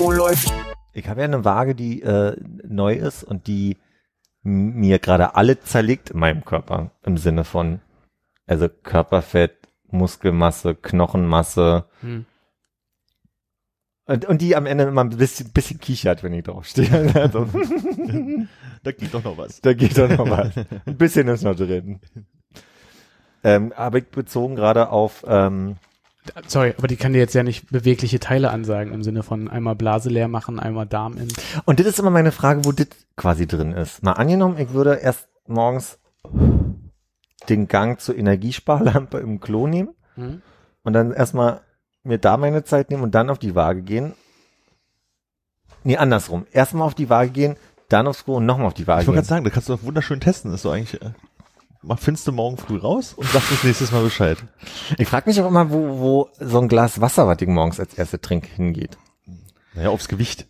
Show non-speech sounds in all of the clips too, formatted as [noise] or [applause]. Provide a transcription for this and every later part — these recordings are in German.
Oh, läuft. Ich habe ja eine Waage, die äh, neu ist und die mir gerade alle zerlegt in meinem Körper. Im Sinne von, also Körperfett, Muskelmasse, Knochenmasse. Hm. Und, und die am Ende immer ein bisschen, bisschen kichert, wenn ich draufstehe. [laughs] Also, [laughs] Da geht doch noch was. da geht doch noch was. Ein bisschen ist noch drin. [laughs] Ähm, aber ich bezogen gerade auf, ähm, Sorry, aber die kann dir jetzt ja nicht bewegliche Teile ansagen im Sinne von einmal Blase leer machen, einmal Darm in. und das ist immer meine Frage, wo das quasi drin ist. Mal angenommen, ich würde erst morgens den Gang zur Energiesparlampe im Klo nehmen Hm? und dann erstmal mir da meine Zeit nehmen und dann auf die Waage gehen. Nee, andersrum. Erstmal auf die Waage gehen, dann aufs Klo und nochmal auf die Waage Ich wollte gehen. gerade sagen, da kannst du doch wunderschön testen. Das ist so eigentlich, äh, findest du morgen früh raus und sagst uns nächstes Mal Bescheid. Ich frage mich auch immer, wo, wo so ein Glas Wasser, was ich morgens als erste trinke, hingeht. Naja, aufs Gewicht.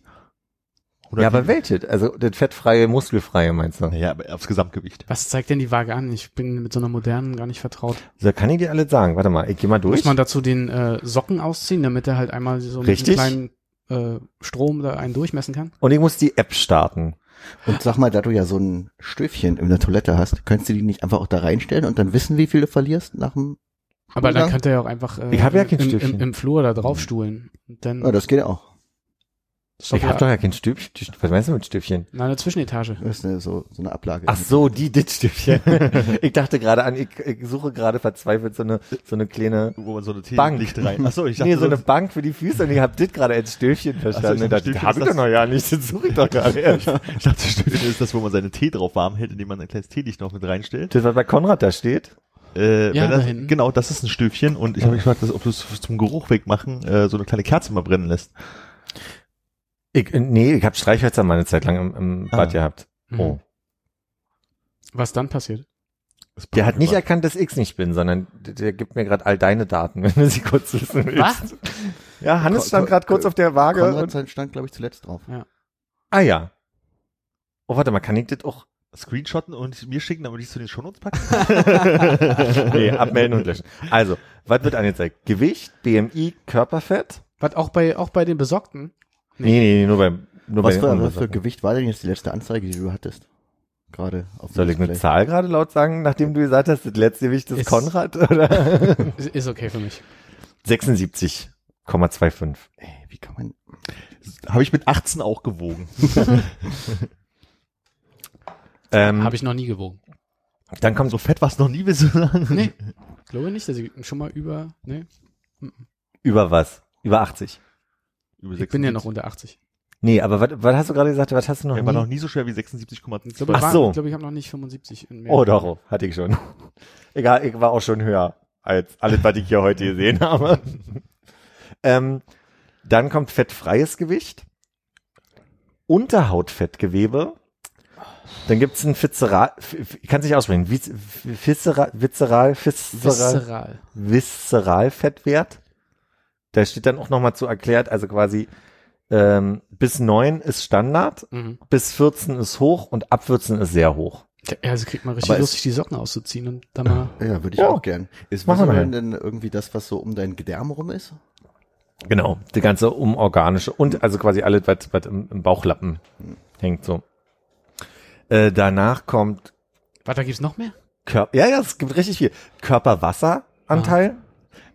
Oder ja, aber welches? Also das fettfreie, muskelfreie meinst du? Naja, aber aufs Gesamtgewicht. Was zeigt denn die Waage an? Ich bin mit so einer modernen gar nicht vertraut. So kann ich dir alles sagen. Warte mal, ich geh mal durch. Muss man dazu den äh, Socken ausziehen, damit er halt einmal so einem kleinen äh, Strom da einen durchmessen kann? Und ich muss die App starten. Und sag mal, da du ja so ein Stöfchen in der Toilette hast, könntest du die nicht einfach auch da reinstellen und dann wissen, wie viel du verlierst nach dem Aber dann Stuhlgang? könnte er ja auch einfach äh, Ich hab ja kein im, Stöfchen. im, im Flur da draufstuhlen. Dann Ja, das geht auch. Ich habe doch ja kein Stübchen. Was meinst du mit Stübchen? Na, eine Zwischenetage. Das ist eine, so, so eine Ablage. Ach so, die Dit-Stübchen. [laughs] ich dachte gerade an, ich, ich suche gerade verzweifelt so eine, so eine kleine, Wo man so eine Bank. Teelicht rein. Achso, ich [laughs] dachte, nee, so eine Bank für die Füße und ich habe dit gerade als Stöfchen verstanden. ich und dachte, Stübchen hab ich doch das- noch ja nicht, das suche ich doch gerade [laughs] erst. ich dachte, Stöfchen ist das, wo man seinen Tee drauf warm hält, indem man ein kleines Teelicht noch mit reinstellt. Das, was bei Konrad da steht. Äh, Ja, da das, genau, das ist ein Stöfchen und ich habe mich gefragt, dass- ob du es zum Geruch wegmachen äh, so eine kleine Kerze mal brennen lässt. Ich, nee, ich habe Streichhölzer mal eine Zeit lang im, im Ah. Bad gehabt. Mhm. Oh. Was dann passiert? Das Der hat nicht erkannt, dass ich's nicht bin, sondern der, der gibt mir gerade all deine Daten, [laughs] wenn du sie kurz wissen willst. Was? Ja, Hannes stand gerade kurz auf der Waage. Konrad stand, glaube ich, zuletzt drauf. ah ja. Oh, warte mal, kann ich das auch? Screenshotten und mir schicken, damit ich es zu den Shownotes packe? [laughs] Nee, abmelden und löschen. Also, was wird angezeigt? Gewicht, BMI, Körperfett? Was auch bei auch bei den Besorgten? Nee, nee, nee nur beim nur Was bei für, was für. Gewicht war denn jetzt die letzte Anzeige, die du hattest? Gerade auf Soll ich eine. Zahl gerade laut sagen, nachdem du gesagt hast, das letzte Gewicht ist Ist- Konrad, oder? [laughs] Ist, okay für mich. 76,25. Ey, wie kann man, habe ich mit 18 auch gewogen. [laughs] Ähm, Habe ich noch nie gewogen. dann kommt So fett war es noch nie bis so lange. [laughs] Nee. Glaube nicht, dass ich schon mal über. Nee. über was? Über 80. Über Ich bin ja 76. noch unter 80. Nee, aber was, was hast du gerade gesagt? Was hast du noch Er nie? war noch nie so schwer wie Ich 76,2. glaube, Ach so. ich, glaube, ich habe noch nicht 75 in mehr. Oh doch, hatte ich schon. [laughs] Egal, ich war auch schon höher als alles, was ich hier heute gesehen [laughs] habe. ähm, dann kommt fettfreies Gewicht, Unterhautfettgewebe, dann gibt's ein Visceral, ich kann es nicht aussprechen, Vis- Visceral, Visceral, Visceral, Visceral. Viszeralfettwert. Da steht dann auch nochmal zu erklärt, also quasi ähm, bis neun ist Standard, Mhm. bis 14 ist hoch und ab 14 ist sehr hoch. Ja, also kriegt man richtig Aber es- lustig, die Socken auszuziehen und dann mal. ja, würde ich Ja. auch gern. Ist Machen wir Visceral mal. denn irgendwie das, was so um dein Gedärm rum ist? Genau, die ganze umorganische und also quasi alles, was, was im, im Bauchlappen hängt so. Äh, danach kommt Was, da gibt's noch mehr? Körper, ja, ja, es gibt richtig viel. Körperwasseranteil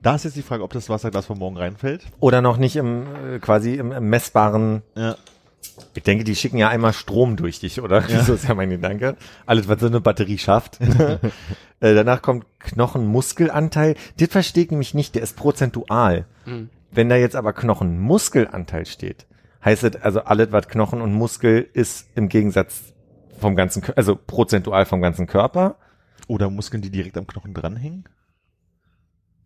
Da ist jetzt die Frage, ob das Wasserglas von morgen reinfällt. oder noch nicht im, äh, quasi im, im messbaren, Ja. ich denke, die schicken ja einmal Strom durch dich, oder? So ist ja mein Gedanke. Alles, was so eine Batterie schafft. [laughs] äh, danach kommt Knochenmuskelanteil. Das verstehe ich nämlich nicht, der ist prozentual. Mhm. Wenn da jetzt aber Knochenmuskelanteil steht, heißt es also alles, was Knochen und Muskel ist im Gegensatz vom ganzen, also prozentual vom ganzen Körper. Oder Muskeln, die direkt am Knochen dranhängen.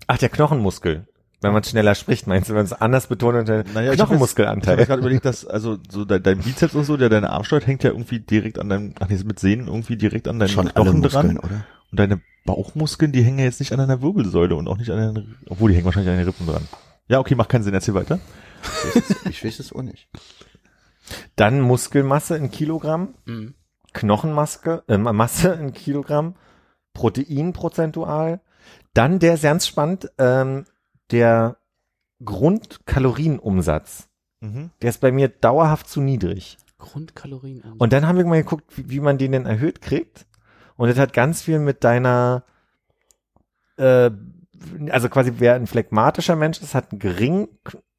Ach, der Knochenmuskel. Wenn man schneller spricht, meinst du, wenn man es anders betont der Naja, ich hab Knochenmuskelanteil. Ich habe gerade überlegt, dass also so dein, dein Bizeps und so, der deine Armsteuer hängt ja irgendwie direkt an deinem, ach nee, mit Sehnen irgendwie direkt an deinen Schon alle Knochen Muskeln, dran. oder? Und deine Bauchmuskeln, die hängen ja jetzt nicht an deiner Wirbelsäule und auch nicht an deinen, obwohl die hängen wahrscheinlich an den Rippen dran. Ja, okay, macht keinen Sinn, erzähl weiter. Ich weiß es- Ich weiß es auch nicht. Dann Muskelmasse in Kilogramm, Mhm. Knochenmaske, äh, Masse in Kilogramm, Protein prozentual. Dann der ist ganz spannend, ähm, der Grundkalorienumsatz. Mhm. Der ist bei mir dauerhaft zu niedrig. Grundkalorien. Und dann haben wir mal geguckt, wie, wie man den denn erhöht kriegt. Und das hat ganz viel mit deiner, äh, also quasi wer ein phlegmatischer Mensch ist, hat einen geringen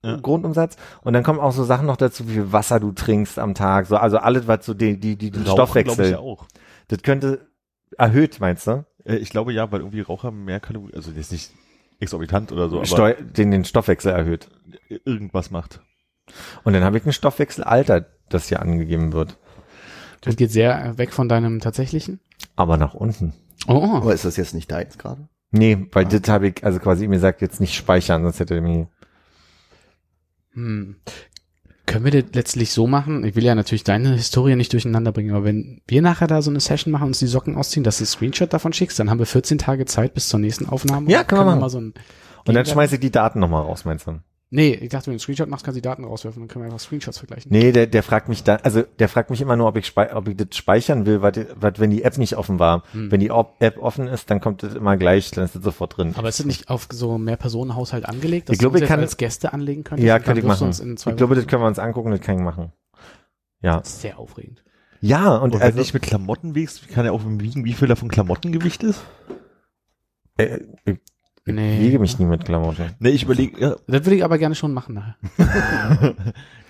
Ja. Grundumsatz. Und dann kommen auch so Sachen noch dazu, wie viel Wasser du trinkst am Tag. So, also alles, was so die, die, die, den Stoffwechsel. Ich ja auch. Das könnte erhöht, meinst du? Äh, Ich glaube ja, weil irgendwie Raucher mehr Kalorien, also jetzt nicht exorbitant oder so, aber Steu den, den Stoffwechsel erhöht. irgendwas macht. Und dann habe ich ein Stoffwechselalter, das hier angegeben wird. Das geht sehr weg von deinem tatsächlichen. Aber nach unten. Oh, Aber ist das jetzt nicht deins gerade? Nee, weil das habe ich, also quasi mir sagt, jetzt nicht speichern, sonst hätte er mir. Hm. Können wir das letztlich so machen? Ich will ja natürlich deine Historie nicht durcheinander bringen, aber wenn wir nachher da so eine Session machen und uns die Socken ausziehen, dass du einen Screenshot davon schickst, dann haben wir 14 Tage Zeit bis zur nächsten Aufnahme. Ja, können wir machen. mal so ein Und dann schmeiße ich die Daten nochmal raus, meinst du? Nee, ich dachte, wenn du einen Screenshot machst, kannst du die Daten rauswerfen, dann können wir einfach Screenshots vergleichen. Nee, der, der fragt mich dann, also der fragt mich immer nur, ob ich, spei ob ich das speichern will, weil, weil wenn die App nicht offen war. Hm. Wenn die App offen ist, dann kommt das immer gleich, dann ist das sofort drin. Aber ist das nicht auf so mehr Personenhaushalt angelegt, dass Ich glaube, du uns ich jetzt kann- als Gäste anlegen könntest? ja, könnte ich machen. uns in zwei Ich glaube, das können wir uns angucken, das kann ich machen. Ja. Das ist sehr aufregend. Ja, und, Und wenn also, du nicht mit Klamotten wiegst, kann er auch wiegen, wie viel davon Klamottengewicht ist? äh, ich Nee. wiege mich nie mit Klamotten. Nee, ich überlege, ja, Das würde ich aber gerne schon machen nachher. [laughs]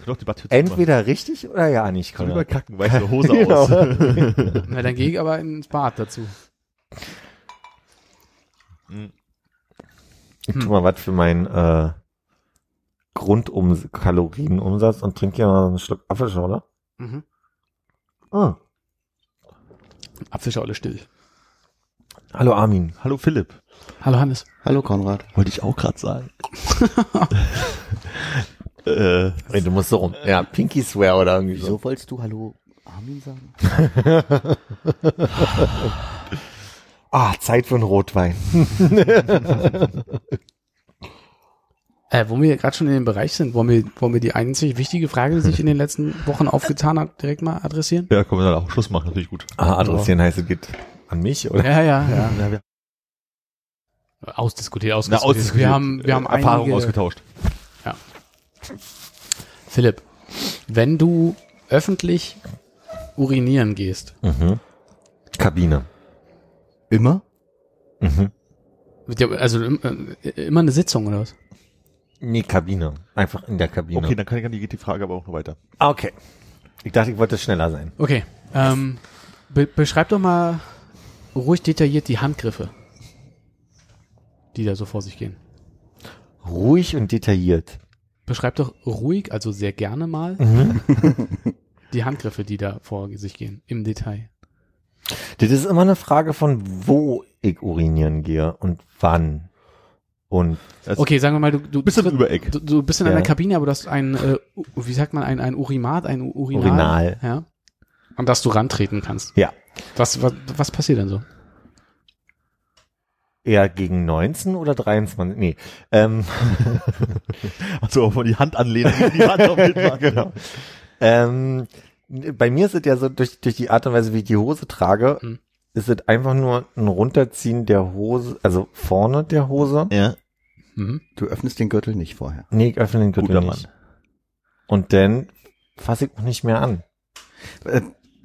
ich Entweder richtig oder ja nicht, machen. Konrad. überkacken, weiße Hose [laughs] Genau. aus. Na, dann gehe ich aber ins Bad dazu. Ich tu mal was für meinen äh, Grundkalorienumsatz und trinke hier mal einen Schluck Apfelschorle. Mhm. Ah. Apfelschorle still. Hallo Armin. Hallo Philipp. Hallo Hannes. Hallo Konrad. Wollte ich auch gerade sagen. [laughs] äh, Ey, du musst so rum. Ja, Pinky Swear oder irgendwie so. Wieso wolltest du Hallo Armin sagen? [laughs] Ah, Zeit für einen Rotwein. [laughs] Äh, wo wir gerade schon in dem Bereich sind, wollen wir, wollen wir die einzig wichtige Frage, die sich in den letzten Wochen aufgetan hat, direkt mal adressieren? ja, können wir dann auch Schluss machen, natürlich gut. Ah, adressieren heißt, es geht an mich, oder? Ja, ja, ja. Ja, wir, Ausdiskutiert, na, ausdiskutiert. ausdiskutiert. Wir haben, wir haben Äh, Erfahrungen einige, ausgetauscht. Philipp, wenn du öffentlich urinieren gehst, Mhm. Kabine. Immer? Mhm. ja- also äh, immer eine Sitzung oder was? Nee, Kabine. Einfach in der Kabine. Okay, dann kann ich, geht die Frage aber auch noch weiter. Ah, okay. Ich dachte, ich wollte schneller sein. Okay. Ähm, be beschreib doch mal ruhig detailliert die Handgriffe, die da so vor sich gehen. Ruhig und detailliert. Beschreib doch ruhig, also sehr gerne mal, die Handgriffe, die da vor sich gehen, im Detail. Das ist immer eine Frage von, wo ich urinieren gehe und wann. Und Also, Okay, sagen wir mal, du, du, Bist im Übereck. Du, du bist in Ja. einer Kabine, aber du hast ein, äh, wie sagt man, ein, ein Urimat, ein Urinal. Urinal. Ja. An das du rantreten kannst. ja, Was, was, was passiert denn so? Eher gegen 19 oder 23? Nee. Ähm, [laughs] also auch mal die Hand anlehnen, die Hand auf jeden [laughs] Fall. genau. Ähm, bei mir ist es ja so, durch, durch die Art und Weise, wie ich die Hose trage, Hm. ist es einfach nur ein Runterziehen der Hose, also vorne der Hose. Ja, Mhm. Du öffnest den Gürtel nicht vorher. Nee, ich öffne den Gürtel guter nicht. Mann. Und dann fasse ich auch nicht mehr an.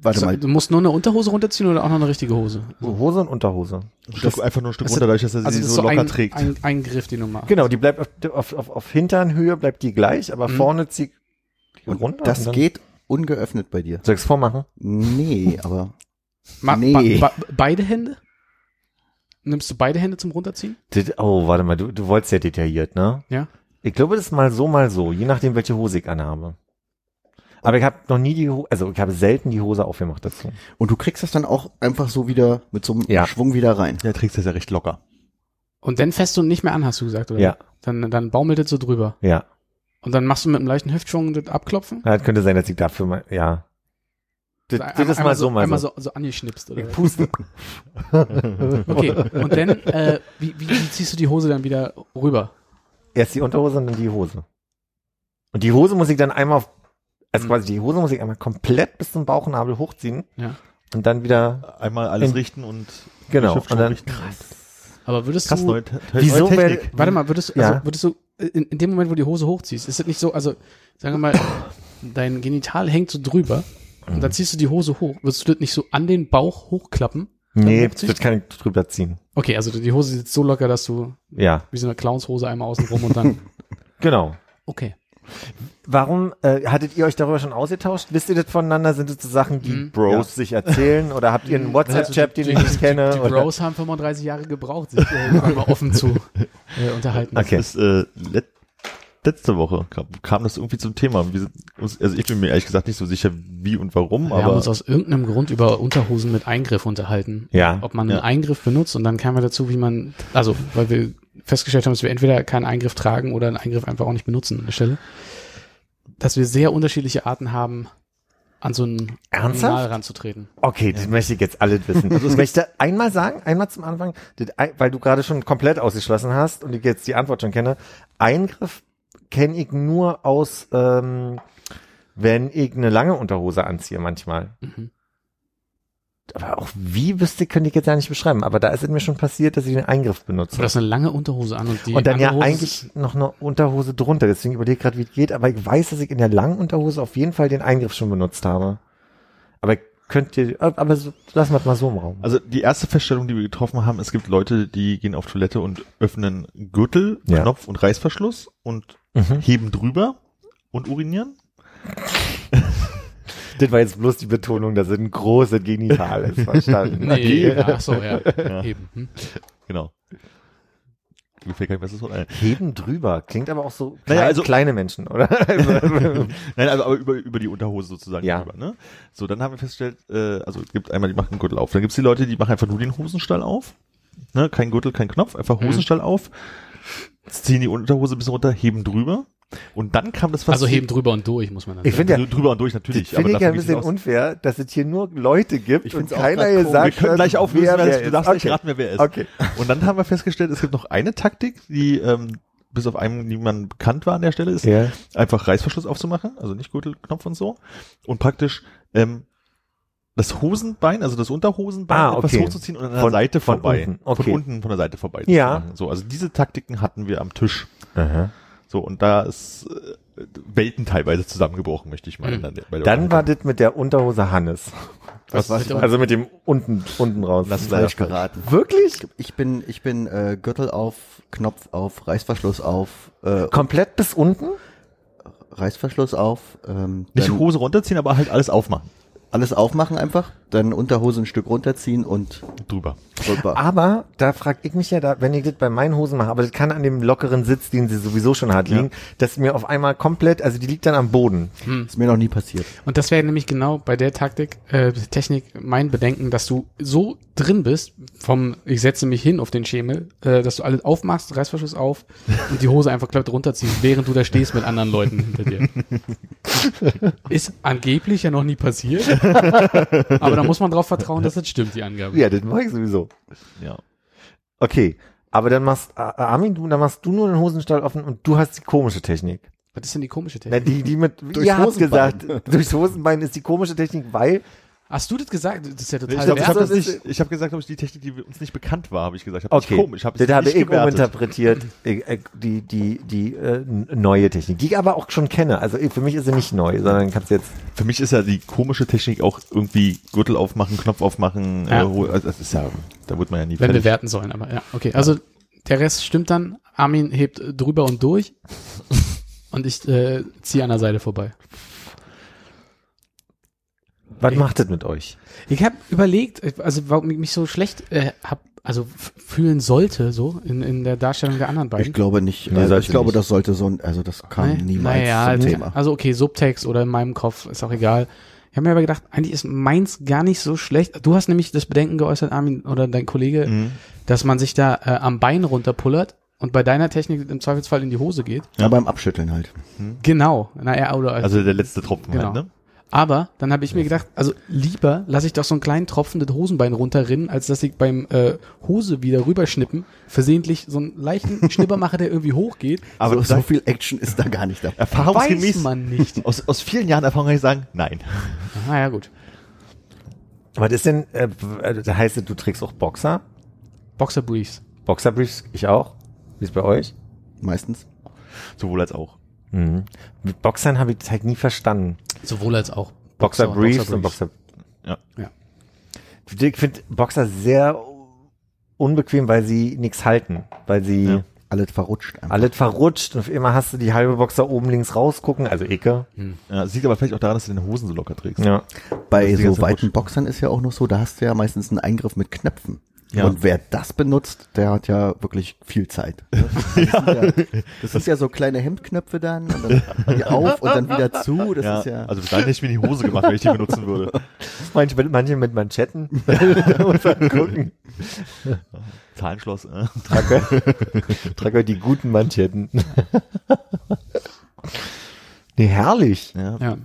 Warte So, mal. du musst nur eine Unterhose runterziehen oder auch noch eine richtige Hose? Hose und Unterhose. Ein Stück, einfach nur ein Stück Also- runter, dadurch, dass er sie Also so so locker ein, trägt. ein, ein Griff, den du machst. Genau, die bleibt auf, auf, auf, auf Hinternhöhe bleibt die gleich, aber Mhm. vorne zieht die Und runter. das und geht ungeöffnet bei dir. Soll ich's vormachen? Nee, aber Ma Nee. ba ba beide Hände? Nimmst du beide Hände zum Runterziehen? Oh, warte mal, du, du wolltest ja detailliert, ne? Ja. Ich glaube, das ist mal so, mal so, je nachdem, welche Hose ich anhabe. Aber ich habe noch nie die Hose, also ich habe selten die Hose aufgemacht dazu. und du kriegst das dann auch einfach so wieder mit so einem Ja. Schwung wieder rein. Der trägt das ja recht locker. Und dann fässt du nicht mehr an, hast du gesagt, oder? Ja. Dann, dann baumelt es so drüber. Ja. Und dann machst du mit einem leichten Hüftschwung das abklopfen? Ja, könnte sein, dass ich dafür mal, ja. Das, das ist mal so, mal einmal so. so, so angeschnipst, oder? Ich puste. [laughs] [laughs] Okay, und dann, äh, wie, wie, wie ziehst du die Hose dann wieder rüber? Erst die Unterhose und dann die Hose. Und die Hose muss ich dann einmal auf, also Mhm. quasi die Hose muss ich einmal komplett bis zum Bauchnabel hochziehen Ja. und dann wieder, Einmal alles In- richten und genau, und dann, richten. Aber würdest Krass, du, neue, Wieso neue Technik. warte mal, würdest du, Ja. also würdest du, in, in dem Moment, wo du die Hose hochziehst, ist das nicht so, also, sagen wir mal, dein Genital hängt so drüber und dann ziehst du die Hose hoch, würdest du das nicht so an den Bauch hochklappen? nee, das kann ich drüber ziehen. Okay, also die Hose sitzt so locker, dass du Ja, wie so eine Clownshose einmal außen rum und dann, [laughs] genau. okay. Warum, äh, hattet ihr euch darüber schon ausgetauscht? Wisst ihr das voneinander? Sind das so Sachen, die Mhm. Bros sich erzählen? Oder habt ihr einen [laughs] WhatsApp-Chat, den ich nicht kenne? Die oder? Bros haben 35 Jahre gebraucht, sich äh, [laughs] mal offen zu äh, unterhalten. Okay. Das ist, äh, let letzte Woche kam, kam das irgendwie zum Thema. Wir sind uns, also ich bin mir ehrlich gesagt nicht so sicher, wie und warum, Wir haben aber uns aus irgendeinem Grund über Unterhosen mit Eingriff unterhalten. Ja. Ob man Ja. einen Eingriff benutzt und dann kamen wir dazu, wie man, also, weil wir festgestellt haben, dass wir entweder keinen Eingriff tragen oder einen Eingriff einfach auch nicht benutzen an der Stelle. Dass wir sehr unterschiedliche Arten haben, an so einen Ernsthaft? Original ranzutreten. Okay, das möchte ich jetzt alle wissen. Also ich [laughs] möchte einmal sagen, einmal zum Anfang, weil du gerade schon komplett ausgeschlossen hast und ich jetzt die Antwort schon kenne. Eingriff kenne ich nur aus, ähm, wenn ich eine lange Unterhose anziehe manchmal. Mhm. Aber auch wie wüsste ich, könnte ich jetzt ja nicht beschreiben. Aber da ist es mir schon passiert, dass ich den Eingriff benutze. Du hast eine lange Unterhose an und die und dann ja Hose eigentlich noch eine Unterhose drunter. Deswegen überlege ich gerade, wie es geht. Aber ich weiß, dass ich in der langen Unterhose auf jeden Fall den Eingriff schon benutzt habe. Aber könnt ihr, aber so, lassen wir es mal so im Raum. also die erste Feststellung, die wir getroffen haben, es gibt Leute, die gehen auf Toilette und öffnen Gürtel, Ja. Knopf und Reißverschluss und Mhm. heben drüber und urinieren. Das war jetzt bloß die Betonung, dass es ein großes Genital ist, verstanden? Nee, ach so, ja. Eben. Hm? Genau. Mir fällt kein besseres Wort ein. Heben drüber. Klingt aber auch so Naja, klein, also- kleine Menschen, oder? [laughs] Also, Nein, also aber über, über die Unterhose sozusagen Ja. drüber, ne? So, dann haben wir festgestellt, äh, also es gibt einmal, die machen den Gürtel auf. Dann gibt's die Leute, die machen einfach nur den Hosenstall auf. Ne? Kein Gürtel, kein Knopf, einfach Mhm. Hosenstall auf. Ziehen die Unterhose ein bisschen runter, heben drüber. Und dann kam das was. Also heben drüber und durch, muss man dann Ich sagen. finde ja, drüber und durch natürlich. finde ich ja ein bisschen unfair, dass es hier nur Leute gibt Ich und keiner komisch. gesagt Wir können gleich auflösen, wer wer wer du ist. darfst okay. nicht raten, wer wer ist. Okay. Und dann haben wir festgestellt, es gibt noch eine Taktik, die ähm, bis auf einen niemand bekannt war an der Stelle, ist Ja. einfach Reißverschluss aufzumachen, also nicht Gürtelknopf und so. Und praktisch ähm, das Hosenbein, also das Unterhosenbein Ah, etwas okay. hochzuziehen und an der Von- Seite von vorbei. unten, okay. Von unten von der Seite vorbei. Ja. zu machen. So, also diese Taktiken hatten wir am Tisch. Aha. So, und da ist äh, Welten teilweise zusammengebrochen, möchte ich meinen. Mhm. Dann, Dann war das mit der Unterhose Hannes. Was war's? Also mit dem unten, unten raus. Falsch leider geraten. Wirklich? Ich bin, ich bin äh, Gürtel auf, Knopf auf, Reißverschluss auf, äh, Komplett bis unten? Reißverschluss auf, ähm, nicht Hose runterziehen, aber halt alles aufmachen. Alles aufmachen einfach, dann Unterhose ein Stück runterziehen und Drüber. rüber. Aber da frag ich mich ja da, wenn ich das bei meinen Hosen mache, aber das kann an dem lockeren Sitz, den sie sowieso schon hat, liegen, dass mir auf einmal komplett, also die liegt dann am Boden. Ist mir noch nie passiert. Und das wäre nämlich genau bei der Taktik, äh, Technik mein Bedenken, dass du so drin bist, vom ich setze mich hin auf den Schemel, äh, dass du alles aufmachst, Reißverschluss auf [laughs] und die Hose einfach glatt runterziehst, während du da stehst mit anderen Leuten hinter dir. [laughs] Ist angeblich ja noch nie passiert, aber da muss man drauf vertrauen, dass das stimmt, die Angabe. Ja, das mache ich sowieso. Ja. Okay, aber dann machst, Armin, du, dann machst du nur den Hosenstall offen und du hast die komische Technik. Was ist denn die komische Na, Technik? die, die mit, Durchs ihr habt gesagt, durchs Hosenbein ist die komische Technik, weil, Hast du das gesagt? Das ist ja Ich total glaube, ich habe das ist- nicht, ich habe gesagt, glaube ich, die Technik, die uns nicht bekannt war, habe ich gesagt. Ich hab okay, komisch, ich habe das habe ich uminterpretiert, äh, äh, die, die, die äh, neue Technik, die ich aber auch schon kenne. Also äh, für mich ist sie nicht neu, sondern kannst jetzt, Für mich ist ja die komische Technik auch irgendwie Gürtel aufmachen, Knopf aufmachen. Ja. Äh, also das ist ja, da wird man ja nie wenn wir fertig. werten sollen, aber ja, okay. Also der Rest stimmt dann. Armin hebt drüber und durch [laughs] und ich äh, ziehe an der Seite vorbei. Was Okay. macht das mit euch? Ich habe überlegt, also warum ich mich so schlecht äh, hab, also fühlen sollte, so in, in der Darstellung der anderen Ich beiden. glaube nicht. Nee, also ich glaube, nicht. das sollte so ein, also das kam Nee? niemals naja, zum nee. Thema. Also okay, Subtext oder in meinem Kopf, ist auch egal. Ich habe mir aber gedacht, eigentlich ist meins gar nicht so schlecht. Du hast nämlich das Bedenken geäußert, Armin, oder dein Kollege, Mhm. dass man sich da äh, am Bein runterpullert und bei deiner Technik im Zweifelsfall in die Hose geht. Ja. beim Abschütteln halt. Genau. Na ja, oder Also der letzte Tropfen Genau. halt, ne? Aber dann habe ich mir gedacht, also lieber lasse ich doch so einen kleinen Tropfen das Hosenbein runterrinnen, als dass ich beim äh, Hose wieder rüberschnippen versehentlich so einen leichten [laughs] Schnipper mache, der irgendwie hochgeht. Aber so, da- so viel Action ist da gar nicht dabei. [laughs] erfahrungsgemäß, Weiß man nicht. aus, aus vielen Jahren Erfahrung kann ich sagen, nein. Ah ja, gut. Was ist denn, äh, w- das heißt, du trägst auch Boxer? Boxer Briefs. Boxerbriefs, ich auch. Wie ist bei euch? Meistens. Sowohl als auch. Mhm. Mit Boxern habe ich das halt nie verstanden. Sowohl als auch. Boxer, und Briefs und Boxer. Ja. Ja. Ich finde Boxer sehr unbequem, weil sie nichts halten, weil sie Ja. Alles verrutscht einfach. alles verrutscht und auf immer hast du die halbe Boxer oben links rausgucken, also Ecke. Ja, das liegt aber vielleicht auch daran, dass du deine Hosen so locker trägst. Ja. Bei so weiten. Boxern ist ja auch noch so, da hast du ja meistens einen Eingriff mit Knöpfen. Ja. Und wer das benutzt, der hat ja wirklich viel Zeit. [laughs] Das, sind ja, das sind ja so kleine Hemdknöpfe dann, und dann die auf und dann wieder zu. Das Ja, ist ja. also bis dahin hätte ich mir die Hose gemacht, wenn ich die benutzen würde. [laughs] Manche, mit- manche mit Manschetten. da muss man gucken. Zahlenschloss. Äh. Trag, heute die guten Manschetten. [laughs] nee, herrlich. Ja. Ja.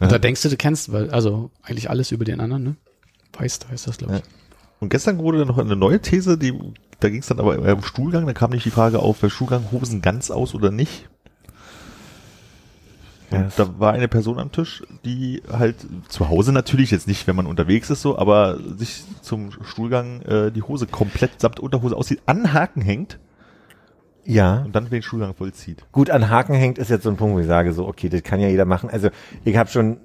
Und da denkst du, du kennst, weil, also eigentlich alles über den anderen, ne? Weißt, heißt das, glaube ich. Und gestern wurde dann noch eine neue These, die, da ging es dann aber um Stuhlgang, da kam nicht die Frage auf, wer Stuhlgang Hosen ganz aus oder nicht. Ja. da war eine Person am Tisch, die halt zu Hause natürlich, jetzt nicht, wenn man unterwegs ist so, aber sich zum Stuhlgang äh, die Hose komplett samt Unterhose aussieht, an Haken hängt Ja. und dann den Stuhlgang vollzieht. Gut, an Haken hängt ist jetzt so ein Punkt, wo ich sage, so, okay, das kann ja jeder machen. Also, ich habe schon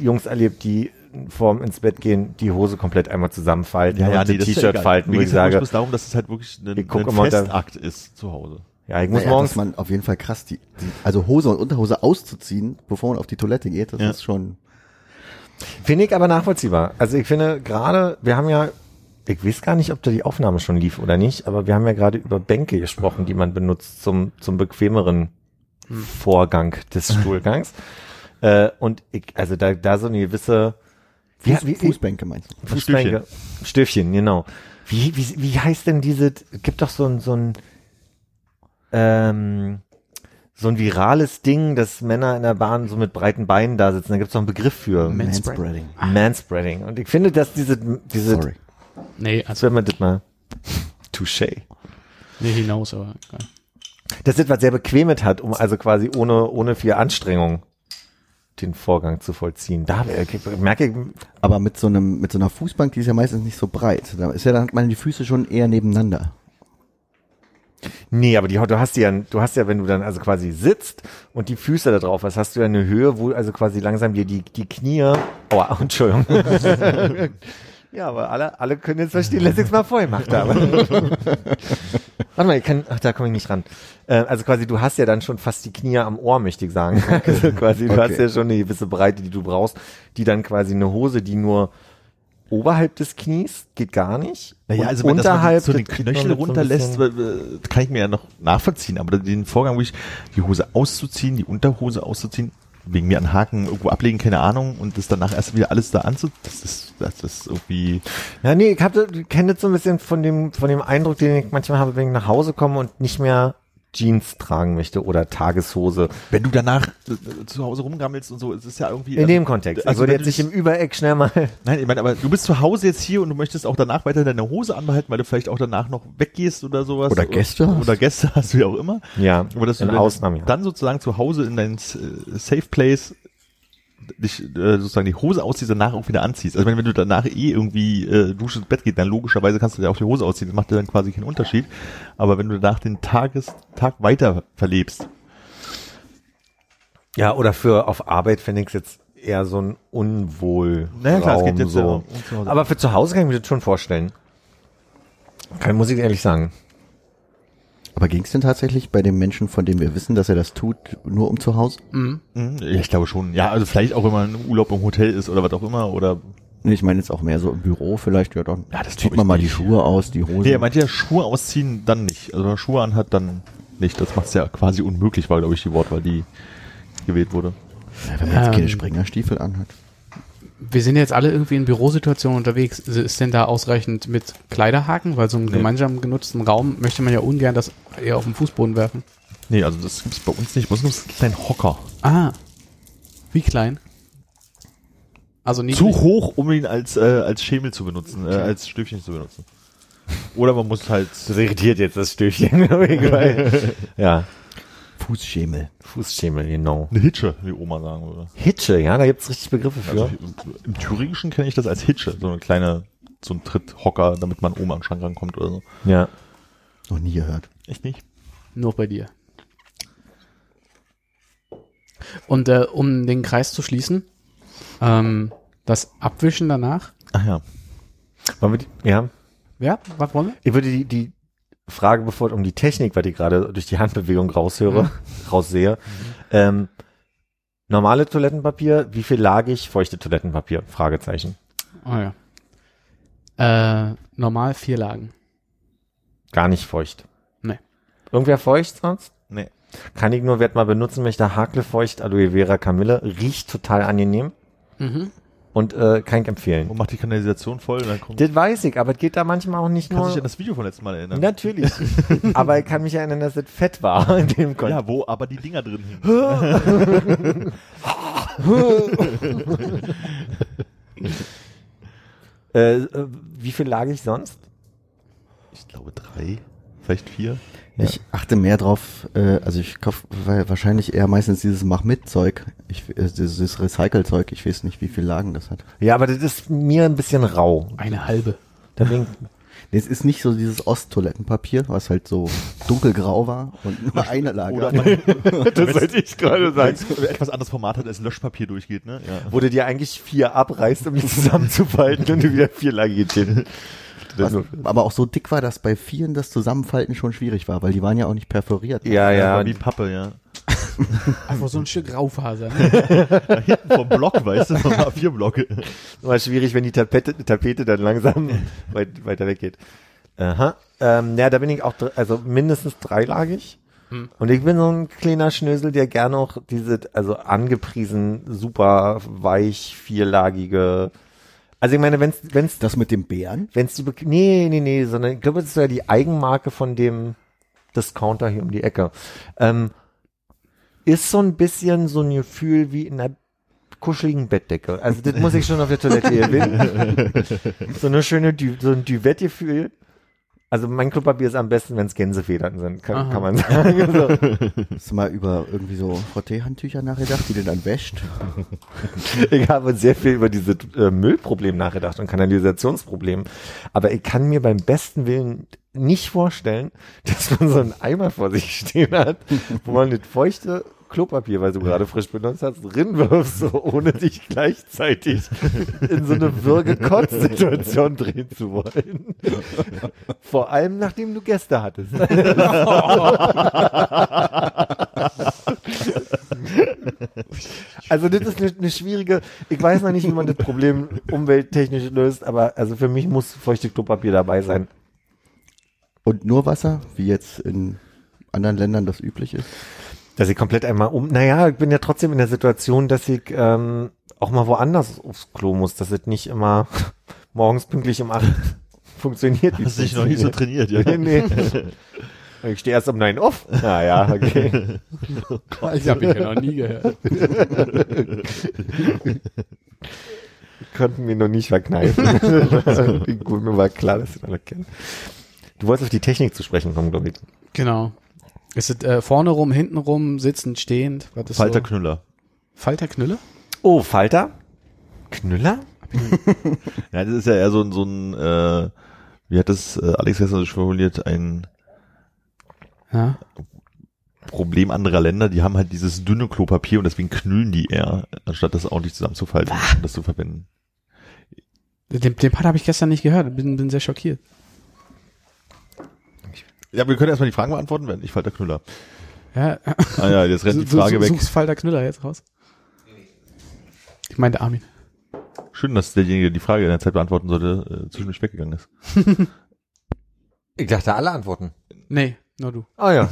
Jungs erlebt, die vorm ins Bett gehen, die Hose komplett einmal zusammenfalten und nee, das das ist ja T-Shirt falten, wo ich ja sage, bloß darum, dass es halt wirklich ein, Ich guck ein Festakt ist zu Hause. ja, ich muss naja, morgens, dass man auf jeden Fall krass die, die also Hose und Unterhose auszuziehen, bevor man auf die Toilette geht, das Ja. ist schon. finde ich aber nachvollziehbar. Also ich finde gerade, wir haben ja, ich weiß gar nicht, ob da die Aufnahme schon lief oder nicht, aber wir haben ja gerade über Bänke gesprochen, die man benutzt zum, zum bequemeren Vorgang des [laughs] Stuhlgangs. äh, und ich, also da, da so eine gewisse, wie, Fuß, wie, Fußbänke meinst du? Fußbänke. Stöfchen, genau. Wie, wie, wie heißt denn diese, gibt doch so ein, so ein, ähm, so ein virales Ding, dass Männer in der Bahn so mit breiten Beinen da sitzen. Da gibt's doch einen Begriff für. Manspreading. Manspreading. Und ich finde, dass diese, diese, Sorry. Nee, als also, wenn man das mal, touché. nee, hinaus, aber, egal. Dass das was sehr bequemet hat, um also quasi ohne, ohne viel Anstrengung den Vorgang zu vollziehen. Da merke ich, Aber mit so einem, mit so einer Fußbank, die ist ja meistens nicht so breit. Da ist ja dann hat man die Füße schon eher nebeneinander. Nee, aber die, du hast ja, du hast ja, wenn du dann also quasi sitzt und die Füße da drauf hast, hast du ja eine Höhe, wo also quasi langsam dir die, die Knie, aua, [laughs] Entschuldigung. Ja, aber alle, alle können jetzt verstehen, dass ich es mal vorher gemacht habe. [laughs] Warte mal, ich kann, ach, da komme ich nicht ran. Äh, also quasi, du hast ja dann schon fast die Knie am Ohr, möchte ich sagen. [laughs] Also quasi, du Okay. hast ja schon eine gewisse Breite, die du brauchst, die dann quasi eine Hose, die nur oberhalb des Knies geht gar nicht. Naja, also wenn unterhalb so den Knöchel so runterlässt, äh, kann ich mir ja noch nachvollziehen, aber den Vorgang, wirklich die Hose auszuziehen, die Unterhose auszuziehen, wegen mir an Haken irgendwo ablegen, keine Ahnung, und das danach erst wieder alles da anzuziehen, das ist, das ist irgendwie, Ja, nee, ich ich kenne das so ein bisschen von dem, von dem Eindruck, den ich manchmal habe, wenn ich nach Hause komme und nicht mehr Jeans tragen möchte oder Tageshose. wenn du danach äh, zu Hause rumgammelst und so, es ist ja irgendwie. In also- dem Kontext. Also Also, jetzt du nicht im Übereck schnell mal. Nein, ich meine, aber du bist zu Hause jetzt hier und du möchtest auch danach weiter deine Hose anbehalten, weil du vielleicht auch danach noch weggehst oder sowas. Oder Gäste Oder, oder Gäste [laughs] hast du ja auch immer. Ja, Aber dass du in dann, Ausnahmen, ja. dann sozusagen zu Hause in dein äh, Safe Place dich äh, sozusagen die Hose ausziehst und danach auch wieder anziehst. Also wenn, wenn du danach eh irgendwie äh, duschen ins Bett geht, dann logischerweise kannst du dir auch die Hose ausziehen. Das macht dir dann quasi keinen Unterschied. Aber wenn du danach den Tages Tag weiter verlebst, Ja, oder für auf Arbeit finde ich es jetzt eher so ein Unwohl. Naja, klar, es geht jetzt so. ja um. Aber für zu Hause kann ich mir das schon vorstellen. Kann, muss ich ehrlich sagen. Aber ging es denn tatsächlich bei dem Menschen, von dem wir wissen, dass er das tut, nur um zu Hause? Mhm. Mhm, ja, ich glaube schon. Ja, also vielleicht auch, wenn man im Urlaub im Hotel ist oder was auch immer. Oder Nee, ich meine jetzt auch mehr so im Büro vielleicht. Ja, dann Ja, das zieht man mal nicht. die Schuhe aus, die Hose. Nee, er meinte ja Schuhe ausziehen, dann nicht. Also wenn man Schuhe anhat, dann nicht. Das macht's ja quasi unmöglich, war glaube ich die Wortwahl, die gewählt wurde. Wenn man jetzt keine Ähm, Springerstiefel anhat. Wir sind jetzt alle irgendwie in Bürosituationen unterwegs. Ist denn da ausreichend mit Kleiderhaken? Weil so einen Nee. gemeinsam genutzten Raum möchte man ja ungern das eher auf den Fußboden werfen. Nee, also das gibt's bei uns nicht. Bei uns gibt's einen kleinen Hocker. Ah. Wie klein? Also nicht Zu hoch, um ihn als, äh, als Schemel zu benutzen, äh, als Stöfchen zu benutzen. Oder man muss halt. Das irritiert jetzt das Stöfchen. [laughs] weil- [laughs] ja, Fußschemel. Fußschemel, genau. Eine Hitsche, wie Oma sagen würde. Hitsche, ja, da gibt's richtig Begriffe für. Also im Thüringischen kenne ich das als Hitsche, so eine kleine, so ein Tritthocker, damit man oben am Schrank rankommt oder so. ja. Noch nie gehört. Echt nicht? Nur bei dir. Und äh, um den Kreis zu schließen, ähm, das Abwischen danach. Ach ja. Wollen wir die, ja. Ja, was wollen wir? Ich würde die, die Frage, bevor es um die Technik, weil ich gerade durch die Handbewegung raushöre, [laughs] raussehe, ähm, normale Toilettenpapier, wie viel lagig, feuchte Toilettenpapier? Fragezeichen. Oh ja. Äh, normal vier Lagen. Gar nicht feucht. Nee. Irgendwer feucht sonst? Nee. Kann ich nur, werd mal benutzen, möchte Hakle feucht, Aloe Vera Kamille, riecht total angenehm Mhm. Und äh, kann ich empfehlen. Und macht die Kanalisation voll dann kommt. Das weiß ich, aber es geht da manchmal auch nicht Kann sich nur. an das Video vom letzten Mal erinnern. Natürlich. [laughs] aber ich kann mich erinnern, dass es fett war in dem Kontext. Ja, wo aber die Dinger drin hingen. [laughs] Äh, äh, wie viel lag ich sonst? Ich glaube drei, vielleicht vier. Ich achte mehr drauf, äh, also ich kaufe wahrscheinlich eher meistens dieses Mach-Mit-Zeug, ich, äh, dieses Recycle-Zeug, ich weiß nicht, wie viel Lagen das hat. Ja, aber das ist mir ein bisschen rau. Eine halbe. Deswegen, Nee, Es ist nicht so dieses Osttoilettenpapier, was halt so dunkelgrau war und nur eine [laughs] Lage. Oder [laughs] das wollte ich gerade es etwas anderes Format hat, als Löschpapier durchgeht, ne? Ja. Wo du dir eigentlich vier abreißt, um die zusammenzufalten und [laughs] du wieder vier lagige hin. Was, aber auch so dick war, dass bei vielen das Zusammenfalten schon schwierig war, weil die waren ja auch nicht perforiert. Ja, ja. aber wie Pappe, ja. [laughs] Einfach so ein Stück Graufaser. Ne? Hinten vom Block, weißt du, vom A4-Block. War [laughs] schwierig, wenn die Tapete, Tapete dann langsam [laughs] weit, weiter weggeht. Aha. Ähm, ja, da bin ich auch, also mindestens dreilagig. Hm. Und ich bin so ein kleiner Schnösel, der gerne auch diese, also angepriesen, super weich, vierlagige, also ich meine, wenn's, wenn's, Das mit dem Bären? wenn's die, nee, nee, nee, sondern ich glaube, das ist ja die Eigenmarke von dem Discounter hier um die Ecke. Ähm, ist so ein bisschen so ein Gefühl wie in einer kuscheligen Bettdecke. Also das muss ich schon auf der Toilette gewinnen. [laughs] so eine schöne, Dü so ein Duett-Gefühl. Also mein Klopapier ist am besten, wenn es Gänsefedern sind, kann, kann man sagen. [laughs] So. Hast du mal über irgendwie so Frotteehandtücher nachgedacht, die du dann wäscht? [laughs] Ich habe sehr viel über dieses äh, Müllproblem nachgedacht und Kanalisationsproblem. Aber ich kann mir beim besten Willen nicht vorstellen, [laughs] dass man so einen Eimer vor sich stehen hat, wo man das feuchte Klopapier, weil du gerade frisch benutzt hast, drin wirfst, so ohne dich gleichzeitig in so eine Würge-Kotz-Situation drehen zu wollen. Vor allem, nachdem du Gäste hattest. Also das ist eine, eine schwierige, ich weiß noch nicht, wie man das Problem umwelttechnisch löst, aber also für mich muss feuchte Klopapier dabei sein. Und nur Wasser, wie jetzt in anderen Ländern das üblich ist? Dass ich komplett einmal um, naja, ich bin ja trotzdem in der Situation, dass ich ähm, auch mal woanders aufs Klo muss, dass es nicht immer [laughs] morgens pünktlich um acht [laughs] funktioniert. Hast du dich noch nicht so trainiert, ja? Nee, nee. [laughs] Ich stehe erst um neun auf. Ah ja, okay. Ich habe ich ja noch nie gehört. Konnten wir noch nicht verkneifen. Gut, mir war klar, dass du alle kennen. Du wolltest auf die Technik zu sprechen kommen, glaube ich. Genau. Ist es äh, vorne rum, hinten rum, sitzend, stehend? Was ist Falter so? Knüller. Falter Knülle? Oh, Falter? Knüller? [laughs] Ja, das ist ja eher so ein, so ein äh, wie hat das äh, Alex gestern so formuliert, ein Ja. Problem anderer Länder, die haben halt dieses dünne Klopapier und deswegen knüllen die eher, anstatt das ordentlich zusammenzufalten und das zu verbinden. Den, den Part habe ich gestern nicht gehört. Bin, bin sehr schockiert. Ja, wir können erstmal die Fragen beantworten, wenn ich Falter Knüller. Ja, Ah ja, jetzt rennt die [laughs] du, Frage weg. suchst Falter Knüller jetzt raus? Ich meinte Armin. Schön, dass derjenige, der die Frage in der Zeit beantworten sollte, äh, zwischendurch weggegangen ist. [laughs] Ich dachte, alle antworten. Nee, nur du. Ah ja.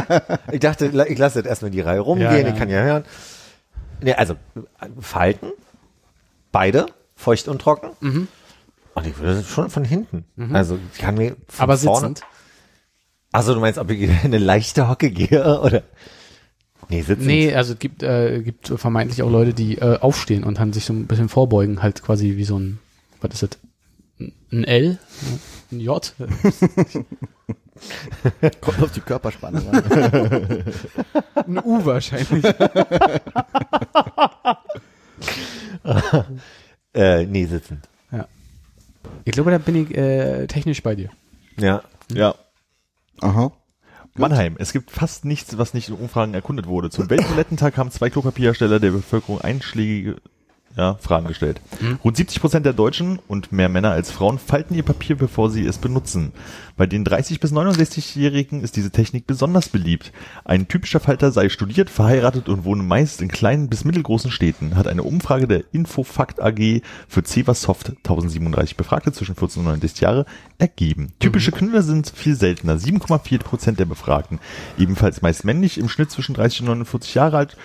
[laughs] ich dachte, ich lasse jetzt erstmal die Reihe rumgehen, Ja, ja. ich kann ja hören. Nee, also Falten, beide, feucht und trocken. Mhm. Und ich würde schon von hinten. Also ich kann mir von Aber vorne, sitzend. Also du meinst, ob ich in eine leichte Hocke gehe oder? Nee, sitzend. Nee, also es gibt, äh, gibt vermeintlich auch Leute, die äh, aufstehen und dann sich so ein bisschen vorbeugen, halt quasi wie so ein, was ist das? Ein L? Ein J? [laughs] Kommt auf die Körperspannung an. [laughs] Ein U wahrscheinlich. [laughs] Äh, nee, sitzend. Ich glaube, da bin ich äh, technisch bei dir. Ja. Ja. Aha. Mannheim. Es gibt fast nichts, was nicht in Umfragen erkundet wurde. Zum Welttoilettentag haben zwei Klopapierhersteller der Bevölkerung einschlägige ja, Fragen gestellt. Rund 70 Prozent der Deutschen und mehr Männer als Frauen falten ihr Papier, bevor sie es benutzen. Bei den 30 bis 69-Jährigen ist diese Technik besonders beliebt. Ein typischer Falter sei studiert, verheiratet und wohne meist in kleinen bis mittelgroßen Städten, hat eine Umfrage der Infofakt AG für Cevasoft 1037 Befragte zwischen 14 und 69 Jahre ergeben. Typische Knüller sind viel seltener. 7,4 Prozent der Befragten. Ebenfalls meist männlich, im Schnitt zwischen 30 und 49 Jahre alt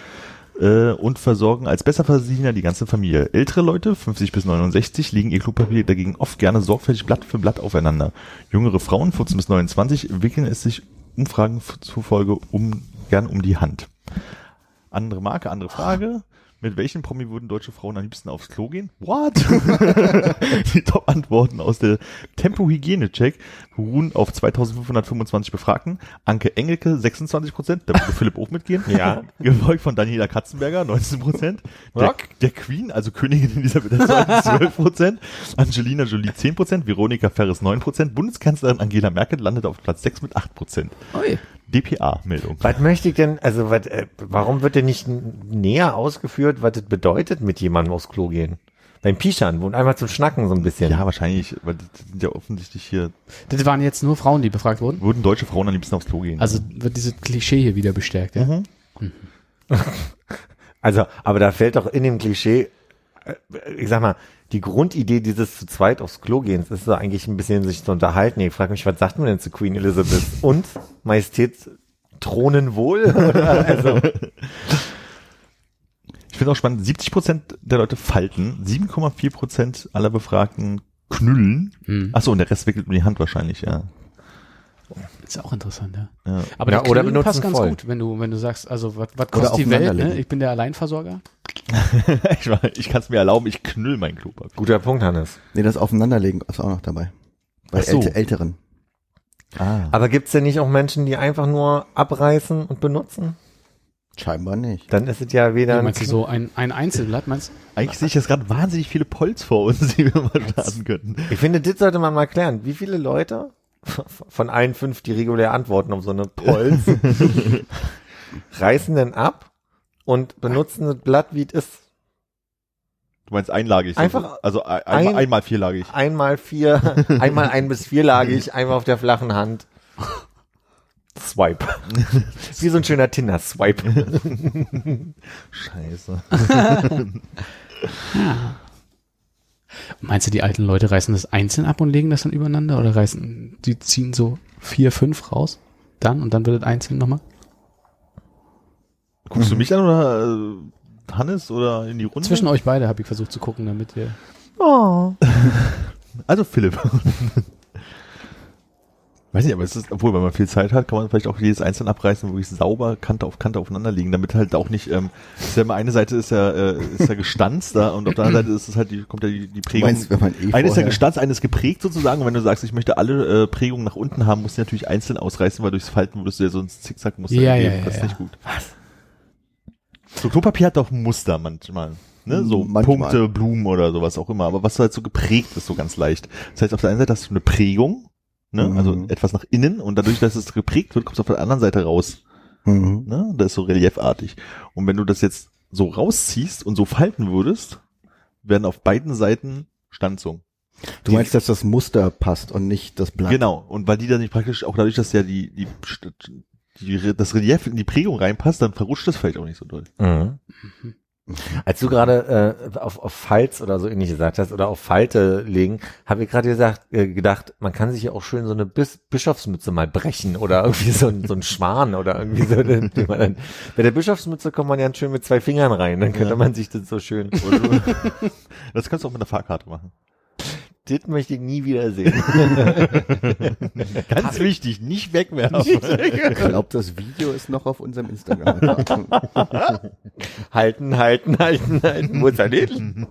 äh, und versorgen als Besserverdiener die ganze Familie. Ältere Leute, 50 bis 69, legen ihr Klopapier dagegen oft gerne sorgfältig Blatt für Blatt aufeinander. Jüngere Frauen, 14 bis 29, wickeln es sich Umfragen zufolge um, gern um die Hand. Andere Marke, andere Frage. Mit welchen Promi würden deutsche Frauen am liebsten aufs Klo gehen? What? [laughs] die Top-Antworten aus der Tempo-Hygiene-Check beruhen auf 2525 Befragten. Anke Engelke 26 Prozent, da würde Philipp auch mitgehen. Ja. [laughs] Gefolgt von Daniela Katzenberger 19 Prozent. Der, der Queen, also Königin Elisabeth II 12 [laughs] Prozent. Angelina Jolie 10 Prozent. Veronika Ferres 9 Prozent. Bundeskanzlerin Angela Merkel landet auf Platz 6 mit 8 Prozent. DPA-Meldung. Was möchte ich denn, also was, äh, warum wird denn nicht näher ausgeführt, was es bedeutet, mit jemandem aufs Klo gehen? Beim Pischern, wo einmal zum Schnacken so ein bisschen. Ja, wahrscheinlich, weil das sind ja offensichtlich hier, Das waren jetzt nur Frauen, die befragt wurden. würden deutsche Frauen am liebsten aufs Klo gehen. Also wird dieses Klischee hier wieder bestärkt, ja? Mhm. [laughs] Also, aber da fällt doch in dem Klischee, äh, ich sag mal, die Grundidee dieses zu zweit aufs Klo gehens ist so eigentlich ein bisschen sich zu unterhalten. Ich frage mich, was sagt man denn zu Queen Elizabeth? Und Majestät Thronen wohl? [laughs] Also, Ich finde auch spannend, 70 Prozent der Leute falten, 7,4 Prozent aller Befragten knüllen. Hm. Achso, und der Rest wickelt um die Hand wahrscheinlich, ja. Ist auch interessant, ja. ja. Aber Ja, der oder benutzen passt ganz voll. gut, wenn du, wenn du sagst, also was kostet die Welt, ne? Ich bin der Alleinversorger. [laughs] ich ich kann es mir erlauben, ich knüll mein Klopapier. guter Punkt, Hannes. Nee, das Aufeinanderlegen ist auch noch dabei. Bei so. älte, Älteren. Ah. Aber gibt's denn nicht auch Menschen, die einfach nur abreißen und benutzen? Scheinbar nicht. Dann ist es ja weder Ja, ein meinst du so ein, ein Einzelblatt, meinst du? Eigentlich sehe ich jetzt gerade wahnsinnig viele Polls vor uns, die wir mal starten könnten. Ich finde, das sollte man mal klären. Wie viele Leute [laughs] von allen fünf, die regulär antworten auf so eine Polls, [laughs] reißen denn ab und benutzen das Blatt, wie es ist? Du meinst einlagig. Einfach Also ein, ein- einmal, einmal vierlagig. Einmal vier, [laughs] einmal ein bis vierlagig, einmal auf der flachen Hand. Swipe. Wie so ein schöner Tinder-Swipe. Scheiße. Meinst du, die alten Leute reißen das einzeln ab und legen das dann übereinander oder reißen, die ziehen so vier, fünf raus? Dann und dann wird es einzeln nochmal? Guckst du mich an oder äh, Hannes oder in die Runde? Zwischen euch beide habe ich versucht zu gucken, damit wir. [laughs] Also Philipp. [laughs] Weiß nicht, aber es ist, obwohl, wenn man viel Zeit hat, kann man vielleicht auch jedes einzeln abreißen, wirklich sauber Kante auf Kante aufeinander liegen, damit halt auch nicht, ähm, ist ja immer eine Seite ist ja, äh, ist ja gestanzt da und auf der anderen Seite ist es halt die, kommt ja die, die Prägung. meinst, wenn man eh eine ist ja gestanzt, eine ist geprägt sozusagen. Und wenn du sagst, ich möchte alle äh, Prägungen nach unten haben, musst du natürlich einzeln ausreißen, weil durchs Falten würdest du ja sonst Zickzackmuster Ja, geben. ja, ja, das ist ja. nicht gut. Was? So Klopapier hat doch Muster manchmal. Ne? So Manchmal. Punkte, Blumen oder sowas auch immer. Aber was halt so geprägt ist, so ganz leicht. Das heißt, auf der einen Seite hast du eine Prägung, ne? Mhm. also etwas nach innen und dadurch, dass es geprägt wird, kommt es auf der anderen Seite raus. Mhm. Ne? Das ist so reliefartig. Und wenn du das jetzt so rausziehst und so falten würdest, werden auf beiden Seiten Stanzungen. Du meinst, dass das Muster passt und nicht das Blatt? Genau. Und weil die dann nicht praktisch, auch dadurch, dass ja die, die, die das Relief in die Prägung reinpasst, dann verrutscht das vielleicht auch nicht so doll. Mhm. Als du gerade äh, auf, auf Falz oder so ähnlich gesagt hast oder auf Falte legen, habe ich gerade gesagt, äh, gedacht, man kann sich ja auch schön so eine Bis Bischofsmütze mal brechen oder irgendwie so ein, so ein Schwan oder irgendwie so. Den, den man dann, bei der Bischofsmütze kommt man ja schön mit zwei Fingern rein, dann könnte Ja. man sich das so schön. Das kannst du auch mit einer Fahrkarte machen. Das möchte ich nie wieder sehen. [laughs] Ganz wichtig, nicht wegwerfen. [laughs] Ich glaube, das Video ist noch auf unserem Instagram. [laughs] halten, halten, halten, halten. Wo ist er denn?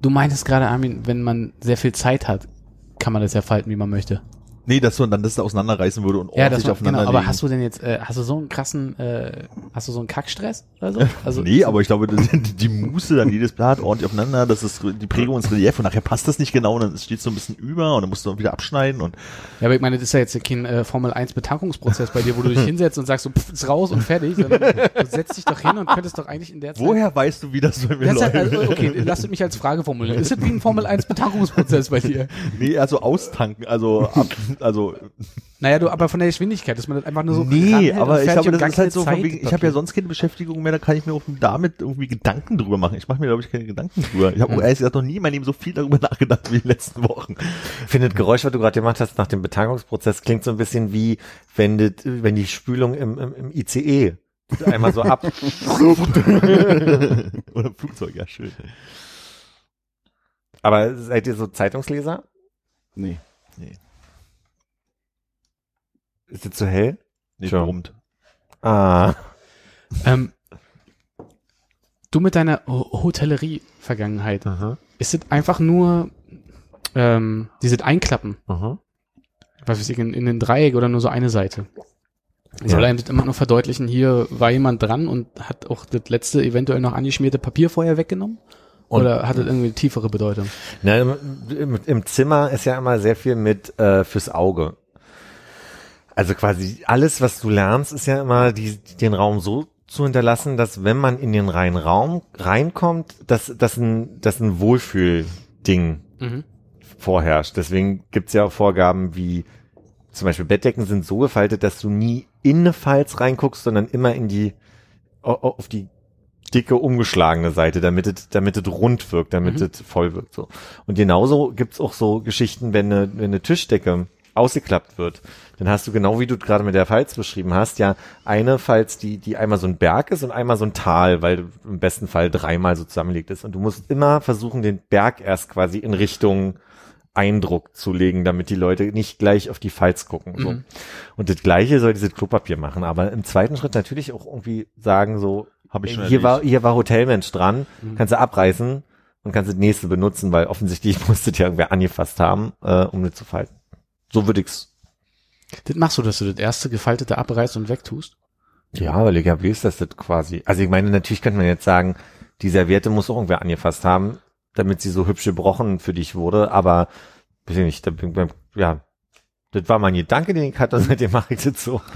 Du meintest gerade, Armin, wenn man sehr viel Zeit hat, kann man das ja falten, wie man möchte. Nee, dass du dann das auseinanderreißen würde und Ja, das ordentlich war, aufeinander genau, aber hast du denn jetzt, äh, hast du so einen krassen, äh, hast du so einen Kackstress oder so? Also, nee, aber ich glaube, die, die Muße, dann jedes Blatt ordentlich aufeinander, das ist die Prägung ins Relief und nachher passt das nicht genau und dann steht so ein bisschen über und dann musst du wieder abschneiden und Ja, aber ich meine, das ist ja jetzt kein äh, Formel 1 Betankungsprozess bei dir, wo du dich [laughs] hinsetzt und sagst so, pff, ist raus und fertig, sondern du setzt dich doch hin und könntest doch eigentlich in der Zeit. woher weißt du, wie das bei mir Das läuft? also, okay, lasst mich als Frage formulieren. Ist das wie ein Formel 1 Betankungsprozess bei dir? Nee, also austanken, also ab, also Naja, du, aber von der Geschwindigkeit, dass man das einfach nur so nee, aber ich glaube, das ist halt so von wegen, ich habe ja sonst keine Beschäftigung mehr, da kann ich mir auch damit irgendwie Gedanken drüber machen. Ich mache mir glaube ich keine Gedanken drüber. Ich habe auch ehrlich gesagt noch nie in meinem Leben so viel darüber [laughs] nachgedacht wie in den letzten Wochen. Ich finde das Geräusch, was du gerade gemacht hast nach dem Betankungsprozess, klingt so ein bisschen wie, wenn, das, wenn die Spülung im, im, im ICE einmal so ab. [laughs] Oder im Flugzeug, ja schön. Aber seid ihr so Zeitungsleser? nee. Ist es zu hell? Nee, Sure. brummt. Ah. [laughs] Ähm, du mit deiner Ho- Hotellerie-Vergangenheit, ist es einfach nur ähm, dieses Einklappen, Mhm. was weiß ich, in, in den Dreieck oder nur so eine Seite? Soll Ja. einem das immer nur verdeutlichen, hier war jemand dran und hat auch das letzte eventuell noch angeschmierte Papier vorher weggenommen? Und- Oder hat das irgendwie eine tiefere Bedeutung? Na, im, Im Zimmer ist ja immer sehr viel mit äh, fürs Auge. Also quasi alles, was du lernst, ist ja immer die, den Raum so zu hinterlassen, dass wenn man in den reinen Raum reinkommt, dass das ein, dass ein Wohlfühlding Mhm. vorherrscht. Deswegen gibt's ja auch Vorgaben wie zum Beispiel Bettdecken sind so gefaltet, dass du nie in eine Falz reinguckst, sondern immer in die au- au- auf die dicke umgeschlagene Seite, damit es damit es rund wirkt, damit Mhm. es voll wirkt so. Und genauso gibt's auch so Geschichten, wenn eine, wenn eine Tischdecke ausgeklappt wird, dann hast du genau wie du gerade mit der Falz beschrieben hast, ja eine Falz, die die einmal so ein Berg ist und einmal so ein Tal, weil im besten Fall dreimal so zusammengelegt ist und du musst immer versuchen, den Berg erst quasi in Richtung Eindruck zu legen, damit die Leute nicht gleich auf die Falz gucken. So. Mhm. Und das Gleiche soll dieses Klopapier machen, aber im zweiten Schritt natürlich auch irgendwie sagen so, Hab ich schon hier war, erlebt. hier war Hotelmensch dran, Mhm. kannst du abreißen und kannst das nächste benutzen, weil offensichtlich [laughs] musste ja irgendwer angefasst haben, äh, um das zu falten. So würde ich's. Das machst du, dass du das erste gefaltete abreißt und wegtust? Ja, weil ich ja weiß, dass das quasi, also ich meine, natürlich könnte man jetzt sagen, die Serviette muss auch irgendwer angefasst haben, damit sie so hübsch gebrochen für dich wurde, aber, weiß ich nicht, da bin ja, das war mein Gedanke, den ich hatte, und [laughs] seitdem mache ich das so. [laughs]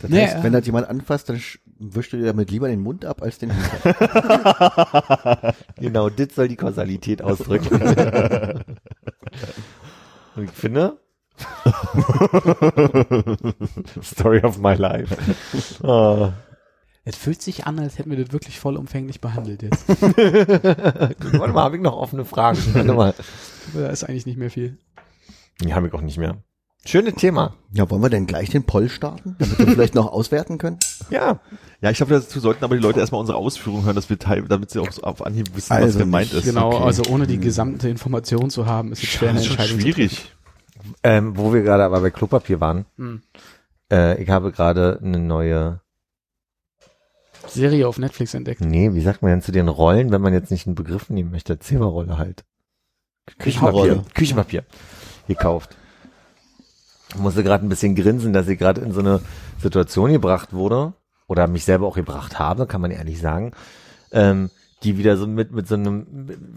Das Nee, heißt, wenn das jemand anfasst, dann sch- wischst du dir damit lieber den Mund ab als den Hintern. [laughs] Genau, das soll die Kausalität ausdrücken. Und ich finde, [laughs] Story of my life. Oh. [laughs] Es fühlt sich an, als hätten wir das wirklich vollumfänglich behandelt jetzt. [laughs] Warte mal, habe ich noch offene Fragen? Warte mal. Da ist eigentlich nicht mehr viel. Die habe ich auch nicht mehr. Schönes Thema. Ja, wollen wir denn gleich den Poll starten, damit wir vielleicht noch auswerten können? Ja. Ja, ich glaube, dazu sollten aber die Leute erstmal unsere Ausführungen hören, dass wir teil, damit sie auch so auf Anhieb wissen, was Also gemeint nicht ist. Genau, okay. also ohne die gesamte Information zu haben, ist es schwer, eine Das ist schon Entscheidung zu schwierig. Ähm, wo wir gerade aber bei Klopapier waren. Hm. Äh, ich habe gerade eine neue. Serie auf Netflix entdeckt. nee, wie sagt man denn zu den Rollen, wenn man jetzt nicht einen Begriff nehmen möchte? Zebra-Rolle halt. Küchenpapier. Küchenrolle. Küchenpapier. Gekauft. Ich musste gerade ein bisschen grinsen, dass ich gerade in so eine Situation gebracht wurde, oder mich selber auch gebracht habe, kann man ehrlich sagen, ähm, die wieder so mit, mit so einem,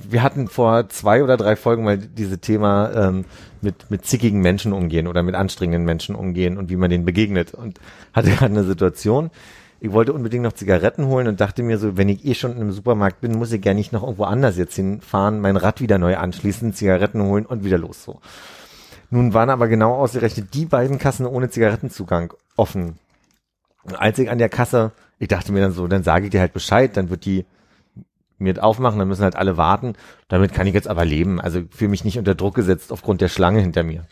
wir hatten vor zwei oder drei Folgen mal diese Thema ähm, mit, mit zickigen Menschen umgehen oder mit anstrengenden Menschen umgehen und wie man denen begegnet und hatte gerade eine Situation, ich wollte unbedingt noch Zigaretten holen und dachte mir so, wenn ich eh schon im Supermarkt bin, muss ich ja nicht noch irgendwo anders jetzt hinfahren, mein Rad wieder neu anschließen, Zigaretten holen und wieder los so. Nun waren aber genau ausgerechnet die beiden Kassen ohne Zigarettenzugang offen. Und als ich an der Kasse, ich dachte mir dann so, dann sage ich dir halt Bescheid, dann wird die mir aufmachen, dann müssen halt alle warten. Damit kann ich jetzt aber leben. Also fühle mich nicht unter Druck gesetzt aufgrund der Schlange hinter mir.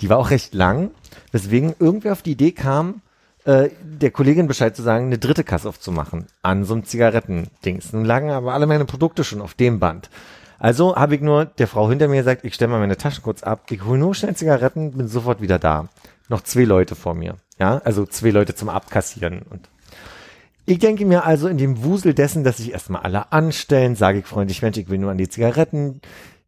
Die war auch recht lang, weswegen irgendwer auf die Idee kam, äh, der Kollegin Bescheid zu sagen, eine dritte Kasse aufzumachen an so einem Zigarettendings. Nun lagen aber alle meine Produkte schon auf dem Band. Also habe ich nur der Frau hinter mir gesagt, ich stelle mal meine Taschen kurz ab, ich hole nur schnell Zigaretten, bin sofort wieder da. Noch zwei Leute vor mir. Ja, also zwei Leute zum Abkassieren und ich denke mir also in dem Wusel dessen, dass sich erstmal alle anstellen, sage ich freundlich, Mensch, ich will nur an die Zigaretten.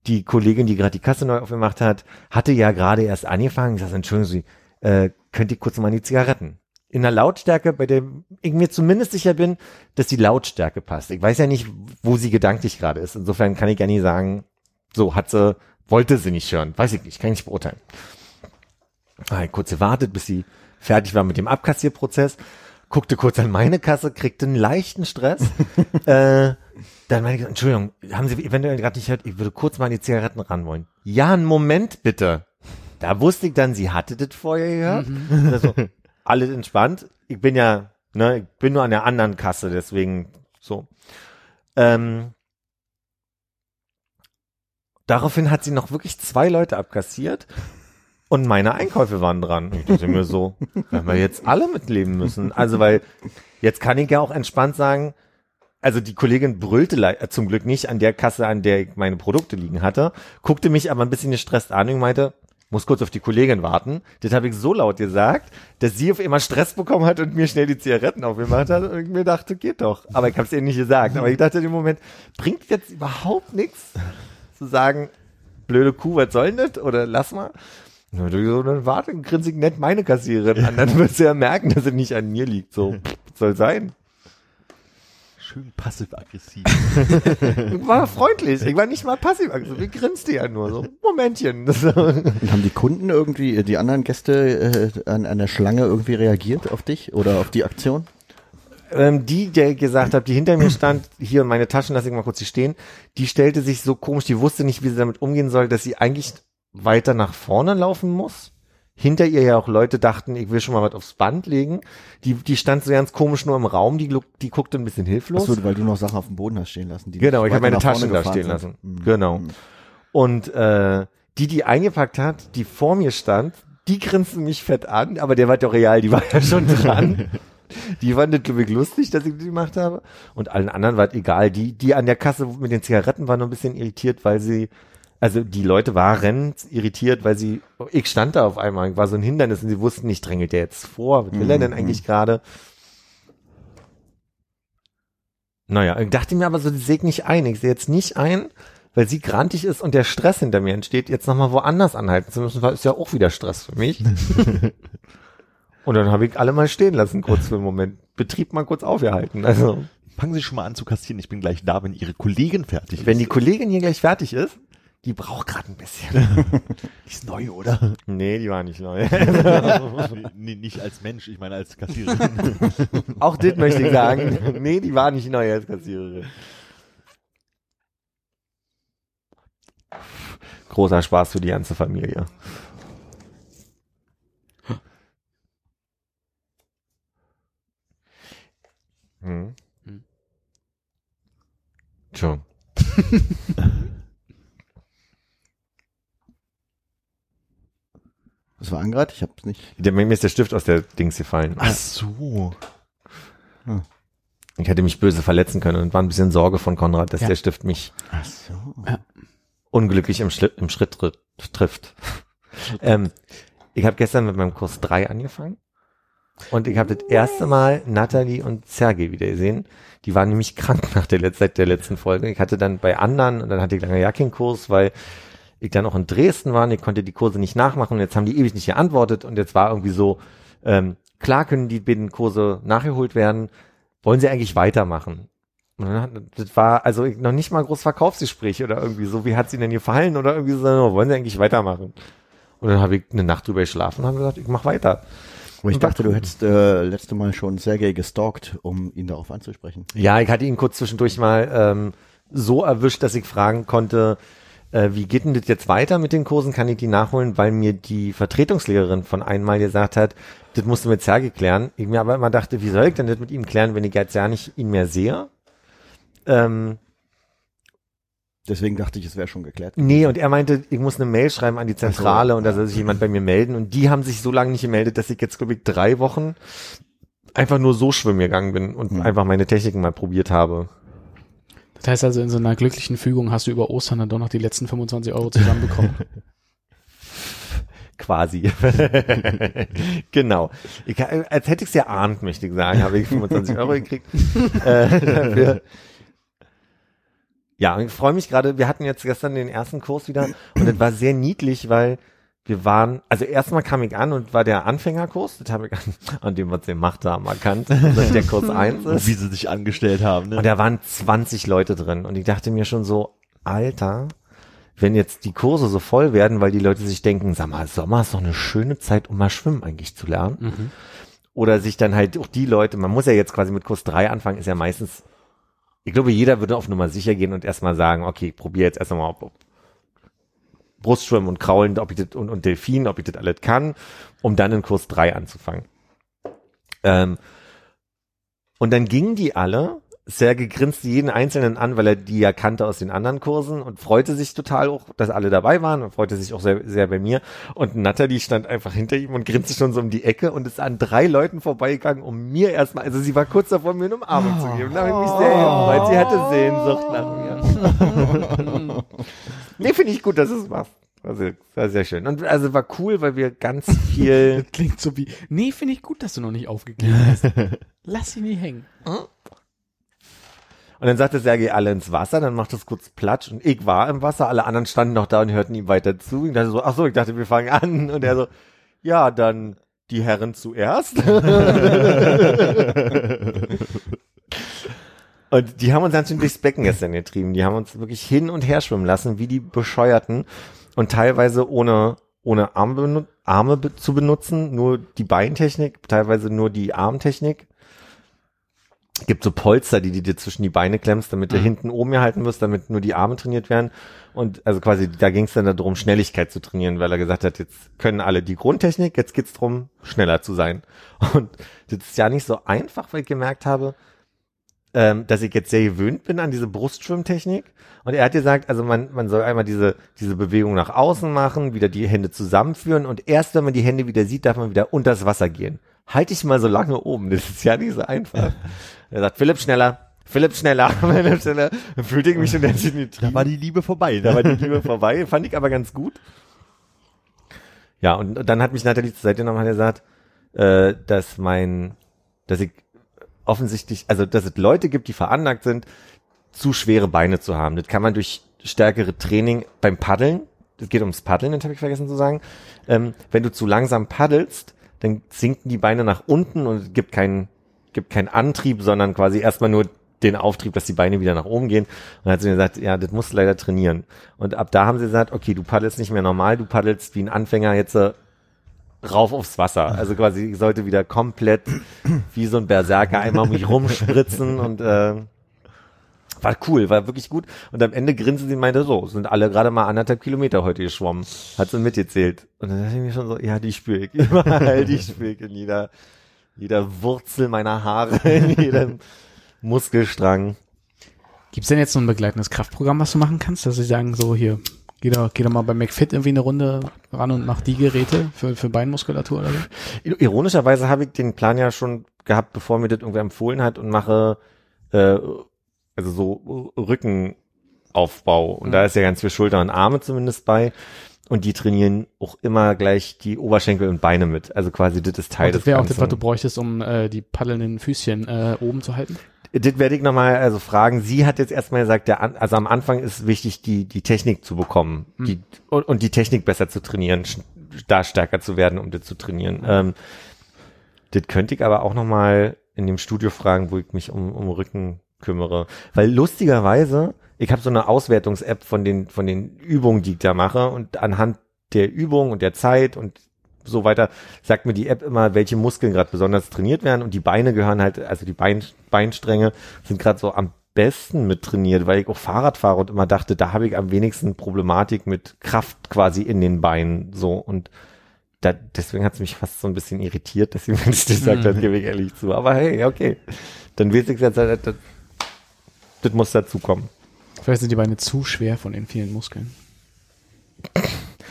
Die Kollegin, die gerade die Kasse neu aufgemacht hat, hatte ja gerade erst angefangen. Ich sage, Entschuldigung Sie, äh, könnt ihr kurz mal an die Zigaretten? In einer Lautstärke, bei der ich mir zumindest sicher bin, dass die Lautstärke passt. Ich weiß ja nicht, wo sie gedanklich gerade ist. Insofern kann ich ja nie sagen, so hat sie, wollte sie nicht hören. Weiß ich nicht, kann ich nicht beurteilen. Ah, kurz gewartet, bis sie fertig war mit dem Abkassierprozess guckte kurz an meine Kasse, kriegte einen leichten Stress. [laughs] äh, dann meine ich, Entschuldigung, haben Sie eventuell gerade nicht gehört, ich würde kurz mal an die Zigaretten ran wollen. Ja, einen Moment bitte. Da wusste ich dann, sie hatte das vorher gehört. Mhm. [laughs] Also, alles entspannt. Ich bin ja, ne, ich bin nur an der anderen Kasse, deswegen so. Ähm, daraufhin hat sie noch wirklich zwei Leute abkassiert und meine Einkäufe waren dran. Ich dachte mir so, wenn wir jetzt alle mitleben müssen. Also, weil jetzt kann ich ja auch entspannt sagen, also die Kollegin brüllte le- zum Glück nicht an der Kasse, an der ich meine Produkte liegen hatte, guckte mich aber ein bisschen gestresst an und meinte, muss kurz auf die Kollegin warten. Das habe ich so laut gesagt, dass sie auf einmal Stress bekommen hat und mir schnell die Zigaretten aufgemacht hat und ich mir dachte, geht doch. Aber ich habe es ihr nicht gesagt. Aber ich dachte dem Moment, bringt jetzt überhaupt nichts zu sagen, blöde Kuh, was soll denn das? Oder lass mal. Na, du so, dann warte, grinse ich nett meine Kassiererin an, dann wirst du ja merken, dass es nicht an mir liegt. So, [laughs] soll sein. Schön passiv-aggressiv. Ich war freundlich, ich war nicht mal passiv. Also, ich grinste ja nur so, Momentchen. [laughs] Und haben die Kunden irgendwie, äh, die anderen Gäste äh, an, an der Schlange irgendwie reagiert auf dich oder auf die Aktion? ähm, die, der gesagt hat, die hinter mir stand, hier und meine Taschen, lass ich mal kurz hier stehen, die stellte sich so komisch, die wusste nicht, wie sie damit umgehen soll, dass sie eigentlich weiter nach vorne laufen muss. Hinter ihr ja auch Leute dachten, ich will schon mal was aufs Band legen. Die, die stand so ganz komisch nur im Raum, die, die guckte ein bisschen hilflos. Achso, weil du noch Sachen auf dem Boden hast stehen lassen. Die Genau, ich habe meine Taschen da stehen sind. lassen. Mhm. Genau. Mhm. Und äh, die, die eingepackt hat, die vor mir stand, die grinste mich fett an, aber der war doch real, die war [laughs] ja schon dran. Die fand das, glaube ich, lustig, dass ich das gemacht habe. Und allen anderen war es egal. Die, die an der Kasse mit den Zigaretten waren noch ein bisschen irritiert, weil sie, also die Leute waren irritiert, weil sie, ich stand da auf einmal, war so ein Hindernis und sie wussten nicht, drängelt der jetzt vor, was will er denn eigentlich gerade? Naja, ich dachte mir aber so, die säg nicht ein. Ich sehe jetzt nicht ein, weil sie grantig ist und der Stress hinter mir entsteht, jetzt nochmal woanders anhalten zu müssen, weil ist ja auch wieder Stress für mich. [laughs] und dann habe ich alle mal stehen lassen, kurz für einen Moment. Betrieb mal kurz aufgehalten. Also, Fangen Sie schon mal an zu kassieren. Ich bin gleich da, wenn Ihre Kollegin fertig wenn die ist. Kollegin hier gleich fertig ist, die braucht gerade ein bisschen. Die [laughs] ist neu, oder? nee, die war nicht neu. [laughs] nee, nicht als Mensch, ich meine als Kassiererin. [laughs] auch das möchte ich sagen. nee, die war nicht neu als Kassiererin. Großer Spaß für die ganze Familie. Hm. Hm. Schon. Was war angrad? Ich hab's nicht. Der, mir ist der Stift aus der Dings gefallen. Ach so. Ich hätte mich böse verletzen können und war ein bisschen Sorge von Konrad, dass Ja. der Stift mich Ach so. unglücklich im, Schritt, im Schritt tr trifft. [laughs] ähm, ich habe gestern mit meinem Kurs 3 angefangen und ich habe das erste Mal Natalie und Sergei wieder gesehen. Die waren nämlich krank nach der, Letz seit der letzten Folge. Ich hatte dann bei anderen und dann hatte ich lange ja keinen Kurs, weil ich dann auch in Dresden war und ich konnte die Kurse nicht nachmachen und jetzt haben die ewig nicht geantwortet und jetzt war irgendwie so, ähm, klar können die beiden Kurse nachgeholt werden, wollen sie eigentlich weitermachen? Und dann hat, das war also noch nicht mal ein großes Verkaufsgespräch oder irgendwie so, wie hat sie denn gefallen oder irgendwie so, wollen sie eigentlich weitermachen? Und dann habe ich eine Nacht drüber geschlafen und habe gesagt, ich mach weiter. Aber ich Und dachte, du hättest äh, letzte Mal schon Sergei gestalkt, um ihn darauf anzusprechen. Ja, ich hatte ihn kurz zwischendurch mal ähm, so erwischt, dass ich fragen konnte, äh, wie geht denn das jetzt weiter mit den Kursen? Kann ich die nachholen? Weil mir die Vertretungslehrerin von einmal gesagt hat, das musst du mit Serge klären. Ich mir aber immer dachte, wie soll ich denn das mit ihm klären, wenn ich jetzt ja nicht ihn mehr sehe? Ähm, Deswegen dachte ich, es wäre schon geklärt. Nee, und er meinte, ich muss eine Mail schreiben an die Zentrale und da soll sich jemand bei mir melden. Und die haben sich so lange nicht gemeldet, dass ich jetzt, glaube ich, drei Wochen einfach nur so schwimmen gegangen bin und Hm. einfach meine Techniken mal probiert habe. Das heißt also, in so einer glücklichen Fügung hast du über Ostern dann doch noch die letzten 25 Euro zusammenbekommen. [laughs] Quasi. [laughs] genau. Ich, als hätte ich es ja ahnt, möchte ich sagen, habe ich 25 Euro gekriegt. äh, dafür. Ja, und ich freue mich gerade, wir hatten jetzt gestern den ersten Kurs wieder und das war sehr niedlich, weil wir waren, also erstmal kam ich an und war der Anfängerkurs, das habe ich an, an dem, was sie gemacht haben, erkannt, [laughs] dass der Kurs 1 Und ist. wie sie sich angestellt haben, ne? Und da waren 20 Leute drin. Und ich dachte mir schon so, Alter, wenn jetzt die Kurse so voll werden, weil die Leute sich denken, sag mal, Sommer ist doch eine schöne Zeit, um mal schwimmen eigentlich zu lernen. Mhm. Oder sich dann halt auch die Leute, man muss ja jetzt quasi mit Kurs 3 anfangen, ist ja meistens, ich glaube, jeder würde auf Nummer sicher gehen und erstmal sagen, okay, ich probiere jetzt erstmal ob, ob Brustschwimmen und Kraulen, ob ich das, und, und Delfin, ob ich das alles kann, um dann in Kurs 3 anzufangen. Ähm, und dann gingen die alle, Serge grinste jeden Einzelnen an, weil er die ja kannte aus den anderen Kursen und freute sich total auch, dass alle dabei waren und freute sich auch sehr, sehr bei mir. Und Natalie stand einfach hinter ihm und grinste schon so um die Ecke und ist an drei Leuten vorbeigegangen, um mir erstmal, also sie war kurz davor, mir eine Umarmung zu geben. Da habe ich mich sehr gefreut. Sie hatte Sehnsucht nach mir. [laughs] nee, finde ich gut, dass du es machst. Also, war sehr schön. Und also war cool, weil wir ganz viel [laughs] Klingt so wie, nee, finde ich gut, dass du noch nicht aufgegeben hast. [laughs] Lass ihn nicht hängen. Und dann sagte Sergei alle ins Wasser, dann macht es kurz Platsch und ich war im Wasser, alle anderen standen noch da und hörten ihm weiter zu. Ich dachte so, ach so, ich dachte, wir fangen an. Und er so, ja, dann die Herren zuerst. [laughs] und die haben uns ganz schön durchs Becken gestern getrieben. Die haben uns wirklich hin und her schwimmen lassen, wie die Bescheuerten. Und teilweise ohne, ohne Arme, Arme zu benutzen, nur die Beintechnik, teilweise nur die Armtechnik gibt so Polster, die, die dir zwischen die Beine klemmst, damit du hinten oben hier halten wirst, damit nur die Arme trainiert werden. Und also quasi, da ging es dann darum, Schnelligkeit zu trainieren, weil er gesagt hat, jetzt können alle die Grundtechnik, jetzt geht's drum, schneller zu sein. Und das ist ja nicht so einfach, weil ich gemerkt habe, ähm, dass ich jetzt sehr gewöhnt bin an diese Brustschwimmtechnik. Und er hat gesagt, also man, man soll einmal diese, diese Bewegung nach außen machen, wieder die Hände zusammenführen und erst wenn man die Hände wieder sieht, darf man wieder unters Wasser gehen. Halte ich mal so lange oben, das ist ja nicht so einfach. Er sagt, Philipp schneller, Philipp schneller, [laughs] Philipp schneller. Dann fühlte ich mich schon ganz in die Da war die Liebe vorbei, da ne? war die Liebe vorbei, fand ich aber ganz gut. Ja, und dann hat mich Nathalie zur Seite genommen und hat gesagt, äh, dass mein, dass ich offensichtlich, also dass es Leute gibt, die veranlagt sind, zu schwere Beine zu haben. Das kann man durch stärkere Training beim Paddeln, das geht ums Paddeln, das habe ich vergessen zu sagen, ähm, wenn du zu langsam paddelst, dann sinken die Beine nach unten und es gibt keinen gibt keinen Antrieb, sondern quasi erstmal nur den Auftrieb, dass die Beine wieder nach oben gehen. Und dann hat sie mir gesagt, ja, das musst du leider trainieren. Und ab da haben sie gesagt, okay, du paddelst nicht mehr normal, du paddelst wie ein Anfänger jetzt äh, rauf aufs Wasser. Also quasi, ich sollte wieder komplett wie so ein Berserker einmal um mich rumspritzen und äh, war cool, war wirklich gut. Und am Ende grinste sie und meinte, so, sind alle gerade mal anderthalb Kilometer heute geschwommen. Hat sie mitgezählt. Und dann dachte ich mir schon so, ja, die spüre ich [laughs] überall, die spüre ich in jeder, jeder Wurzel meiner Haare, [laughs] in jedem Muskelstrang. Gibt's denn jetzt so ein begleitendes Kraftprogramm, was du machen kannst, dass sie sagen, so hier, geh doch, geh doch mal bei McFit irgendwie eine Runde ran und mach die Geräte für, für Beinmuskulatur oder so? Ironischerweise habe ich den Plan ja schon gehabt, bevor mir das irgendwer empfohlen hat und mache äh, also so Rückenaufbau. Und da ist ja ganz viel Schulter und Arme zumindest bei. Und die trainieren auch immer gleich die Oberschenkel und Beine mit. Also quasi das ist Teil Und des das wäre auch das, Ganzen. was du bräuchtest, um äh, die paddelnden Füßchen äh, oben zu halten? Das werde ich nochmal also fragen. Sie hat jetzt erstmal gesagt, der an, also am Anfang ist wichtig, die, die Technik zu bekommen die, und, und die Technik besser zu trainieren, da stärker zu werden, um das zu trainieren. Ähm, das könnte ich aber auch nochmal in dem Studio fragen, wo ich mich um, um Rücken kümmere. Weil lustigerweise, ich habe so eine Auswertungs-App von den, von den Übungen, die ich da mache und anhand der Übung und der Zeit und so weiter, sagt mir die App immer, welche Muskeln gerade besonders trainiert werden und die Beine gehören halt, also die Bein, Beinstränge sind gerade so am besten mit trainiert, weil ich auch Fahrrad fahre und immer dachte, da habe ich am wenigsten Problematik mit Kraft quasi in den Beinen so und da, deswegen hat es mich fast so ein bisschen irritiert, wenn ich das gesagt habe, gebe ich ehrlich zu. Aber hey, okay. Dann weiß ich jetzt, das, das, das muss dazukommen. Vielleicht sind die Beine zu schwer von den vielen Muskeln.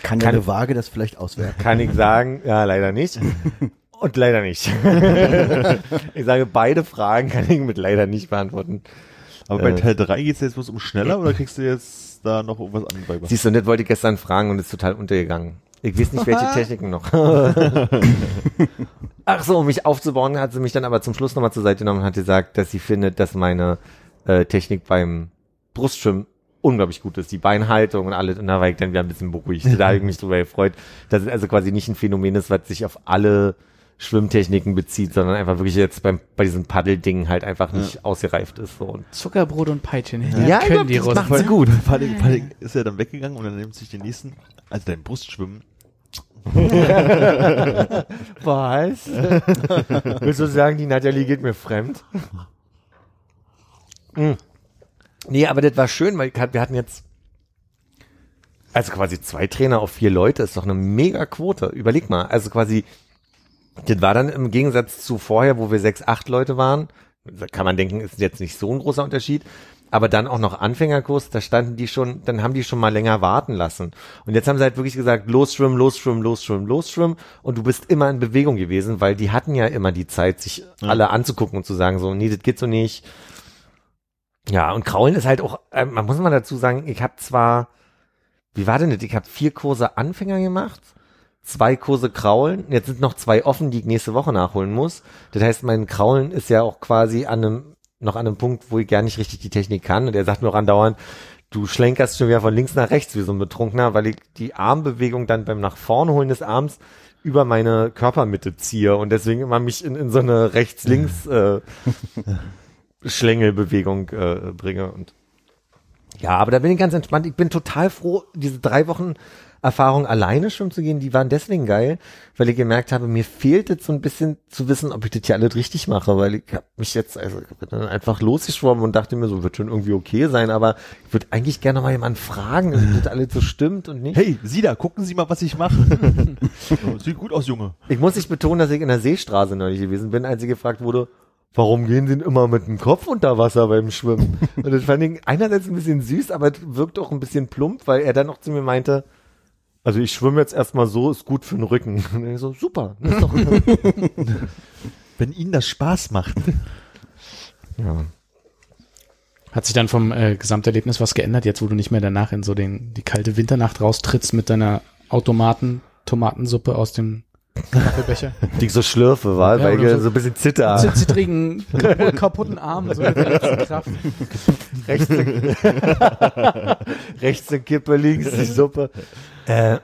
Kann ja Kann- eine Waage das vielleicht auswerten? Kann ich sagen, ja, leider nicht. [laughs] Und leider nicht. [laughs] ich sage, beide Fragen kann ich mit leider nicht beantworten. Aber bei Äh. Teil 3 geht's jetzt bloß um schneller oder kriegst du jetzt da noch irgendwas anderes beigebracht? Siehst du, und das wollte ich gestern fragen und ist total untergegangen. Ich weiß nicht, welche [laughs] Techniken noch. Ach so, um mich aufzubauen, hat sie mich dann aber zum Schluss nochmal zur Seite genommen und hat gesagt, dass sie findet, dass meine äh, Technik beim Brustschwimmen unglaublich gut ist. Die Beinhaltung und alles. Und da war ich dann wieder ein bisschen beruhigt. Da habe ich mich drüber gefreut, dass es also quasi nicht ein Phänomen ist, was sich auf alle Schwimmtechniken bezieht, sondern einfach wirklich jetzt beim, bei diesen Paddeldingen halt einfach nicht ausgereift ist. So. Und Zuckerbrot und Peitschen. Ja, ich können glaub, die das macht gut. Vor allem ist er dann weggegangen und dann nimmt sich den nächsten, also dein Brustschwimmen. [laughs] Was? Willst du sagen, die Natalie geht mir fremd? Mm. [laughs] Nee, aber das war schön, weil wir hatten jetzt also quasi zwei Trainer auf vier Leute, ist doch eine mega Quote. Überleg mal, also quasi, das war dann im Gegensatz zu vorher, wo wir sechs, acht Leute waren, da kann man denken, ist jetzt nicht so ein großer Unterschied, aber dann auch noch Anfängerkurs, da standen die schon, dann haben die schon mal länger warten lassen. Und jetzt haben sie halt wirklich gesagt, los schwimmen, los schwimmen, los schwimmen, los schwimmen. Und du bist immer in Bewegung gewesen, weil die hatten ja immer die Zeit, sich alle anzugucken und zu sagen, so, nee, das geht so nicht. Ja, und Kraulen ist halt auch, äh, man muss mal dazu sagen, ich habe zwar, wie war denn das? Ich habe vier Kurse Anfänger gemacht, zwei Kurse Kraulen, jetzt sind noch zwei offen, die ich nächste Woche nachholen muss. Das heißt, mein Kraulen ist ja auch quasi an einem, noch an einem Punkt, wo ich gar nicht richtig die Technik kann. Und er sagt mir auch andauernd, du schlenkerst schon wieder von links nach rechts wie so ein Betrunkener, weil ich die Armbewegung dann beim nach vorne holen des Arms über meine Körpermitte ziehe und deswegen immer mich in, in so eine rechts-links äh, [laughs] Schlängelbewegung äh, bringe und ja, aber da bin ich ganz entspannt. Ich bin total froh, diese drei Wochen Erfahrung alleine schwimmen zu gehen, die waren deswegen geil, weil ich gemerkt habe, mir fehlt jetzt so ein bisschen zu wissen, ob ich das hier alles richtig mache, weil ich habe mich jetzt also ich bin dann einfach losgeschwommen und dachte mir so, wird schon irgendwie okay sein, aber ich würde eigentlich gerne mal jemanden fragen, ob das alles so stimmt und nicht. Hey, Sie da, gucken Sie mal, was ich mache. [laughs] Sieht gut aus, Junge. Ich muss nicht betonen, dass ich in der Seestraße neulich gewesen bin, als ich gefragt wurde, warum gehen Sie denn immer mit dem Kopf unter Wasser beim Schwimmen? [laughs] Und das fand ich einerseits ein bisschen süß, aber es wirkt auch ein bisschen plump, weil er dann auch zu mir meinte, also ich schwimme jetzt erstmal so, ist gut für den Rücken. [laughs] Und ich so, super. [laughs] Doch, Wenn Ihnen das Spaß macht. ja. Hat sich dann vom äh, Gesamterlebnis was geändert, jetzt wo du nicht mehr danach in so den, die kalte Winternacht raustrittst mit deiner Automaten Tomatensuppe aus dem Kaffeebecher? [laughs] Die ich so schlürfe, war, Ja, weil so- so ein bisschen zitter. Zit- Zittrigen, kapu- [laughs] kaputten Arm, so mit der letzten Kraft. rechts, eine, [laughs] rechts eine Kippe, links die Suppe. Äh,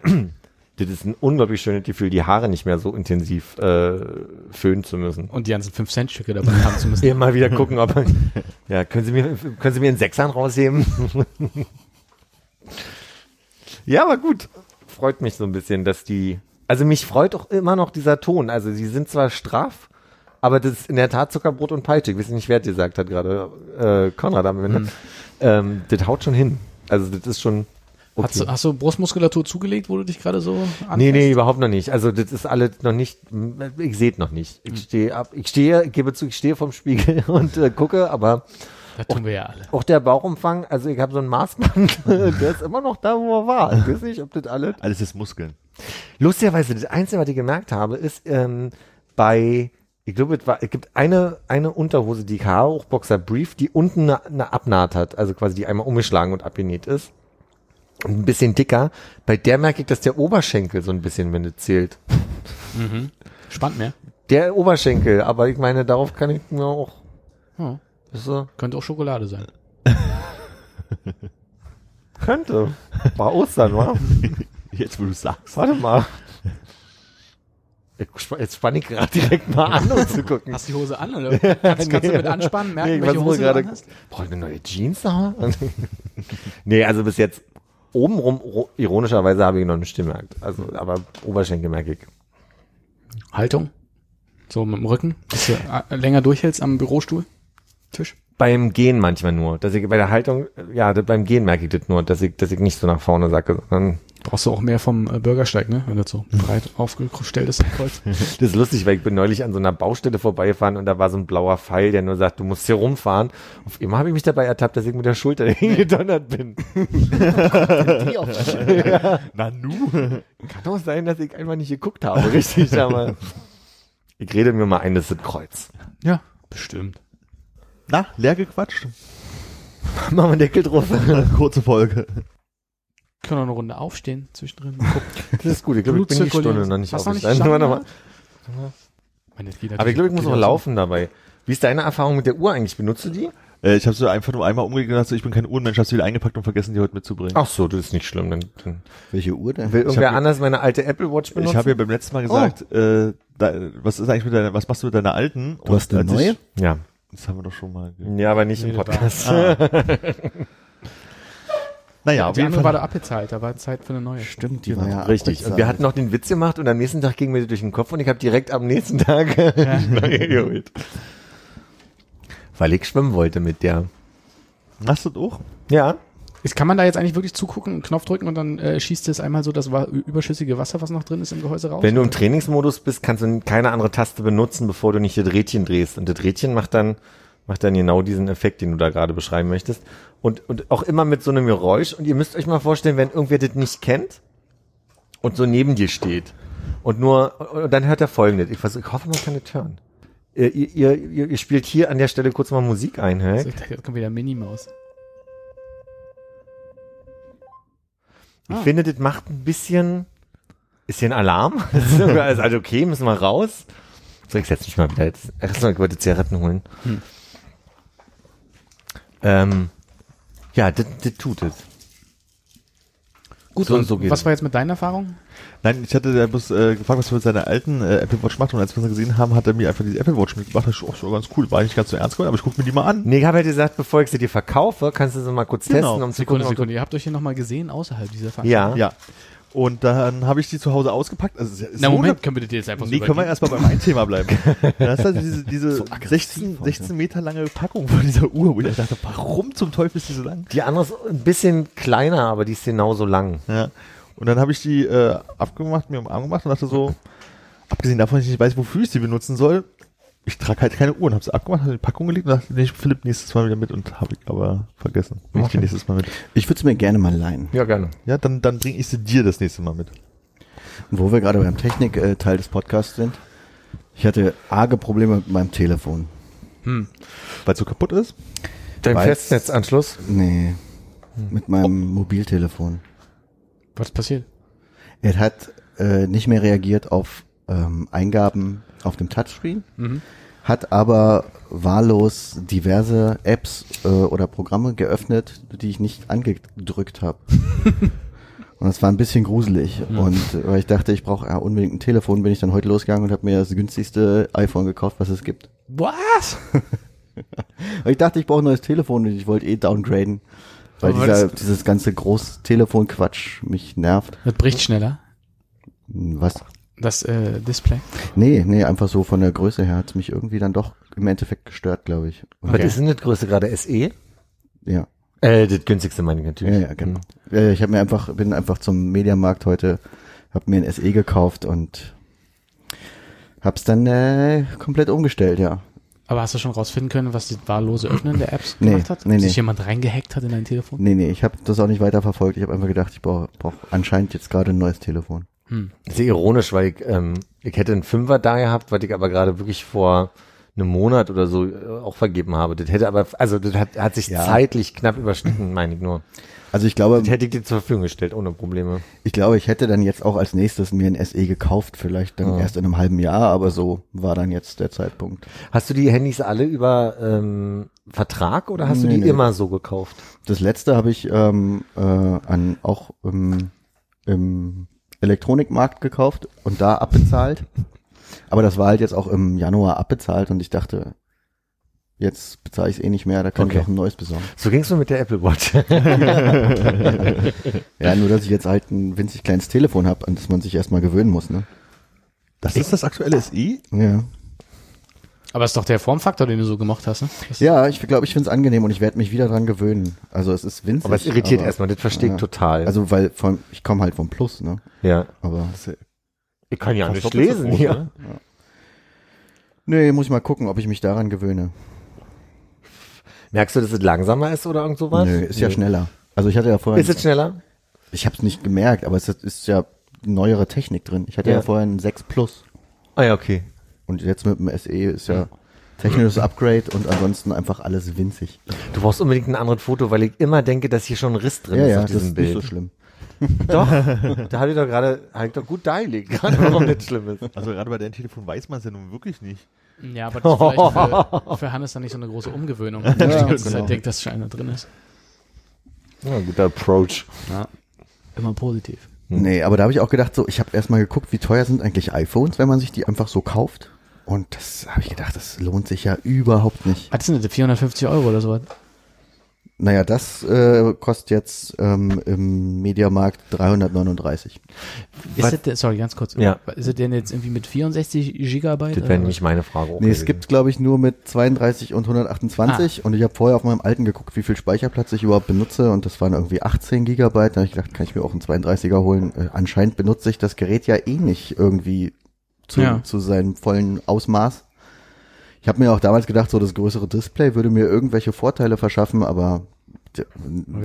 das ist ein unglaublich schönes Gefühl, die Haare nicht mehr so intensiv äh, föhnen zu müssen. Und die ganzen 5-Cent-Stücke dabei haben zu müssen. Immer wieder gucken, ob ja, können Sie mir können Sie mir einen Sechsern rausheben? ja, aber gut. Freut mich so ein bisschen, dass die also mich freut auch immer noch dieser Ton. Also sie sind zwar straff, aber das ist in der Tat Zuckerbrot und Peitsche. Ich weiß nicht, wer das gesagt hat gerade. Äh, Konrad am Ende. Ähm, das haut schon hin. Also das ist schon okay. Hast, du, hast du Brustmuskulatur zugelegt, wo du dich gerade so anfasst? Nee, nee, überhaupt noch nicht. Also das ist alles noch nicht, ich sehe noch nicht. Ich stehe ab, ich stehe, ich gebe zu, ich stehe vom Spiegel [laughs] und äh, gucke, aber Das tun wir ja alle. auch der Bauchumfang, also ich habe so einen Maßband, [laughs] der ist immer noch da, wo er war. Ich weiß nicht, ob das alles. Alles ist Muskeln. Lustigerweise, das Einzige, was ich gemerkt habe, ist ähm, bei, ich glaube, es, war, es gibt eine, eine Unterhose, die ich habe, auch Boxer Brief, die unten eine, eine Abnaht hat, also quasi die einmal umgeschlagen und abgenäht ist. Und ein bisschen dicker. Bei der merke ich, dass der Oberschenkel so ein bisschen, wenn es zählt. Spannend mehr. Der Oberschenkel, aber ich meine, darauf kann ich mir auch, ist so, könnte auch Schokolade sein. [laughs] könnte. War Ostern, wa? [laughs] Jetzt, wo du sagst. Warte mal. Jetzt spann ich gerade direkt mal an, um zu gucken. Hast du die Hose an? Oder? Kannst, kannst du mit anspannen, merken, Nee, ich welche Hose gerade- du anhast? Brauche ich eine neue Jeans da? [laughs] nee, also bis jetzt obenrum, ro- ironischerweise habe ich noch nicht gemerkt. Also, aber Oberschenkel merke ich. Haltung. So mit dem Rücken, dass du äh, länger durchhältst am Bürostuhl. Tisch. beim Gehen manchmal nur, dass ich bei der Haltung, ja, beim Gehen merke ich das nur, dass ich, dass ich nicht so nach vorne sacke, sondern Brauchst du auch mehr vom äh, Bürgersteig, ne? Wenn das so breit aufgestellt ist, das Kreuz. [laughs] das ist lustig, weil ich bin neulich an so einer Baustelle vorbeigefahren und da war so ein blauer Pfeil, der nur sagt, du musst hier rumfahren. Auf immer habe ich mich dabei ertappt, dass ich mit der Schulter [laughs] hingedonnert bin. [laughs] Na nu. Kann doch sein, dass ich einfach nicht geguckt habe, richtig, aber ich rede mir mal ein, das ist das Kreuz. Ja, bestimmt. Na, leer gequatscht. Machen wir einen Deckel drauf. Kurze Folge. Können wir noch eine Runde aufstehen zwischendrin. [laughs] Das ist gut, ich glaube, ich bin die. Stunde noch nicht du noch nicht aufgestanden. Aber ich glaube, ich muss noch auch laufen dabei. Wie ist deine Erfahrung mit der Uhr eigentlich? Benutzt du die? Äh, ich habe so einfach nur einmal umgegangen, ich bin kein Uhrenmensch, hast du wieder eingepackt und vergessen, die heute mitzubringen. Ach so, das ist nicht schlimm. Dann, dann Welche Uhr denn? will irgendwer anders meine alte Apple Watch benutzen. ich habe ja beim letzten Mal gesagt, äh, da, was ist eigentlich mit deiner, was machst du mit deiner alten? Du hast eine neue? Ich, ja. das haben wir doch schon mal. ja, aber nicht Nee, im das war- [laughs] Naja, auf Die jeden andere war da abbezahlt, da war Zeit für eine neue. Stimmt, die war ja Richtig. Und wir abbezahlt. hatten noch den Witz gemacht und am nächsten Tag ging mir das durch den Kopf und ich habe direkt am nächsten Tag [laughs] neue geholt. Weil ich schwimmen wollte mit der. Hast du doch? Ja. Ist, kann man da jetzt eigentlich wirklich zugucken, einen Knopf drücken und dann äh, schießt es einmal so das wa- überschüssige Wasser, was noch drin ist im Gehäuse raus? Wenn du im Trainingsmodus bist, kannst du keine andere Taste benutzen, bevor du nicht das Rädchen drehst. Und das Rädchen macht dann, macht dann genau diesen Effekt, den du da gerade beschreiben möchtest. Und, und auch immer mit so einem Geräusch. Und ihr müsst euch mal vorstellen, wenn irgendwer das nicht kennt und so neben dir steht und nur, und dann hört er folgendes. Ich, versuch, ich hoffe, man kann das hören. Ihr, ihr, ihr, ihr spielt hier an der Stelle kurz mal Musik ein, hä? Jetzt kommt wieder Minimaus. Ich Ah. finde, das macht ein bisschen, ist hier ein Alarm? [laughs] Also okay, müssen wir raus? So, ich setz mich mal wieder jetzt. Erstmal, ich wollte Zigaretten holen. Hm. Ähm, ja, das, tut es. Gut, So- und so geht was war jetzt mit deiner Erfahrung? Nein, ich hatte der bloß äh, gefragt, was er mit seiner alten äh, Apple Watch macht und als wir sie gesehen haben, hat er mir einfach diese Apple Watch mitgebracht. Das ist auch so ganz cool. War nicht ganz so ernst gemeint, aber ich guck mir die mal an. Nee, ich habe halt gesagt, bevor ich sie dir verkaufe, kannst du sie mal kurz Genau. testen, um zu Sekunde, gucken, ob Sekunde. Ihr habt euch hier nochmal gesehen außerhalb dieser Veranstaltung. Ja. Ja. Und dann habe ich die zu Hause ausgepackt. Also Na so Moment, können wir das jetzt einfach so Nee, können wir erstmal beim einen Thema bleiben. [laughs] Das ist also diese, diese So aggressiv 16, heute. 16 Meter lange Packung von dieser Uhr, wo ich dachte, warum zum Teufel ist die so lang? Die andere ist ein bisschen kleiner, aber die ist genauso lang. Ja. Und dann habe ich die äh, abgemacht, mir um den Arm gemacht und dachte so, abgesehen davon, dass ich nicht weiß, wofür ich sie benutzen soll, ich trage halt keine Uhr und habe sie abgemacht, habe die Packung gelegt und dachte, nee, ich Philipp nächstes Mal wieder mit und habe ich aber vergessen. Bring ich die Okay. nächstes Mal mit. Ich würde es mir gerne mal leihen. Ja, gerne. Ja, dann, dann bringe ich sie dir das nächste Mal mit. Und wo wir gerade beim Technik-Teil des Podcasts sind. Ich hatte arge Probleme mit meinem Telefon. Hm. Weil es so kaputt ist. Dein Weiß- Festnetzanschluss? Nee, mit meinem Mobiltelefon. Was ist passiert? Er hat äh, nicht mehr reagiert auf ähm, Eingaben auf dem Touchscreen, Mhm. hat aber wahllos diverse Apps äh, oder Programme geöffnet, die ich nicht angedrückt habe. [laughs] und das war ein bisschen gruselig. Und äh, weil ich dachte, ich brauche ja, unbedingt ein Telefon, bin ich dann heute losgegangen und habe mir das günstigste iPhone gekauft, was es gibt. Was? [laughs] Ich dachte, ich brauche ein neues Telefon und ich wollte eh downgraden. Weil Aber dieser, dieses ganze Groß-Telefon-Quatsch mich nervt. Das bricht schneller. Hm, Was? Das äh, Display. Nee, nee, einfach so von der Größe her hat's mich irgendwie dann doch im Endeffekt gestört, glaube ich. Und Was ist denn das größte gerade? SE? Ja, Äh, das günstigste meine ich natürlich. ja, genau. Ja, ja, ich habe mir einfach, bin einfach zum Mediamarkt heute, habe mir ein SE gekauft und hab's dann äh, komplett umgestellt, ja. Aber hast du schon rausfinden können, was das wahllose Öffnen der Apps Nee, gemacht hat? nee, Ob sich nee. jemand reingehackt hat in dein Telefon? Nee, nee, ich habe das auch nicht weiter verfolgt. Ich habe einfach gedacht, ich brauche brauch anscheinend jetzt gerade ein neues Telefon. Hm. Sehr ironisch, weil ich, ähm, ich hätte einen Fünfer da gehabt, was ich aber gerade wirklich vor einem Monat oder so äh, auch vergeben habe. Das hätte aber, also das hat, hat sich Ja. zeitlich knapp überschnitten, meine ich nur. Also ich glaube, Das hätte ich dir zur Verfügung gestellt, ohne Probleme. ich glaube, ich hätte dann jetzt auch als nächstes mir ein SE gekauft, vielleicht dann Ja. erst in einem halben Jahr, aber so war dann jetzt der Zeitpunkt. Hast du die Handys alle über ähm, Vertrag oder hast du Nee, die nee. immer so gekauft? Das letzte habe ich ähm, äh, an auch im, im Elektronikmarkt gekauft und da abbezahlt. Aber das war halt jetzt auch im Januar abbezahlt und ich dachte, jetzt bezahle ich es eh nicht mehr, da kann Okay. ich auch ein neues besorgen. So ging's nur mit der Apple Watch. [laughs] [laughs] Ja, nur dass ich jetzt halt ein winzig kleines Telefon habe, an das man sich erstmal gewöhnen muss, ne? Das ist das aktuelle SE? Ja. Aber ist doch der Formfaktor, den du so gemocht hast, ne? Das- Ja, ich glaube, ich finde es angenehm und ich werde mich wieder dran gewöhnen. Also es ist winzig. Aber es irritiert aber- erstmal, das verstehe ich ja. total. Also weil von, ich komme halt vom Plus, ne? ja. Aber Ich kann ja nicht lesen hier. ne? nee, muss ich mal gucken, ob ich mich daran gewöhne. Merkst du, dass es langsamer ist oder irgend sowas? Nö, ist ja Nee. schneller. Also ich hatte ja vorher, Ist es schneller? ich habe es nicht gemerkt, aber es ist, ja neuere Technik drin. Ich hatte ja, Ja. vorher einen 6 Plus Ah ja, okay. Und jetzt mit dem SE ist ja technisches Upgrade und ansonsten einfach alles winzig. Du brauchst unbedingt ein anderes Foto, weil ich immer denke, dass hier schon ein Riss drin ja, ist ja, auf das diesem ist Bild. nicht so schlimm. Doch, da habe ich doch gerade, habe ich doch gut dargelegt, gerade warum das schlimm ist. Also gerade bei deinem Telefon weiß man es ja nun wirklich nicht. Ja, aber das ist vielleicht für, [laughs] für Hannes dann nicht so eine große Umgewöhnung. Ja, die ganze genau. Zeit denkt, dass schon einer drin ist. Ja, guter Approach. Ja. Immer positiv. Hm. Nee, aber da habe ich auch gedacht, so, ich habe erstmal geguckt, wie teuer sind eigentlich iPhones, wenn man sich die einfach so kauft. Und das habe ich gedacht, das lohnt sich ja überhaupt nicht. Was sind das? 450 Euro oder sowas? Naja, das äh, kostet jetzt ähm, im Mediamarkt 339. Ist Was- das, denn- sorry, ganz kurz. Ja. Ist das denn jetzt irgendwie mit 64 Gigabyte? Das wäre nämlich meine Frage Nee, es gibt, glaube ich, nur mit 32 und 128 und ich habe vorher auf meinem alten geguckt, wie viel Speicherplatz ich überhaupt benutze und das waren irgendwie 18 Gigabyte. Da habe ich gedacht, kann ich mir auch einen 32er holen. Äh, anscheinend benutze ich das Gerät ja eh nicht irgendwie zu, Ja. zu seinem vollen Ausmaß. Ich habe mir auch damals gedacht, so das größere Display würde mir irgendwelche Vorteile verschaffen, aber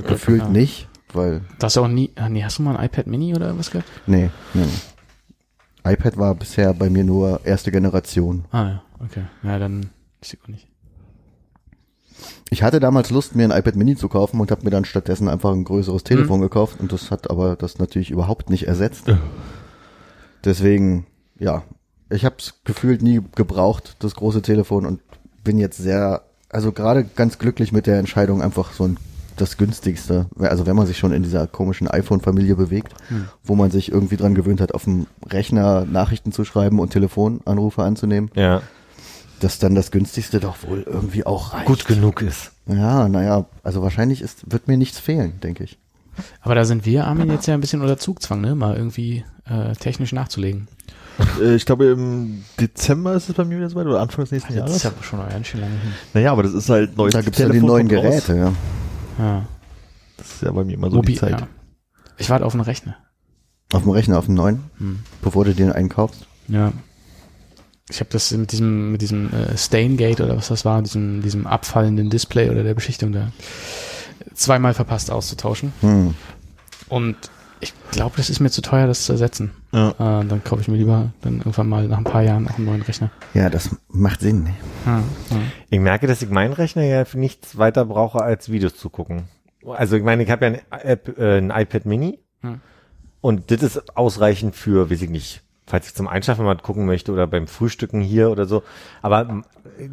gefühlt nicht, weil Das auch nie. Ah, nee, hast du mal ein iPad Mini oder was gehabt? nee, nee. nee. iPad war bisher bei mir nur erste Generation. Ah, ja, okay. Ja, dann ist auch nicht. Ich hatte damals Lust, mir ein iPad Mini zu kaufen und habe mir dann stattdessen einfach ein größeres Telefon Mhm. gekauft und das hat aber das natürlich überhaupt nicht ersetzt. Deswegen, ja, ich habe es gefühlt nie gebraucht, das große Telefon und bin jetzt sehr, also gerade ganz glücklich mit der Entscheidung, einfach so ein das günstigste, also wenn man sich schon in dieser komischen iPhone-Familie bewegt, Hm. wo man sich irgendwie dran gewöhnt hat, auf dem Rechner Nachrichten zu schreiben und Telefonanrufe anzunehmen, Ja, dass dann das günstigste doch wohl irgendwie auch reicht. gut genug ist. Ja, naja, also wahrscheinlich ist, wird mir nichts fehlen, denke ich. Aber da sind wir, Armin, jetzt ja ein bisschen unter Zugzwang, ne? Mal irgendwie äh, technisch nachzulegen. Äh, ich glaube, im Dezember ist es bei mir wieder soweit oder Anfang des nächsten Das ist Jahres. ja schon ganz schön lange hin. Naja, aber das ist halt neues Da gibt's ja die neuen. Geräte, ja. Ja. Das ist ja bei mir immer so Mobi, die Zeit. ja. Ich warte auf einen Rechner. Auf dem Rechner, auf dem neuen, Hm. bevor du den einen kaufst. Ja. Ich habe das mit diesem, mit diesem äh, Staingate oder was das war, diesem, diesem abfallenden Display oder der Beschichtung da zweimal verpasst auszutauschen. Hm. Und ich glaube, das ist mir zu teuer, das zu ersetzen. Ja. Äh, dann kaufe ich mir lieber dann irgendwann mal nach ein paar Jahren auch einen neuen Rechner. Ja, das macht Sinn. ne? Ja, ja. Ich merke, dass ich meinen Rechner ja für nichts weiter brauche, als Videos zu gucken. Also ich meine, ich habe ja ein, App, äh, ein iPad Mini Hm. und das ist ausreichend für, weiß ich nicht, falls ich zum Einschlafen mal gucken möchte oder beim Frühstücken hier oder so. Aber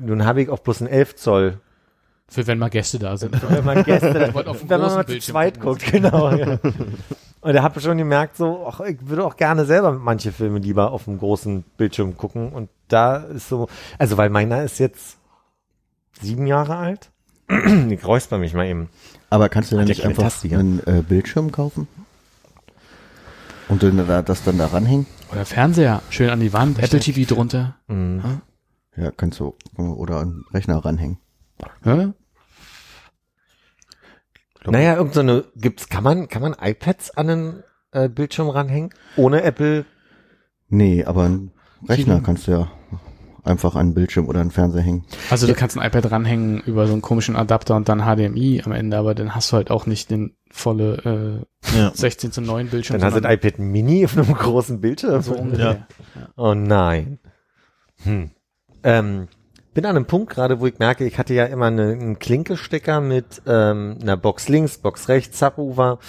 nun habe ich auch bloß einen 11 Zoll. Für wenn mal Gäste da sind. [laughs] Wenn man Gäste, auf dem wenn man mal zu zweit gucken. guckt, genau. Ja. [laughs] Und da habe ich schon gemerkt, so, ach, ich würde auch gerne selber manche Filme lieber auf dem großen Bildschirm gucken. Und da ist so, also weil meiner ist jetzt sieben Jahre alt. [clears throat] ich räusper mich mal eben. Aber kannst du denn nicht einfach Taste hier. einen äh, Bildschirm kaufen? Und dann da, das dann da ranhängen? Oder Fernseher, schön an die Wand, Apple TV drunter. Mhm. Ja, kannst du. Oder einen Rechner ranhängen. Ja? Naja, irgend so eine, gibt's, kann man, kann man iPads an einen äh, Bildschirm ranhängen? Ohne Apple? Nee, aber einen Rechner kannst du ja einfach an einen Bildschirm oder einen Fernseher hängen. Also du kannst ein iPad ranhängen über so einen komischen Adapter und dann HDMI am Ende, aber dann hast du halt auch nicht den volle äh, Ja. 16 zu 9 Bildschirm. Dann hast du ein iPad Mini auf einem [laughs] großen Bildschirm. so ungefähr. Oh nein. Hm. Ähm, bin an einem Punkt gerade, wo ich merke, ich hatte ja immer eine, einen Klinkestecker mit ähm, einer Box links, Box rechts, Subwoofer.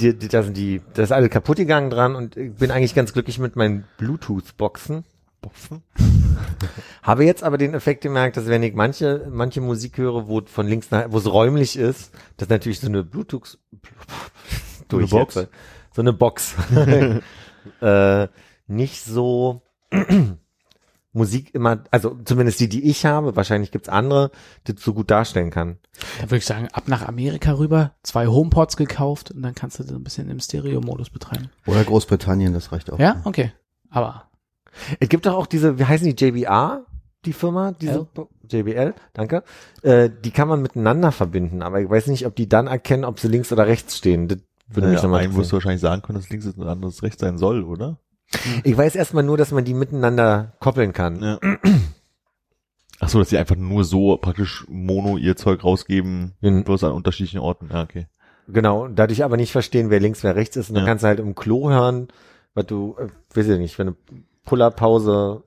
Die, die, da sind die, da ist alle kaputt gegangen dran und ich bin eigentlich ganz glücklich mit meinen Bluetooth-Boxen. Boxen? [laughs] Habe jetzt aber den Effekt gemerkt, dass wenn ich manche, manche Musik höre, wo von links nach, wo es räumlich ist, dass natürlich so eine Bluetooth, [laughs] durch Box? jetzt, so eine Box, [laughs] äh, nicht so [clears throat] Musik immer, also zumindest die, die ich habe, wahrscheinlich gibt's andere, die so gut darstellen kann. Da würde ich sagen, ab nach Amerika rüber, zwei HomePods gekauft und dann kannst du das ein bisschen im Stereo-Modus betreiben. Oder Großbritannien, das reicht auch. Ja, okay. Aber Es gibt doch auch diese, wie heißen die, JBR? die Firma, diese L? JBL, danke. Äh, die kann man miteinander verbinden, aber ich weiß nicht, ob die dann erkennen, ob sie links oder rechts stehen. Das würde mich Naja, nochmal einen wirst du wahrscheinlich sagen können, dass links ist und anderes rechts sein soll, oder? Ich weiß erstmal nur, dass man die miteinander koppeln kann. Ja. Ach so, dass sie einfach nur so praktisch mono ihr Zeug rausgeben, In- bloß an unterschiedlichen Orten. Ja, okay. Genau, dadurch aber nicht verstehen, wer links, wer rechts ist. Und dann Ja. kannst du halt im Klo hören, was du, äh, weiß ich nicht, wenn du Pullerpause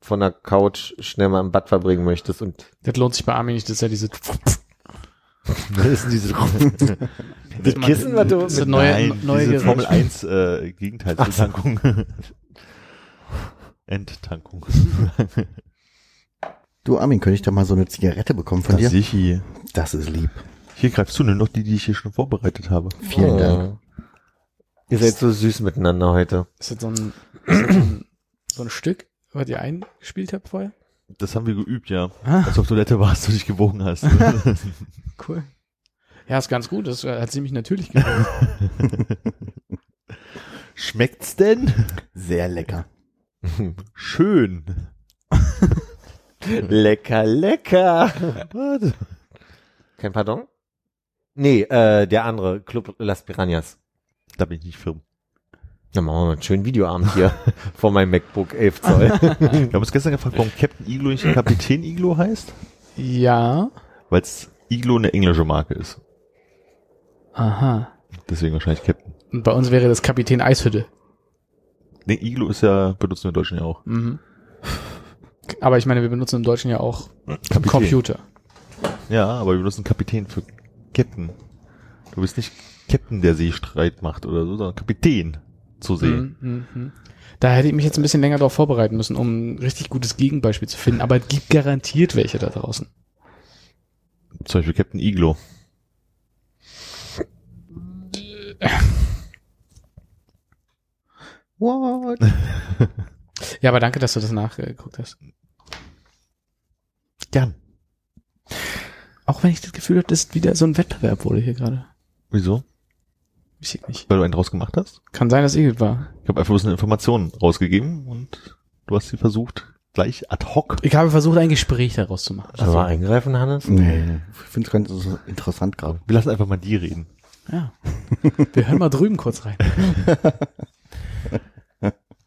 von der Couch schnell mal im Bad verbringen möchtest und Das lohnt sich bei Armin nicht, das ist ja diese [laughs] das ist diese [laughs] das Kissen, was du Das ist das mit, neue, Nein, neue diese. Formel 1 äh, Gegenteilstankung. [laughs] Endtankung. [laughs] Du, Armin, könnte ich da mal so eine Zigarette bekommen von dir? Sichi. Das ist lieb. Hier greifst du, nimm doch die, die ich hier schon vorbereitet habe. Vielen Oh. Dank. Ihr seid so süß miteinander heute. Ist das so ein, ist das so ein, so ein Stück, was ihr eingespielt habt vorher? Das haben wir geübt, ja. Ah, Als du auf Toilette warst und dich gewogen hast. [laughs] cool. Ja, ist ganz gut. Das hat ziemlich natürlich gemacht. [laughs] Schmeckt's denn? Sehr lecker. Schön. [laughs] lecker, lecker. Warte. Kein Pardon? Nee, äh, der andere, Club Las Piranhas. Da bin ich nicht firm. Dann machen wir mal einen schönen Videoabend hier [laughs] vor meinem MacBook 11 Zoll. Wir haben uns gestern gefragt, warum Captain Iglo nicht Kapitän Iglo heißt. ja. Weil es Iglo eine englische Marke ist. Aha. Deswegen wahrscheinlich Captain. Und bei uns wäre das Kapitän Eishütte. Nee, Iglo ist ja, benutzen wir in Deutschland ja auch. Mhm. Aber ich meine, wir benutzen im Deutschen ja auch Kapitän. Computer. Ja, aber wir benutzen Kapitän für Captain. Du bist nicht Captain, der Seestreit macht oder so, sondern Kapitän zu sehen. Mhm, mhm, mhm. Da hätte ich mich jetzt ein bisschen länger darauf vorbereiten müssen, um ein richtig gutes Gegenbeispiel zu finden. Aber es gibt garantiert welche da draußen. Zum Beispiel Captain Iglo. What? Ja, aber danke, dass du das nachgeguckt hast. Gern. Auch wenn ich das Gefühl habe, dass es wieder so ein Wettbewerb wurde hier gerade. Wieso? Weiß ich nicht. Weil du einen draus gemacht hast? Kann sein, dass ich war. Ich habe einfach bloß eine Information rausgegeben und du hast sie versucht, gleich ad hoc. Ich habe versucht, ein Gespräch daraus zu machen. Sollen wir eingreifen, Hannes? Nee, ich finde es ganz so interessant gerade. Wir lassen einfach mal die reden. Ja. Wir hören mal drüben kurz rein.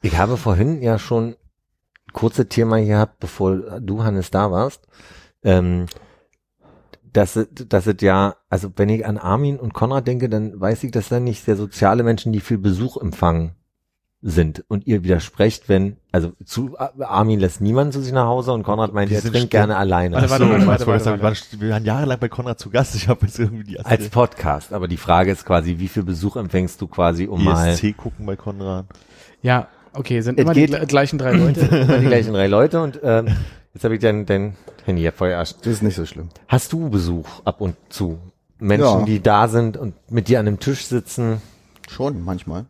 Ich habe vorhin ja schon kurze Thema gehabt, bevor du, Hannes, da warst. Ähm, dass, dass es ja, also wenn ich an Armin und Konrad denke, dann weiß ich, dass da nicht sehr soziale Menschen, die viel Besuch empfangen, sind. Und ihr widersprecht, wenn, also zu Armin lässt niemand zu sich nach Hause und Konrad meint, Die er sind trinkt gerne alleine. Warte, warte, warte, warte, warte? Wir waren- Wir waren jahrelang bei Konrad zu Gast. Ich habe jetzt irgendwie die Als Podcast, aber die Frage ist quasi, wie viel Besuch empfängst du quasi, um mal ESC gucken bei Konrad. Ja, okay, sind Es immer die gleichen drei Leute. [laughs] immer die gleichen drei Leute und ähm, jetzt habe ich dein, dein Handy ja voll erst. Das ist nicht so schlimm. Hast du Besuch ab und zu? Menschen, Ja. die da sind und mit dir an einem Tisch sitzen. Schon, manchmal.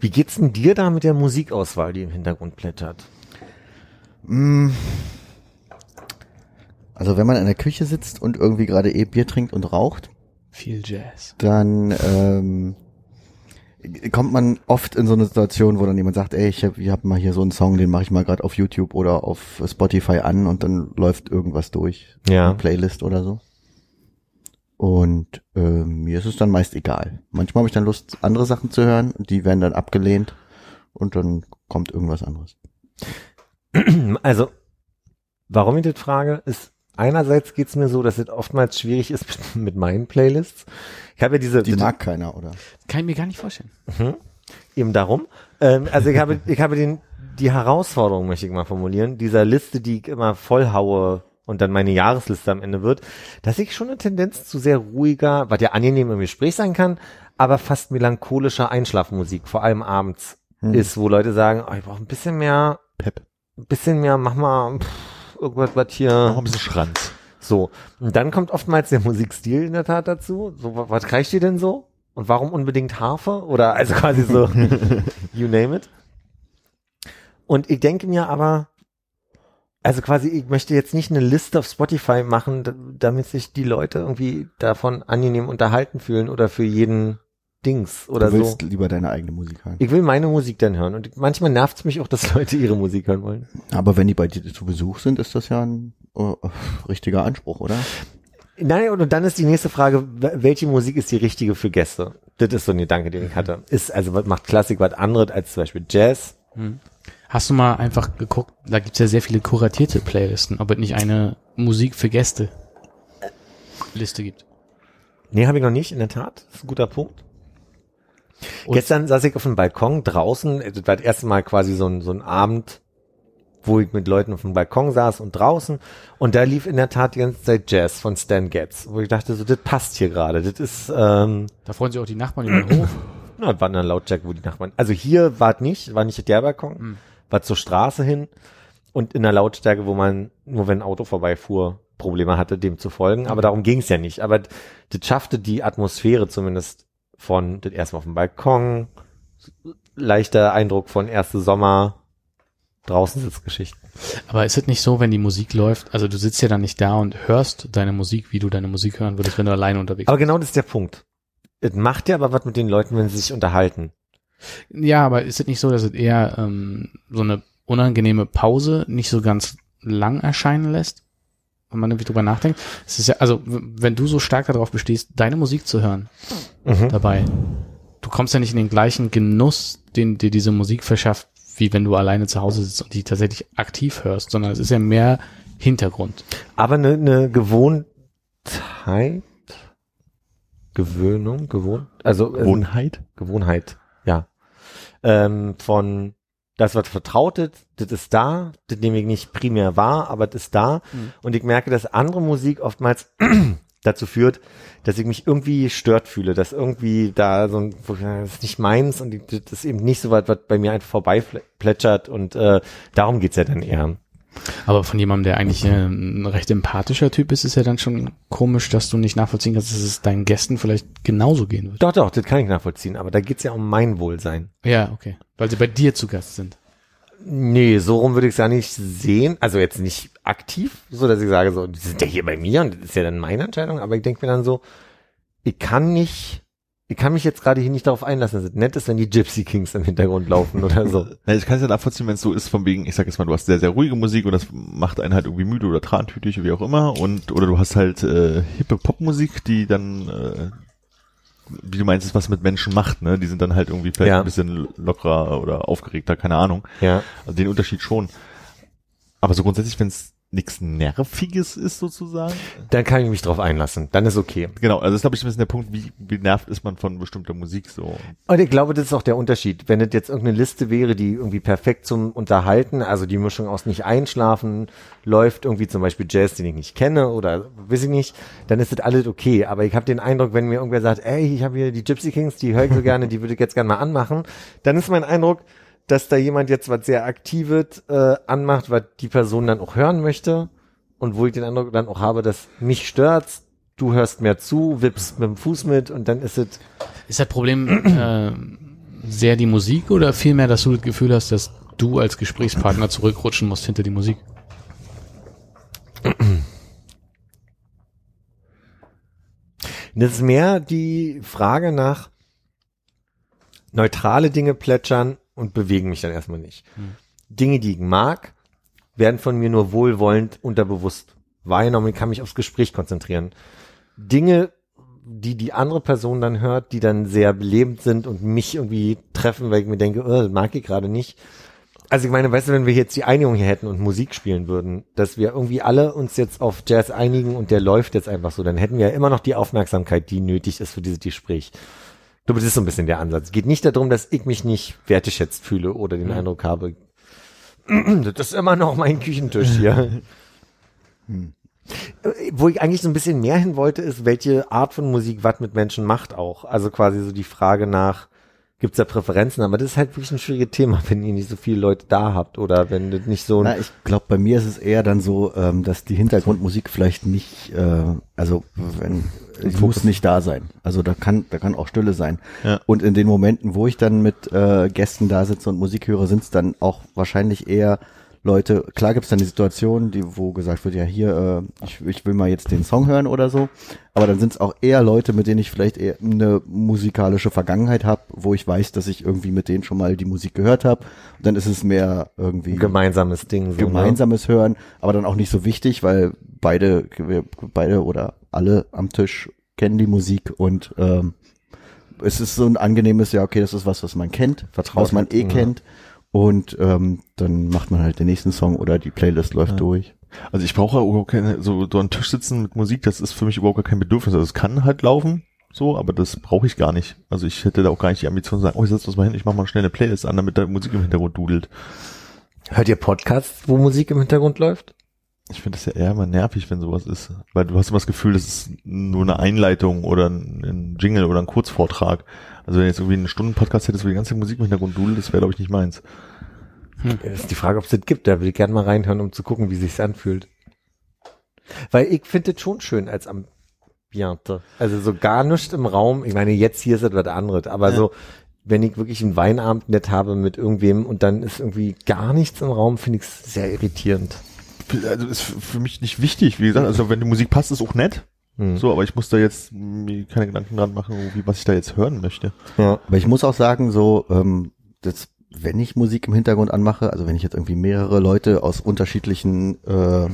Wie geht's denn dir da mit der Musikauswahl, die im Hintergrund plättert? Mm. Also wenn man in der Küche sitzt und irgendwie gerade eh Bier trinkt und raucht, Viel Jazz. dann ähm, kommt man oft in so eine Situation, wo dann jemand sagt, ey, ich habe ich hab mal hier so einen Song, den mache ich mal gerade auf YouTube oder auf Spotify an und dann läuft irgendwas durch, Ja. eine Playlist oder so. Und ähm, mir ist es dann meist egal. Manchmal habe ich dann Lust, andere Sachen zu hören und die werden dann abgelehnt und dann kommt irgendwas anderes. [clears throat] Also, warum ich das frage, ist einerseits geht's mir so, dass es oftmals schwierig ist mit, [laughs] mit meinen Playlists. Ich habe ja diese Die mag keiner, oder? Kann ich mir gar nicht vorstellen. eben darum. Ähm, also ich habe, ich habe den, die Herausforderung, möchte ich mal formulieren, dieser Liste, die ich immer vollhaue und dann meine Jahresliste am Ende wird, dass ich schon eine Tendenz zu sehr ruhiger, was ja angenehm im Gespräch sein kann, aber fast melancholischer Einschlafmusik, vor allem abends, Hm. ist, wo Leute sagen, oh, ich brauche ein bisschen mehr, Pep. ein bisschen mehr, mach mal pff, irgendwas, was hier. Noch ein bisschen Schranz. So. Und dann kommt oftmals der [laughs] Musikstil in der Tat dazu. So, wa- was reicht dir denn so? Und warum unbedingt Harfe? Oder also quasi so, [laughs] you name it. Und ich denke mir aber, also quasi, ich möchte jetzt nicht eine Liste auf Spotify machen, damit sich die Leute irgendwie davon angenehm unterhalten fühlen oder für jeden Dings oder du willst so. lieber deine eigene Musik hören. Ich will meine Musik dann hören und manchmal nervt's mich auch, dass [laughs] Leute ihre Musik hören wollen. Aber wenn die bei dir zu Besuch sind, ist das ja ein äh, richtiger Anspruch, oder? Nein, und dann ist die nächste Frage, welche Musik ist die richtige für Gäste? Das ist so ein Gedanke, den ich hatte. Ist, also was macht Klassik was anderes als zum Beispiel Jazz? Hast du mal einfach geguckt, da gibt's ja sehr viele kuratierte Playlisten, ob es nicht eine Musik für Gäste Liste gibt. Nee, habe ich noch nicht, in der Tat. Das ist ein guter Punkt. Und- Gestern saß ich auf dem Balkon draußen. Das war das erste Mal quasi so ein, so ein Abend, wo ich mit Leuten auf dem Balkon saß und draußen. Und da lief in der Tat die ganze Zeit Jazz von Stan Getz, wo ich dachte, so, das passt hier gerade. Das ist, ähm, Da freuen sich auch die Nachbarn über den Hof. [clears throat] na, das war eine Lautstärke, wo die Nachbarn. Also hier war es nicht, war nicht der Balkon, war zur Straße hin und in der Lautstärke, wo man nur wenn ein Auto vorbeifuhr, Probleme hatte, dem zu folgen. Aber darum ging es ja nicht. Aber das schaffte die Atmosphäre zumindest von das erstmal auf dem Balkon, leichter Eindruck von erste Sommer, draußen Sitzgeschichten. Aber ist es nicht so, wenn die Musik läuft, also du sitzt ja dann nicht da und hörst deine Musik, wie du deine Musik hören würdest, wenn du alleine unterwegs Aber genau das ist der Punkt. Es macht ja aber was mit den Leuten, wenn sie sich unterhalten. Ja, aber ist es nicht so, dass es eher ähm, so eine unangenehme Pause nicht so ganz lang erscheinen lässt? Wenn man irgendwie drüber nachdenkt. Es ist ja, also wenn du so stark darauf bestehst, deine Musik zu hören Mhm. dabei, du kommst ja nicht in den gleichen Genuss, den dir diese Musik verschafft, wie wenn du alleine zu Hause sitzt und die tatsächlich aktiv hörst, sondern es ist ja mehr Hintergrund. Aber eine, eine Gewohnheit, Gewöhnung, gewohnt, also Gewohnheit? Gewohnheit. Ähm, von das, was vertraut ist, das ist da, das nehme ich nicht primär wahr, aber das ist da. Und ich merke, dass andere Musik oftmals [clears throat] dazu führt, dass ich mich irgendwie stört fühle, dass irgendwie da so ein, das ist nicht meins und das ist eben nicht so weit, was bei mir einfach vorbei plätschert und äh, darum geht's ja dann eher. Aber von jemandem, der eigentlich äh, ein recht empathischer Typ ist, ist ja dann schon komisch, dass du nicht nachvollziehen kannst, dass es deinen Gästen vielleicht genauso gehen wird. Doch, doch, das kann ich nachvollziehen, aber da geht's ja um mein Wohlsein. Ja, okay. Weil sie bei dir zu Gast sind. Nee, so rum würde ich es ja nicht sehen. Also jetzt nicht aktiv, so dass ich sage, so, die sind ja hier bei mir und das ist ja dann meine Entscheidung, aber ich denke mir dann so, ich kann nicht, ich kann mich jetzt gerade hier nicht darauf einlassen, dass es nett ist, wenn die Gypsy Kings im Hintergrund laufen oder so. [laughs] Ich kann es ja nachvollziehen, wenn es so ist, von wegen, ich sag jetzt mal, du hast sehr, sehr ruhige Musik und das macht einen halt irgendwie müde oder trantütig, wie auch immer. Und oder du hast halt äh, hippe Popmusik, die dann, äh, wie du meinst, ist, was mit Menschen macht, ne? Die sind dann halt irgendwie vielleicht Ja. ein bisschen lockerer oder aufgeregter, keine Ahnung. Ja. Also den Unterschied schon. Aber so grundsätzlich, wenn es nichts Nerviges ist sozusagen. Dann kann ich mich drauf einlassen. Dann ist okay. Genau, also das ist, glaube ich, ein bisschen der Punkt, wie, wie nervt ist man von bestimmter Musik so. Und ich glaube, das ist auch der Unterschied. Wenn es jetzt irgendeine Liste wäre, die irgendwie perfekt zum Unterhalten, also die Mischung aus nicht einschlafen läuft, irgendwie zum Beispiel Jazz, den ich nicht kenne oder weiß ich nicht, dann ist das alles okay. Aber ich habe den Eindruck, wenn mir irgendwer sagt, ey, ich habe hier die Gypsy Kings, die höre ich so [laughs] gerne, die würde ich jetzt gerne mal anmachen, dann ist mein Eindruck, dass da jemand jetzt was sehr Aktives äh, anmacht, was die Person dann auch hören möchte und wo ich den Eindruck dann auch habe, dass mich stört's, du hörst mehr zu, wippst mit dem Fuß mit und dann ist es Ist das Problem äh, sehr die Musik oder vielmehr, dass du das Gefühl hast, dass du als Gesprächspartner zurückrutschen musst hinter die Musik? Das ist mehr die Frage nach neutrale Dinge plätschern und bewegen mich dann erstmal nicht. Dinge, die ich mag, werden von mir nur wohlwollend unterbewusst wahrgenommen. Ich kann mich aufs Gespräch konzentrieren. Dinge, die die andere Person dann hört, die dann sehr belebend sind und mich irgendwie treffen, weil ich mir denke, oh, das mag ich gerade nicht. Also ich meine, weißt du, wenn wir jetzt die Einigung hier hätten und Musik spielen würden, dass wir irgendwie alle uns jetzt auf Jazz einigen und der läuft jetzt einfach so, dann hätten wir ja immer noch die Aufmerksamkeit, die nötig ist für dieses Gespräch. Ich glaube, das ist so ein bisschen der Ansatz. Es geht nicht darum, dass ich mich nicht wertgeschätzt fühle oder den Eindruck habe, [clears throat] das ist immer noch mein Küchentisch hier. Äh, [laughs] Wo ich eigentlich so ein bisschen mehr hin wollte, ist, welche Art von Musik was mit Menschen macht auch. Also quasi so die Frage nach, gibt's da Präferenzen? Aber das ist halt wirklich ein schwieriges Thema, [laughs] wenn ihr nicht so viele Leute da habt oder wenn das nicht so ein Na, ich glaube, bei mir ist es eher dann so, ähm, dass die Hintergrundmusik vielleicht nicht, äh, also wenn die muss nicht da sein. Also da kann, da kann auch Stille sein. Ja. Und in den Momenten, wo ich dann mit äh, Gästen da sitze und Musik höre, sind es dann auch wahrscheinlich eher Leute, klar gibt's dann die Situation, die, wo gesagt wird, ja hier, äh, ich, ich will mal jetzt den Song hören oder so, aber dann sind's auch eher Leute, mit denen ich vielleicht eher eine musikalische Vergangenheit habe, wo ich weiß, dass ich irgendwie mit denen schon mal die Musik gehört habe. Dann ist es mehr irgendwie Gemeinsames Ding. So, ne? gemeinsames Hören, aber dann auch nicht so wichtig, weil beide, wir beide oder alle am Tisch kennen die Musik und ähm, es ist so ein angenehmes, ja, okay, das ist was, was man kennt, was man eh ja. kennt. Und ähm, dann macht man halt den nächsten Song oder die Playlist läuft Ja. durch. Also ich brauche überhaupt keine, so, so an Tisch sitzen mit Musik, das ist für mich überhaupt gar kein Bedürfnis. Also es kann halt laufen, so, aber das brauche ich gar nicht. Also ich hätte da auch gar nicht die Ambition zu sagen, oh, ich setze das mal hin, ich mache mal schnell eine Playlist an, damit da Musik im Hintergrund dudelt. Hört ihr Podcasts, wo Musik im Hintergrund läuft? Ich finde das ja eher immer nervig, wenn sowas ist. Weil du hast immer das Gefühl, das ist nur eine Einleitung oder ein, ein Jingle oder ein Kurzvortrag. Also wenn jetzt irgendwie einen Stunden-Podcast hättest, wo die ganze Musik im Hintergrund dudelt, das wäre, glaube ich, nicht meins. Das ist die Frage, ob es das gibt. Da will ich gerne mal reinhören, um zu gucken, wie sich's anfühlt. Weil ich finde das schon schön als Ambiente. Also so gar nichts im Raum. Ich meine, jetzt hier ist es was anderes. Aber Ja. so, wenn ich wirklich einen Weinabend nett habe mit irgendwem und dann ist irgendwie gar nichts im Raum, finde ich es sehr irritierend. Also ist für für mich nicht wichtig, wie gesagt. Also wenn die Musik passt, ist auch nett. Hm. So, aber ich muss da jetzt mir keine Gedanken dran machen, wie, was ich da jetzt hören möchte. Ja. Aber ich muss auch sagen, so, ähm, das, wenn ich Musik im Hintergrund anmache, also wenn ich jetzt irgendwie mehrere Leute aus unterschiedlichen äh,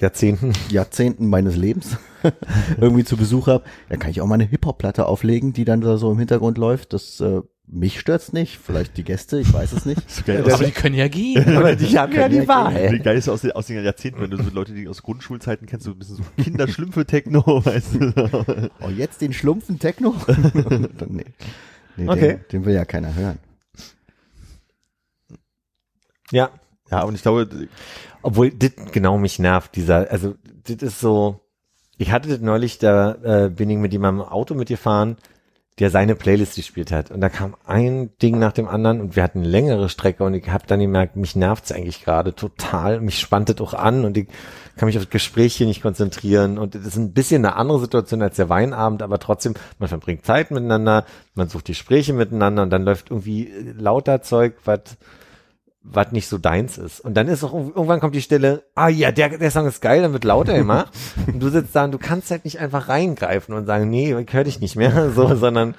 Jahrzehnten. Jahrzehnten meines Lebens [laughs] irgendwie zu Besuch habe, dann kann ich auch mal eine Hip-Hop-Platte auflegen, die dann da so im Hintergrund läuft. Das äh, mich stört's nicht, vielleicht die Gäste, ich weiß es nicht. [laughs] Geil Aber die können ja gehen. [laughs] Aber die haben ja die Wie Wahl. geil ist aus den, aus den Jahrzehnten, wenn du so Leute, die aus Grundschulzeiten kennst, so ein bisschen so Kinderschlümpfe-Techno, [laughs] weißt du. Oh, jetzt den Schlumpfen Techno? Dann, nee, nee Okay. den, den will ja keiner hören. Ja. Ja, und ich glaube, Obwohl, das genau mich nervt, dieser, also, das ist so, ich hatte das neulich, da äh, bin ich mit jemandem im Auto mitgefahren, der seine Playlist gespielt hat. Und da kam ein Ding nach dem anderen und wir hatten längere Strecke und ich habe dann gemerkt, mich nervt's eigentlich gerade total. Mich spannt das auch an und ich kann mich auf das Gespräch hier nicht konzentrieren. Und das ist ein bisschen eine andere Situation als der Weinabend, aber trotzdem, man verbringt Zeit miteinander, man sucht die Gespräche miteinander und dann läuft irgendwie lauter Zeug, was was nicht so deins ist. Und dann ist auch irgendwann kommt die Stelle, ah ja, der, der Song ist geil, dann wird lauter gemacht. [laughs] und du sitzt da und du kannst halt nicht einfach reingreifen und sagen, nee, ich höre dich nicht mehr, so, sondern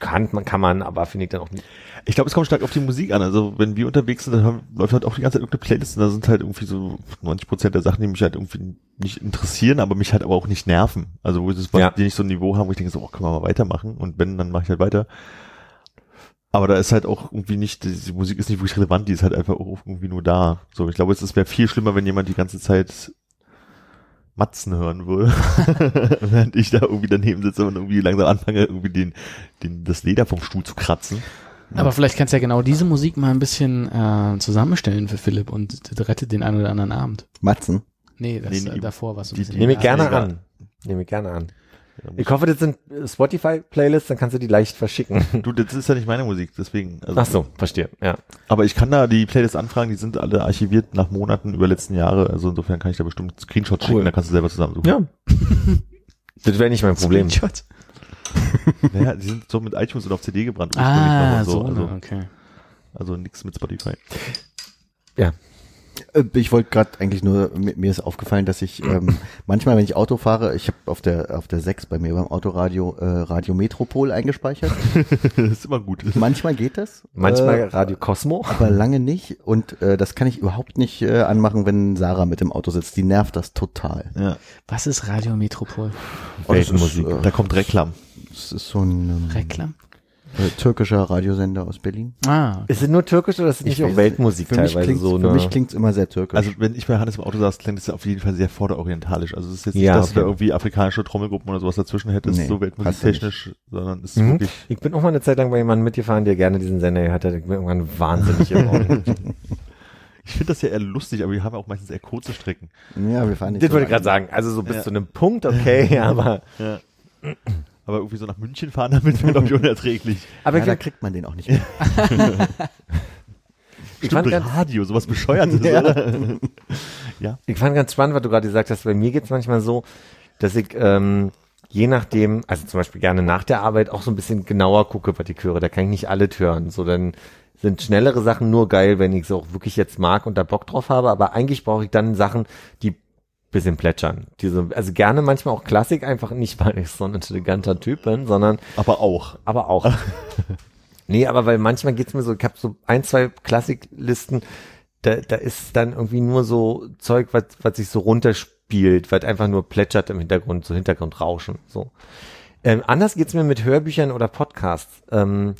kann man, kann man, aber finde ich dann auch nicht. ich glaube, es kommt stark auf die Musik an. Also wenn wir unterwegs sind, dann haben, läuft halt auch die ganze Zeit irgendeine Playlist und da sind halt irgendwie so 90 Prozent der Sachen, die mich halt irgendwie nicht interessieren, aber mich halt aber auch nicht nerven. Also wo es was, Ja. die nicht so ein Niveau haben, wo ich denke so, oh, können wir mal weitermachen und wenn, dann mache ich halt weiter. Aber da ist halt auch irgendwie nicht, die, Musik ist nicht wirklich relevant, die ist halt einfach auch irgendwie nur da. So, ich glaube, es wäre viel schlimmer, wenn jemand die ganze Zeit Matzen hören würde, [laughs] während ich da irgendwie daneben sitze und irgendwie langsam anfange, irgendwie den, den, das Leder vom Stuhl zu kratzen. Aber vielleicht kannst du ja genau diese Musik mal ein bisschen äh, zusammenstellen für Philipp und rettet den einen oder anderen Abend. Matzen. Nee, das Nee, äh, davor was so ein die- bisschen. Nehme ich Ja, gerne an. Nehme ich gerne an. Ich hoffe, das sind Spotify-Playlists, dann kannst du die leicht verschicken. [laughs] Du, das ist ja nicht meine Musik, deswegen. Also, Ach so, verstehe, ja. Aber ich kann da die Playlists anfragen, die sind alle archiviert nach Monaten über letzten Jahre. Also insofern kann ich da bestimmt Screenshots schicken, dann kannst du selber zusammensuchen. Ja. [laughs] das wäre nicht mein Problem. Screenshot. [laughs] Naja, die sind so mit iTunes und auf CD gebrannt. Ah, so, also, okay. also nix mit Spotify. Ja. Äh, Ich wollte gerade eigentlich nur, mir, ist aufgefallen, dass ich ähm, [clears throat] manchmal, wenn ich Auto fahre, ich habe auf der auf der 6 bei mir beim Autoradio äh, Radio Metropol eingespeichert. [laughs] das ist immer gut. Manchmal geht das. Manchmal äh, Radio Cosmo. aber lange nicht. Und äh, das kann ich überhaupt nicht äh, anmachen, wenn Sarah mit dem Auto sitzt. Die nervt das total. Ja, Was ist Radio Metropol? Oh, das ist, Weltenmusik. äh, da kommt Reklam. Das ist so ein ähm, Reklam? Äh, türkischer Radiosender aus Berlin. Ah, Ist es nur türkisch oder ist es nicht auch Weltmusik Für mich teilweise so für eine? mich klingt's immer sehr türkisch. Also wenn ich bei Hannes im Auto saß, klingt ja auf jeden Fall sehr vorderorientalisch. Also es ist jetzt nicht, Ja, dass du da okay. irgendwie afrikanische Trommelgruppen oder sowas dazwischen hättest, Nee, so weltmusiktechnisch, sondern es ist Mhm. wirklich Ich bin auch mal eine Zeit lang bei jemandem mitgefahren, der gerne diesen Sender gehört hat. Ich bin irgendwann wahnsinnig geworden. [laughs] Ich finde das ja eher lustig, aber wir haben ja auch meistens eher kurze Strecken. ja, wir fahren nicht das so wollte ich gerade sagen. Also so bis Ja. zu einem Punkt, okay, [laughs] aber, Ja. Aber irgendwie so nach München fahren [laughs] damit wäre, glaube ich, unerträglich. aber Ja, da kriegt man den auch nicht mehr. [laughs] ich, fand Stimmt, ganz, Radio, sowas Bescheuertes, [laughs] Ja. oder? ich fand ganz spannend, was du gerade gesagt hast. Bei mir geht's manchmal so, dass ich ähm, je nachdem, also zum Beispiel gerne nach der Arbeit auch so ein bisschen genauer gucke, was ich höre. Da kann ich nicht alles hören. So dann sind schnellere Sachen nur geil, wenn ich es auch wirklich jetzt mag und da Bock drauf habe, aber eigentlich brauche ich dann Sachen, die bisschen plätschern. Diese, also gerne manchmal auch Klassik, einfach nicht, weil ich so ein intelligenter Typ bin, sondern Aber auch. aber auch. [laughs] nee, aber weil manchmal geht's mir so, ich habe so ein, zwei Klassiklisten, da, da ist dann irgendwie nur so Zeug, was, was sich so runterspielt, was einfach nur plätschert im Hintergrund, so Hintergrundrauschen. So. Ähm, anders geht's mir mit Hörbüchern oder Podcasts. Ähm,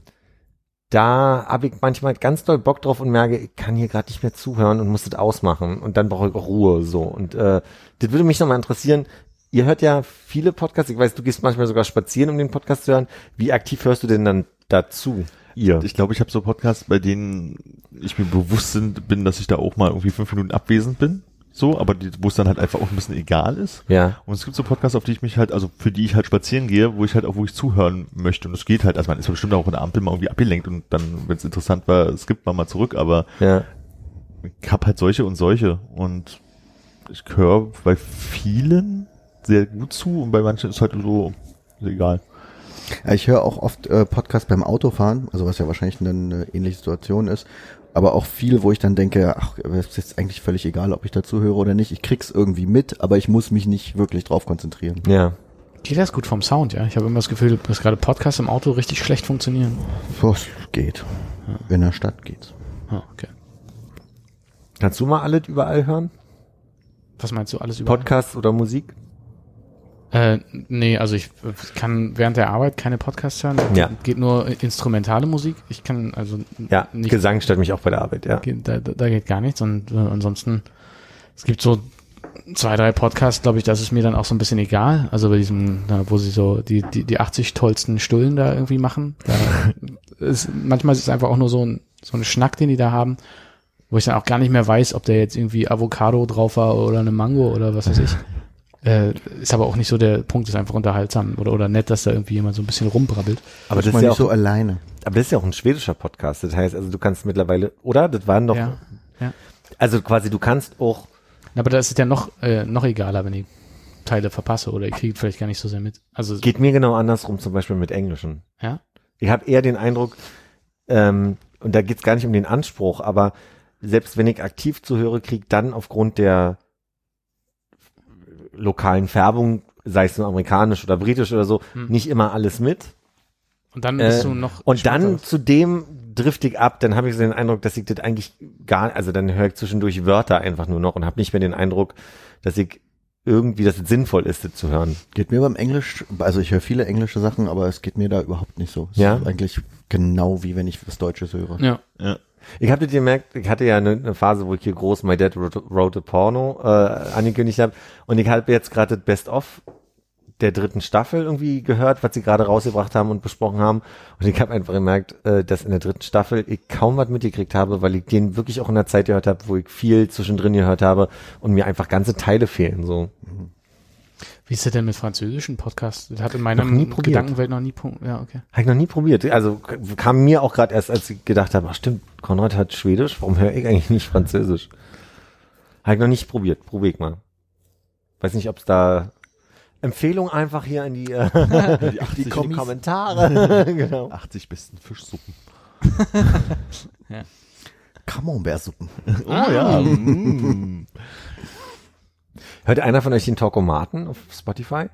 da habe ich manchmal ganz doll Bock drauf und merke, ich kann hier gerade nicht mehr zuhören und muss das ausmachen. Und dann brauche ich auch Ruhe so. Und äh, das würde mich nochmal interessieren. Ihr hört ja viele Podcasts. Ich weiß, du gehst manchmal sogar spazieren, um den Podcast zu hören. Wie aktiv hörst du denn dann dazu? Ihr. Ich glaube, ich habe so Podcasts, bei denen ich mir bewusst bin, dass ich da auch mal irgendwie fünf Minuten abwesend bin. So, aber die, wo es dann halt einfach auch ein bisschen egal ist. Ja. Und es gibt so Podcasts, auf die ich mich halt, also für die ich halt spazieren gehe, wo ich halt auch, wo ich zuhören möchte. Und es geht halt, also man ist ja bestimmt auch in der Ampel mal irgendwie abgelenkt und dann, wenn es interessant war, skippt man mal zurück, aber Ja. ich hab halt solche und solche. Und ich höre bei vielen sehr gut zu und bei manchen ist halt so, egal. Ja, ich höre auch oft äh, Podcasts beim Autofahren, also was ja wahrscheinlich dann eine ähnliche Situation ist, aber auch viel, wo ich dann denke, ach, es ist jetzt eigentlich völlig egal, ob ich dazu höre oder nicht. Ich krieg's irgendwie mit, aber ich muss mich nicht wirklich drauf konzentrieren. Ja. Geht das gut vom Sound, ja? Ich habe immer das Gefühl, dass gerade Podcasts im Auto richtig schlecht funktionieren. So, es geht. In der Stadt geht's. Ah, okay. Kannst du mal alles überall hören? Was meinst du, alles über? Podcasts oder Musik? Äh, nee, also ich äh, kann während der Arbeit keine Podcasts hören. Ja. Geht nur instrumentale Musik. Ich kann also Ja, nicht, Gesang stört mich auch bei der Arbeit, ja. da, da geht gar nichts. Und äh, ansonsten, es gibt so zwei, drei Podcasts, glaube ich, das ist mir dann auch so ein bisschen egal. Also bei diesem, da, wo sie so die, die, die 80 tollsten Stullen da irgendwie machen. Da [laughs] ist, manchmal ist es einfach auch nur so ein, so ein Schnack, den die da haben, wo ich dann auch gar nicht mehr weiß, ob der jetzt irgendwie Avocado drauf war oder eine Mango oder was weiß ich. Äh, ist aber auch nicht so der Punkt, ist einfach unterhaltsam oder, oder nett, dass da irgendwie jemand so ein bisschen rumbrabbelt. Aber das ist ja nicht auch, so alleine. aber das ist ja auch ein schwedischer Podcast. Das heißt, also du kannst mittlerweile, oder? Das waren doch, Ja, ja. also quasi du kannst auch, Aber da ist es ja noch, äh, noch egaler, wenn ich Teile verpasse oder ich kriege vielleicht gar nicht so sehr mit. Also, geht mir genau andersrum, zum Beispiel mit Englischen. ja. Ich habe eher den Eindruck, ähm, und da geht's gar nicht um den Anspruch, aber selbst wenn ich aktiv zuhöre, krieg dann aufgrund der lokalen Färbung, sei es nur amerikanisch oder britisch oder so, Hm. nicht immer alles mit. Und dann bist Äh, du noch. Und dann später- zudem drifte ich ab, dann habe ich so den Eindruck, dass ich das eigentlich gar, also dann höre ich zwischendurch Wörter einfach nur noch und habe nicht mehr den Eindruck, dass ich irgendwie, dass es sinnvoll ist, das zu hören. Geht mir beim Englisch, also ich höre viele englische Sachen, aber es geht mir da überhaupt nicht so. Es Ja? ist eigentlich genau wie wenn ich was Deutsches höre. Ja. Ich habe das gemerkt, ich hatte ja eine, eine Phase, wo ich hier groß My Dad Wrote, wrote a Porno äh, angekündigt habe und ich habe jetzt gerade das Best of der dritten Staffel irgendwie gehört, was sie gerade rausgebracht haben und besprochen haben. Und ich habe einfach gemerkt, äh, dass in der dritten Staffel ich kaum was mitgekriegt habe, weil ich den wirklich auch in der Zeit gehört habe, wo ich viel zwischendrin gehört habe und mir einfach ganze Teile fehlen so. Wie ist das denn mit französischen Podcasts? Das hat in meiner Noch nie probiert. Gedankenwelt noch nie. Punkt. Ja, okay. Habe ich noch nie probiert. Also kam mir auch gerade erst, als ich gedacht habe, ach stimmt, Konrad hat Schwedisch, warum höre ich eigentlich nicht Französisch? Habe ich noch nicht probiert. Probier ich mal. Weiß nicht, ob es da Empfehlung einfach hier in die, äh, [laughs] Die 80, in die Kommentare. [laughs] genau. 80 besten Fischsuppen. [laughs] Camembert-Suppen. Oh ja. mm. Hört einer von euch den Talkomaten auf Spotify?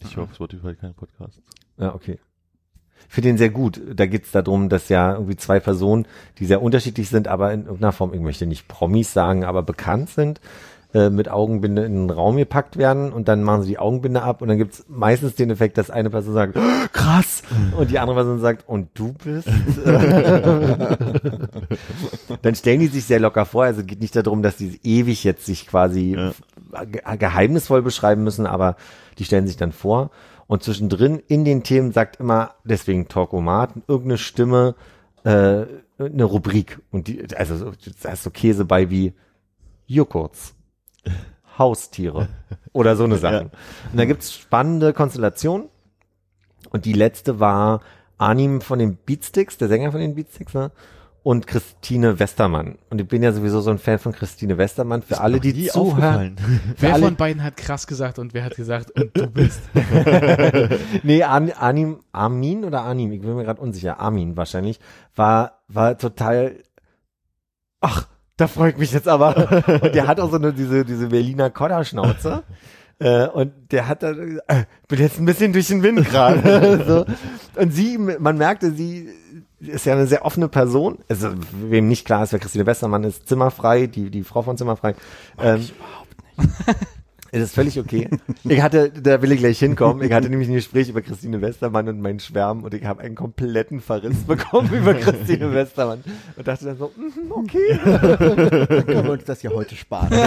Ich hoffe, Spotify kein Podcast. Ja, okay. Ich finde den sehr gut. Da geht es darum, dass ja irgendwie zwei Personen, die sehr unterschiedlich sind, aber in irgendeiner Form, ich möchte nicht Promis sagen, aber bekannt sind, äh, mit Augenbinde in den Raum gepackt werden und dann machen sie die Augenbinde ab und dann gibt's meistens den Effekt, dass eine Person sagt, "Oh, krass, und die andere Person sagt, und du bist? [laughs] dann stellen die sich sehr locker vor, also es geht nicht darum, dass die ewig jetzt sich quasi Ja. ge geheimnisvoll beschreiben müssen, aber die stellen sich dann vor. Und zwischendrin in den Themen sagt immer, deswegen Talkomat, irgendeine Stimme, äh, eine Rubrik. Und die, also so- da ist so Käse bei wie Joghurts, Haustiere oder so eine [laughs] Sachen. Und da gibt's spannende Konstellationen und die letzte war Arnim von den Beatsticks, der Sänger von den Beatsticks, ne? und Christine Westermann. Und ich bin ja sowieso so ein Fan von Christine Westermann. Für alle, die zuhören. [laughs] Wer alle- von beiden hat krass gesagt und wer hat gesagt, und du bist? [laughs] Nee, An Anim, Armin oder Anim, ich bin mir gerade unsicher, Armin wahrscheinlich, war, war total, ach, da freue ich mich jetzt aber. [laughs] Und der hat auch so eine, diese, diese Berliner Kodderschnauze. [laughs] Äh, und der hat da, äh, bin jetzt ein bisschen durch den Wind gerade. [laughs] so. Und sie, man merkte, sie ist ja eine sehr offene Person. Also, wem nicht klar ist, wer Christine Westermann ist, zimmerfrei, die, die Frau von zimmerfrei. Ähm, es ist völlig okay. Ich hatte, da will ich gleich hinkommen. Ich hatte nämlich ein Gespräch über Christine Westermann und meinen Schwärmen und ich habe einen kompletten Verriss bekommen [laughs] über Christine Westermann und dachte dann so, mhm, okay. Dann können wir uns das ja heute sparen. [laughs]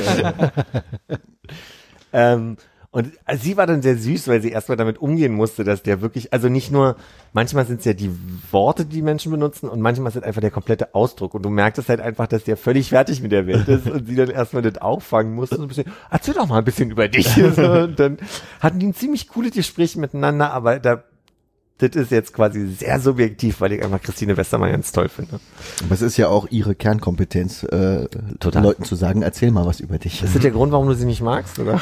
Ähm, und sie war dann sehr süß, weil sie erstmal damit umgehen musste, dass der wirklich, also nicht nur, manchmal sind es ja die Worte, die Menschen benutzen und manchmal es einfach der komplette Ausdruck. Und du merkst es halt einfach, dass der völlig fertig mit der Welt ist und sie dann erstmal das auffangen musste. So ein bisschen, erzähl doch mal ein bisschen über dich. [laughs] Und dann hatten die ein ziemlich cooles Gespräch miteinander, aber da, das ist jetzt quasi sehr subjektiv, weil ich einfach Christine Westermann ganz toll finde. Aber es ist ja auch ihre Kernkompetenz, äh, Total. Leuten zu sagen, erzähl mal was über dich. Ist das der Grund, warum du sie nicht magst, oder?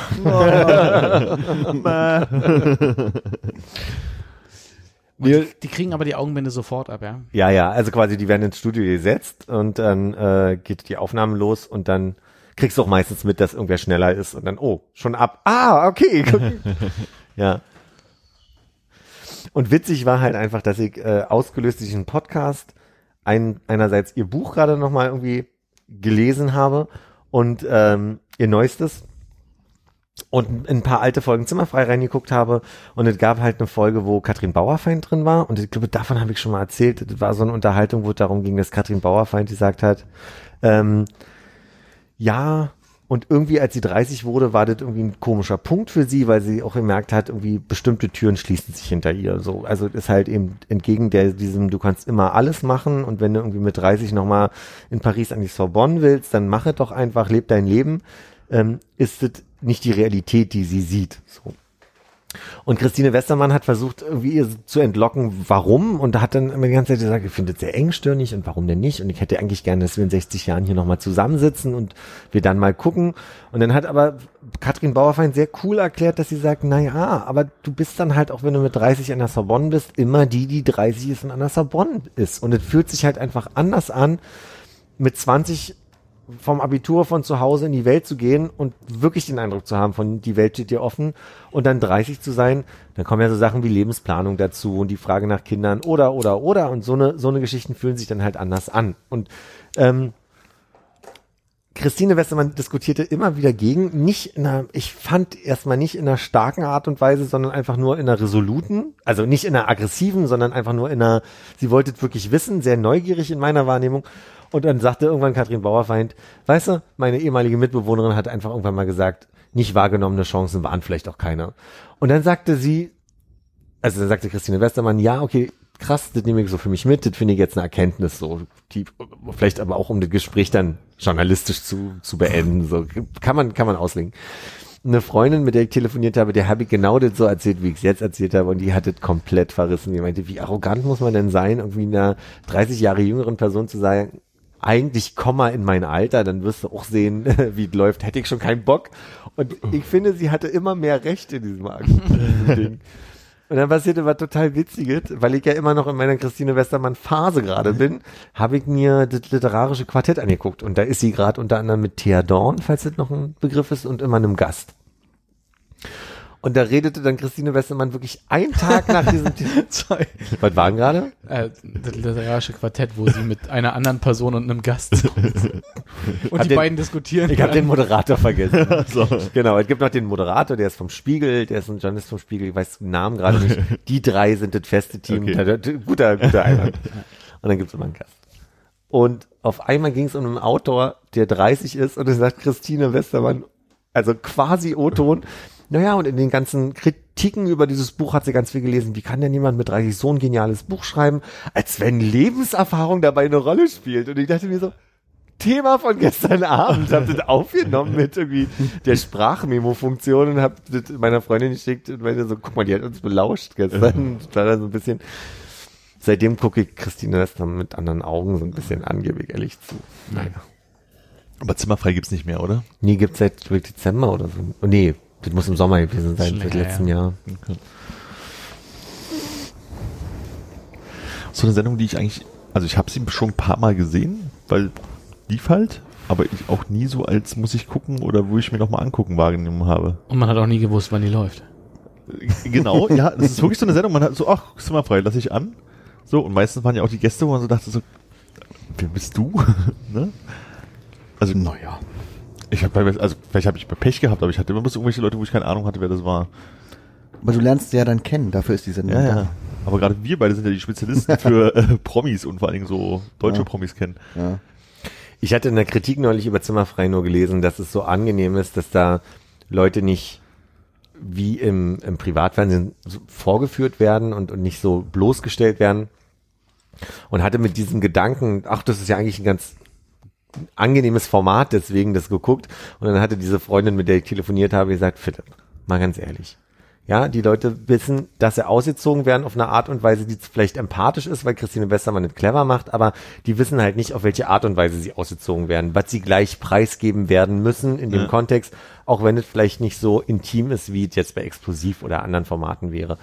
Die, die kriegen aber die Augenbinde sofort ab, ja? Ja, ja, also quasi die werden ins Studio gesetzt und dann äh, geht die Aufnahme los und dann kriegst du auch meistens mit, dass irgendwer schneller ist und dann, oh, schon ab. Ah, okay. [laughs] ja. Und witzig war halt einfach, dass ich äh, ausgelöst durch diesen Podcast ein, einerseits ihr Buch gerade nochmal irgendwie gelesen habe und ähm, ihr neuestes und ein paar alte Folgen Zimmerfrei reingeguckt habe und es gab halt eine Folge, wo Katrin Bauerfeind drin war und ich glaube, davon habe ich schon mal erzählt. Das war so eine Unterhaltung, wo es darum ging, dass Katrin Bauerfeind gesagt hat, ähm, ja, und irgendwie als sie 30 wurde, war das irgendwie ein komischer Punkt für sie, weil sie auch gemerkt hat, irgendwie bestimmte Türen schließen sich hinter ihr. So, also es ist halt eben entgegen der diesem, du kannst immer alles machen und wenn du irgendwie mit 30 nochmal in Paris an die Sorbonne willst, dann mach es doch einfach, leb dein Leben. Ähm, ist das nicht die Realität, die sie sieht. So. Und Christine Westermann hat versucht, irgendwie ihr zu entlocken, warum, und hat dann immer die ganze Zeit gesagt, ich finde es sehr engstirnig und warum denn nicht? Und ich hätte eigentlich gerne, dass wir in 60 Jahren hier nochmal zusammensitzen und wir dann mal gucken. Und dann hat aber Katrin Bauerfeind sehr cool erklärt, dass sie sagt, na ja, aber du bist dann halt, auch wenn du mit 30 an der Sorbonne bist, immer die, die 30 ist und an der Sorbonne ist. Und es fühlt sich halt einfach anders an, mit 20 vom Abitur von zu Hause in die Welt zu gehen und wirklich den Eindruck zu haben, von die Welt steht dir offen und dann 30 zu sein, dann kommen ja so Sachen wie Lebensplanung dazu und die Frage nach Kindern oder oder oder und so eine so eine Geschichten fühlen sich dann halt anders an und ähm, Christine Westermann diskutierte immer wieder gegen, nicht in einer, ich fand erstmal nicht in einer starken Art und Weise, sondern einfach nur in einer resoluten, also nicht in einer aggressiven, sondern einfach nur in einer, sie wollte wirklich wissen, sehr neugierig in meiner Wahrnehmung. Und dann sagte irgendwann Katrin Bauerfeind, weißt du, meine ehemalige Mitbewohnerin hat einfach irgendwann mal gesagt, nicht wahrgenommene Chancen waren vielleicht auch keine. Und dann sagte sie, also dann sagte Christine Westermann, ja, okay, krass, das nehme ich so für mich mit, das finde ich jetzt eine Erkenntnis, so, die, vielleicht aber auch, um das Gespräch dann journalistisch zu, zu beenden, so, kann man, kann man auslegen. Eine Freundin, mit der ich telefoniert habe, der habe ich genau das so erzählt, wie ich es jetzt erzählt habe, und die hat es komplett verrissen. Die meinte, wie arrogant muss man denn sein, irgendwie einer 30 Jahre jüngeren Person zu sagen, eigentlich komm mal in mein Alter, dann wirst du auch sehen, [laughs] wie es läuft. Hätte ich schon keinen Bock. Und ich finde, sie hatte immer mehr Recht in diesem in diesem [laughs] Ding. Und dann passierte was total Witziges, weil ich ja immer noch in meiner Christine Westermann Phase gerade bin, habe ich mir das literarische Quartett angeguckt. Und da ist sie gerade unter anderem mit Thea Dorn, falls das noch ein Begriff ist, und immer einem Gast. Und da redete dann Christine Westermann wirklich einen Tag nach diesem... [laughs] Sorry. was waren gerade? Äh, das literarische Quartett, wo sie mit einer anderen Person und einem Gast [laughs] sind. Und Hab die den- beiden diskutieren. Ich habe den Moderator vergessen. [laughs] Genau, es gibt noch den Moderator, der ist vom Spiegel, der ist ein Journalist vom Spiegel, ich weiß den Namen gerade nicht. Die drei sind das feste Team. Okay. Guter, guter Einwand. Und dann gibt's immer einen Gast. Und auf einmal ging es um einen Autor, der 30 ist und es sagt Christine Westermann, also quasi O-Ton, naja, und in den ganzen Kritiken über dieses Buch hat sie ganz viel gelesen. Wie kann denn jemand mit 30 so ein geniales Buch schreiben, als wenn Lebenserfahrung dabei eine Rolle spielt? Und ich dachte mir so, Thema von gestern Abend, hab das aufgenommen mit irgendwie der Sprachmemo-Funktion und hab das meiner Freundin geschickt und meinte so, guck mal, die hat uns belauscht gestern. [laughs] Das war dann so ein bisschen. seitdem gucke ich Christine Lester mit anderen Augen so ein bisschen an, gebe ich ehrlich zu. Naja. Aber zimmerfrei gibt's nicht mehr, oder? Nie gibt's seit Dezember oder so. Oh, nee, das muss im Sommer gewesen sein, länger, letzten Jahr. So eine Sendung, die ich eigentlich, also ich habe sie schon ein paar Mal gesehen, weil lief halt, aber ich auch nie so als muss ich gucken oder wo ich mir noch mal angucken wahrgenommen habe. Und man hat auch nie gewusst, wann die läuft. Genau, [laughs] ja, das ist wirklich so eine Sendung, man hat so, ach, ist mal frei, lass ich an. So, und meistens waren ja auch die Gäste, wo man so dachte so, wer bist du? [laughs] ne? Also, Naja. Ich habe also vielleicht habe ich mal Pech gehabt, aber ich hatte immer bloß irgendwelche Leute, wo ich keine Ahnung hatte, wer das war. Aber du lernst sie ja dann kennen, dafür ist die Sendung Ja, da. ja. Aber gerade wir beide sind ja die Spezialisten für [laughs] äh, Promis und vor allen Dingen so deutsche Ja. Promis kennen. Ja. Ich hatte in der Kritik neulich über Zimmerfrei nur gelesen, dass es so angenehm ist, dass da Leute nicht wie im, im Privatfernsehen so vorgeführt werden und, und nicht so bloßgestellt werden. Und hatte mit diesem Gedanken, ach, das ist ja eigentlich ein ganz angenehmes Format, deswegen das geguckt. Und dann hatte diese Freundin, mit der ich telefoniert habe, gesagt, Philipp, mal ganz ehrlich. Ja, die Leute wissen, dass sie ausgezogen werden auf eine Art und Weise, die vielleicht empathisch ist, weil Christine Westermann nicht clever macht, aber die wissen halt nicht, auf welche Art und Weise sie ausgezogen werden, was sie gleich preisgeben werden müssen in dem Ja. Kontext, auch wenn es vielleicht nicht so intim ist, wie es jetzt bei Explosiv oder anderen Formaten wäre.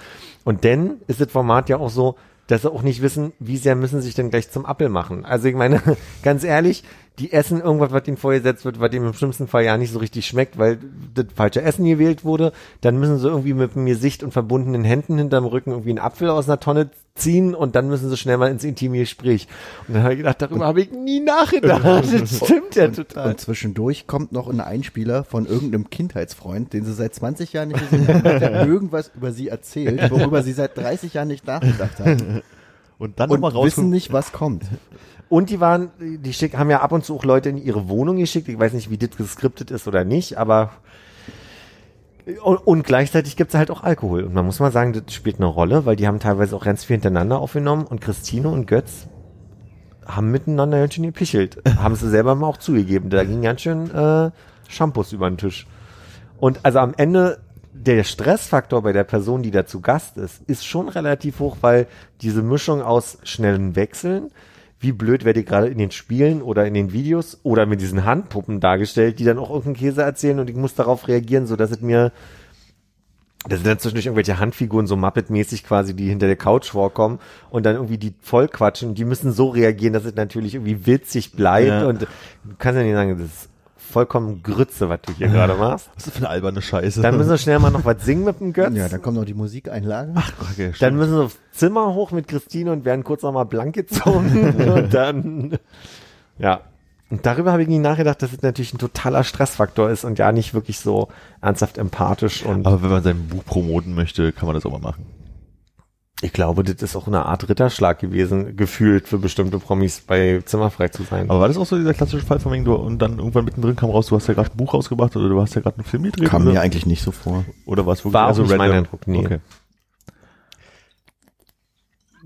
Und denn ist das Format ja auch so, dass sie auch nicht wissen, wie sehr müssen sie sich denn gleich zum Appel machen. Also ich meine, [laughs] ganz ehrlich, die essen irgendwas, was ihnen vorgesetzt wird, was ihnen im schlimmsten Fall ja nicht so richtig schmeckt, weil das falsche Essen gewählt wurde. Dann müssen sie irgendwie mit dem Gesicht und verbundenen Händen hinterm Rücken irgendwie einen Apfel aus einer Tonne ziehen und dann müssen sie schnell mal ins intime Gespräch. Und dann habe ich gedacht, darüber habe ich nie nachgedacht. [laughs] Das stimmt ja total. Und zwischendurch kommt noch ein Einspieler von irgendeinem Kindheitsfreund, den sie seit 20 Jahren nicht gesehen haben, der [laughs] irgendwas über sie erzählt, worüber sie seit 30 Jahren nicht nachgedacht haben. Und dann Und nochmal raus. wissen nicht, was kommt. Und die waren, die schick, haben ja ab und zu auch Leute in ihre Wohnung geschickt. Ich weiß nicht, wie das geskriptet ist oder nicht, aber und, und gleichzeitig gibt's halt auch Alkohol. Und man muss mal sagen, das spielt eine Rolle, weil die haben teilweise auch ganz viel hintereinander aufgenommen und Christine und Götz haben miteinander ganz schön gepichelt. [laughs] haben sie selber mal auch zugegeben. Da ging ganz schön äh, Shampoos über den Tisch. Und also am Ende der Stressfaktor bei der Person, die da zu Gast ist, ist schon relativ hoch, weil diese Mischung aus schnellen Wechseln, wie blöd werde ich gerade in den Spielen oder in den Videos oder mit diesen Handpuppen dargestellt, die dann auch irgendeinen Käse erzählen und ich muss darauf reagieren, so dass es mir das sind dann zwischendurch irgendwelche Handfiguren, so Muppet-mäßig quasi, die hinter der Couch vorkommen und dann irgendwie die voll quatschen. Die müssen so reagieren, dass es natürlich irgendwie witzig bleibt Ja. und du kannst ja nicht sagen, das ist vollkommen Grütze, was du hier gerade machst. Was ist das für eine alberne Scheiße? Dann müssen wir schnell mal noch was singen mit dem Götz. Ja, dann kommt noch die Musikeinlage. okay, dann müssen wir aufs Zimmer hoch mit Christine und werden kurz nochmal blank gezogen [laughs] und dann, ja. Und darüber habe ich nie nachgedacht, dass es natürlich ein totaler Stressfaktor ist und ja nicht wirklich so ernsthaft empathisch und Aber wenn man sein Buch promoten möchte, kann man das auch mal machen. Ich glaube, das ist auch eine Art Ritterschlag gewesen, gefühlt für bestimmte Promis bei Zimmerfrei zu sein. Aber war das auch so dieser klassische Fall von wegen, du und dann irgendwann mittendrin kam raus, du hast ja gerade ein Buch rausgebracht oder du hast ja gerade einen Film gedreht? Kam oder, mir eigentlich nicht so vor. oder war es wirklich War auch eher so nicht mein? Eindruck, nee. Okay.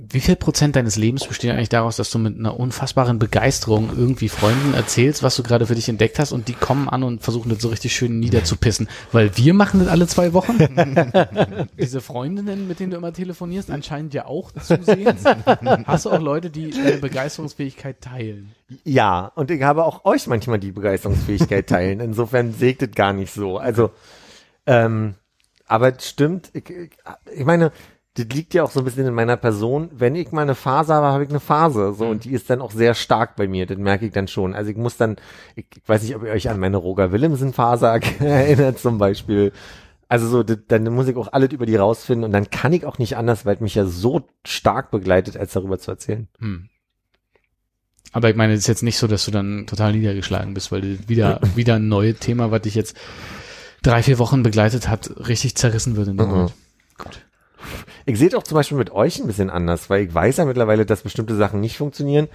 Wie viel Prozent deines Lebens besteht eigentlich daraus, dass du mit einer unfassbaren Begeisterung irgendwie Freunden erzählst, was du gerade für dich entdeckt hast und die kommen an und versuchen das so richtig schön niederzupissen? Weil wir machen das alle zwei Wochen. [laughs] Diese Freundinnen, mit denen du immer telefonierst, anscheinend ja auch zusehends. Hast du auch Leute, die deine Begeisterungsfähigkeit teilen? Ja, und ich habe auch euch manchmal die Begeisterungsfähigkeit teilen. Insofern sägt es gar nicht so. Also, ähm, aber es stimmt, ich, ich, ich meine, das liegt ja auch so ein bisschen in meiner Person. Wenn ich mal eine Phase habe, habe ich eine Phase. So, und die ist dann auch sehr stark bei mir. Das merke ich dann schon. Also ich muss dann, ich, ich weiß nicht, ob ihr euch an meine Roger Willemsen-Phase [laughs] erinnert zum Beispiel. Also so, das, dann muss ich auch alles über die rausfinden und dann kann ich auch nicht anders, weil es mich ja so stark begleitet, als darüber zu erzählen. Hm. Aber ich meine, es ist jetzt nicht so, dass du dann total niedergeschlagen bist, weil du wieder, [laughs] wieder ein neues Thema, was dich jetzt drei, vier Wochen begleitet hat, richtig zerrissen wird in dem Mhm. Moment. Ich sehe es auch zum Beispiel mit euch ein bisschen anders, weil ich weiß ja mittlerweile, dass bestimmte Sachen nicht funktionieren.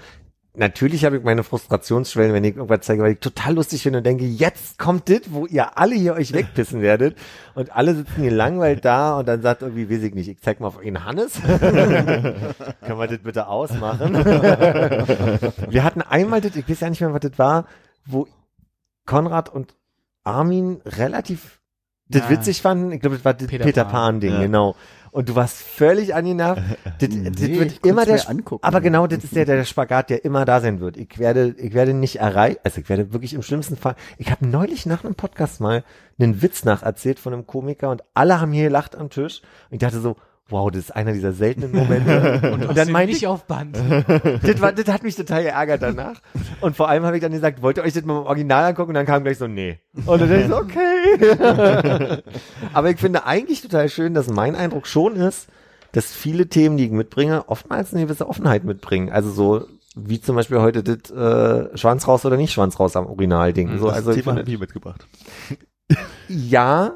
Natürlich habe ich meine Frustrationsschwellen, wenn ich irgendwas zeige, weil ich total lustig finde und denke, jetzt kommt das, wo ihr alle hier euch wegpissen werdet. Und alle sitzen hier langweilt da und dann sagt irgendwie, weiß ich nicht, ich zeig mal auf ihn Hannes. [laughs] Können wir das bitte ausmachen? [laughs] wir hatten einmal das, ich weiß ja nicht mehr, was das war, wo Konrad und Armin relativ das Ja. witzig fanden, ich glaube, das war das Peter Peter, Pan. Pan-Ding, Ja. genau. Und du warst völlig angenervt. [laughs] Das, das Nee, wird ich konnt's immer der, angucken. aber genau das ist der, der Spagat, der immer da sein wird. Ich werde, ich werde nicht erreicht, also ich werde wirklich im schlimmsten Fall, ich habe neulich nach einem Podcast mal einen Witz nacherzählt von einem Komiker und alle haben hier gelacht am Tisch. Und ich dachte so, wow, das ist einer dieser seltenen Momente. [laughs] und, dann meinte ich, auf Band. das, war, das hat mich total geärgert danach. Und vor allem habe ich dann gesagt, wollt ihr euch das mal im Original angucken? Und dann kam gleich so, nee. Und dann dachte ich so, okay. [laughs] Aber ich finde eigentlich total schön, dass mein Eindruck schon ist, dass viele Themen, die ich mitbringe, oftmals eine gewisse Offenheit mitbringen. Also so wie zum Beispiel heute das äh, Schwanz raus oder nicht Schwanz raus am Original-Ding. So, das also Thema habe ich mitgebracht. ja,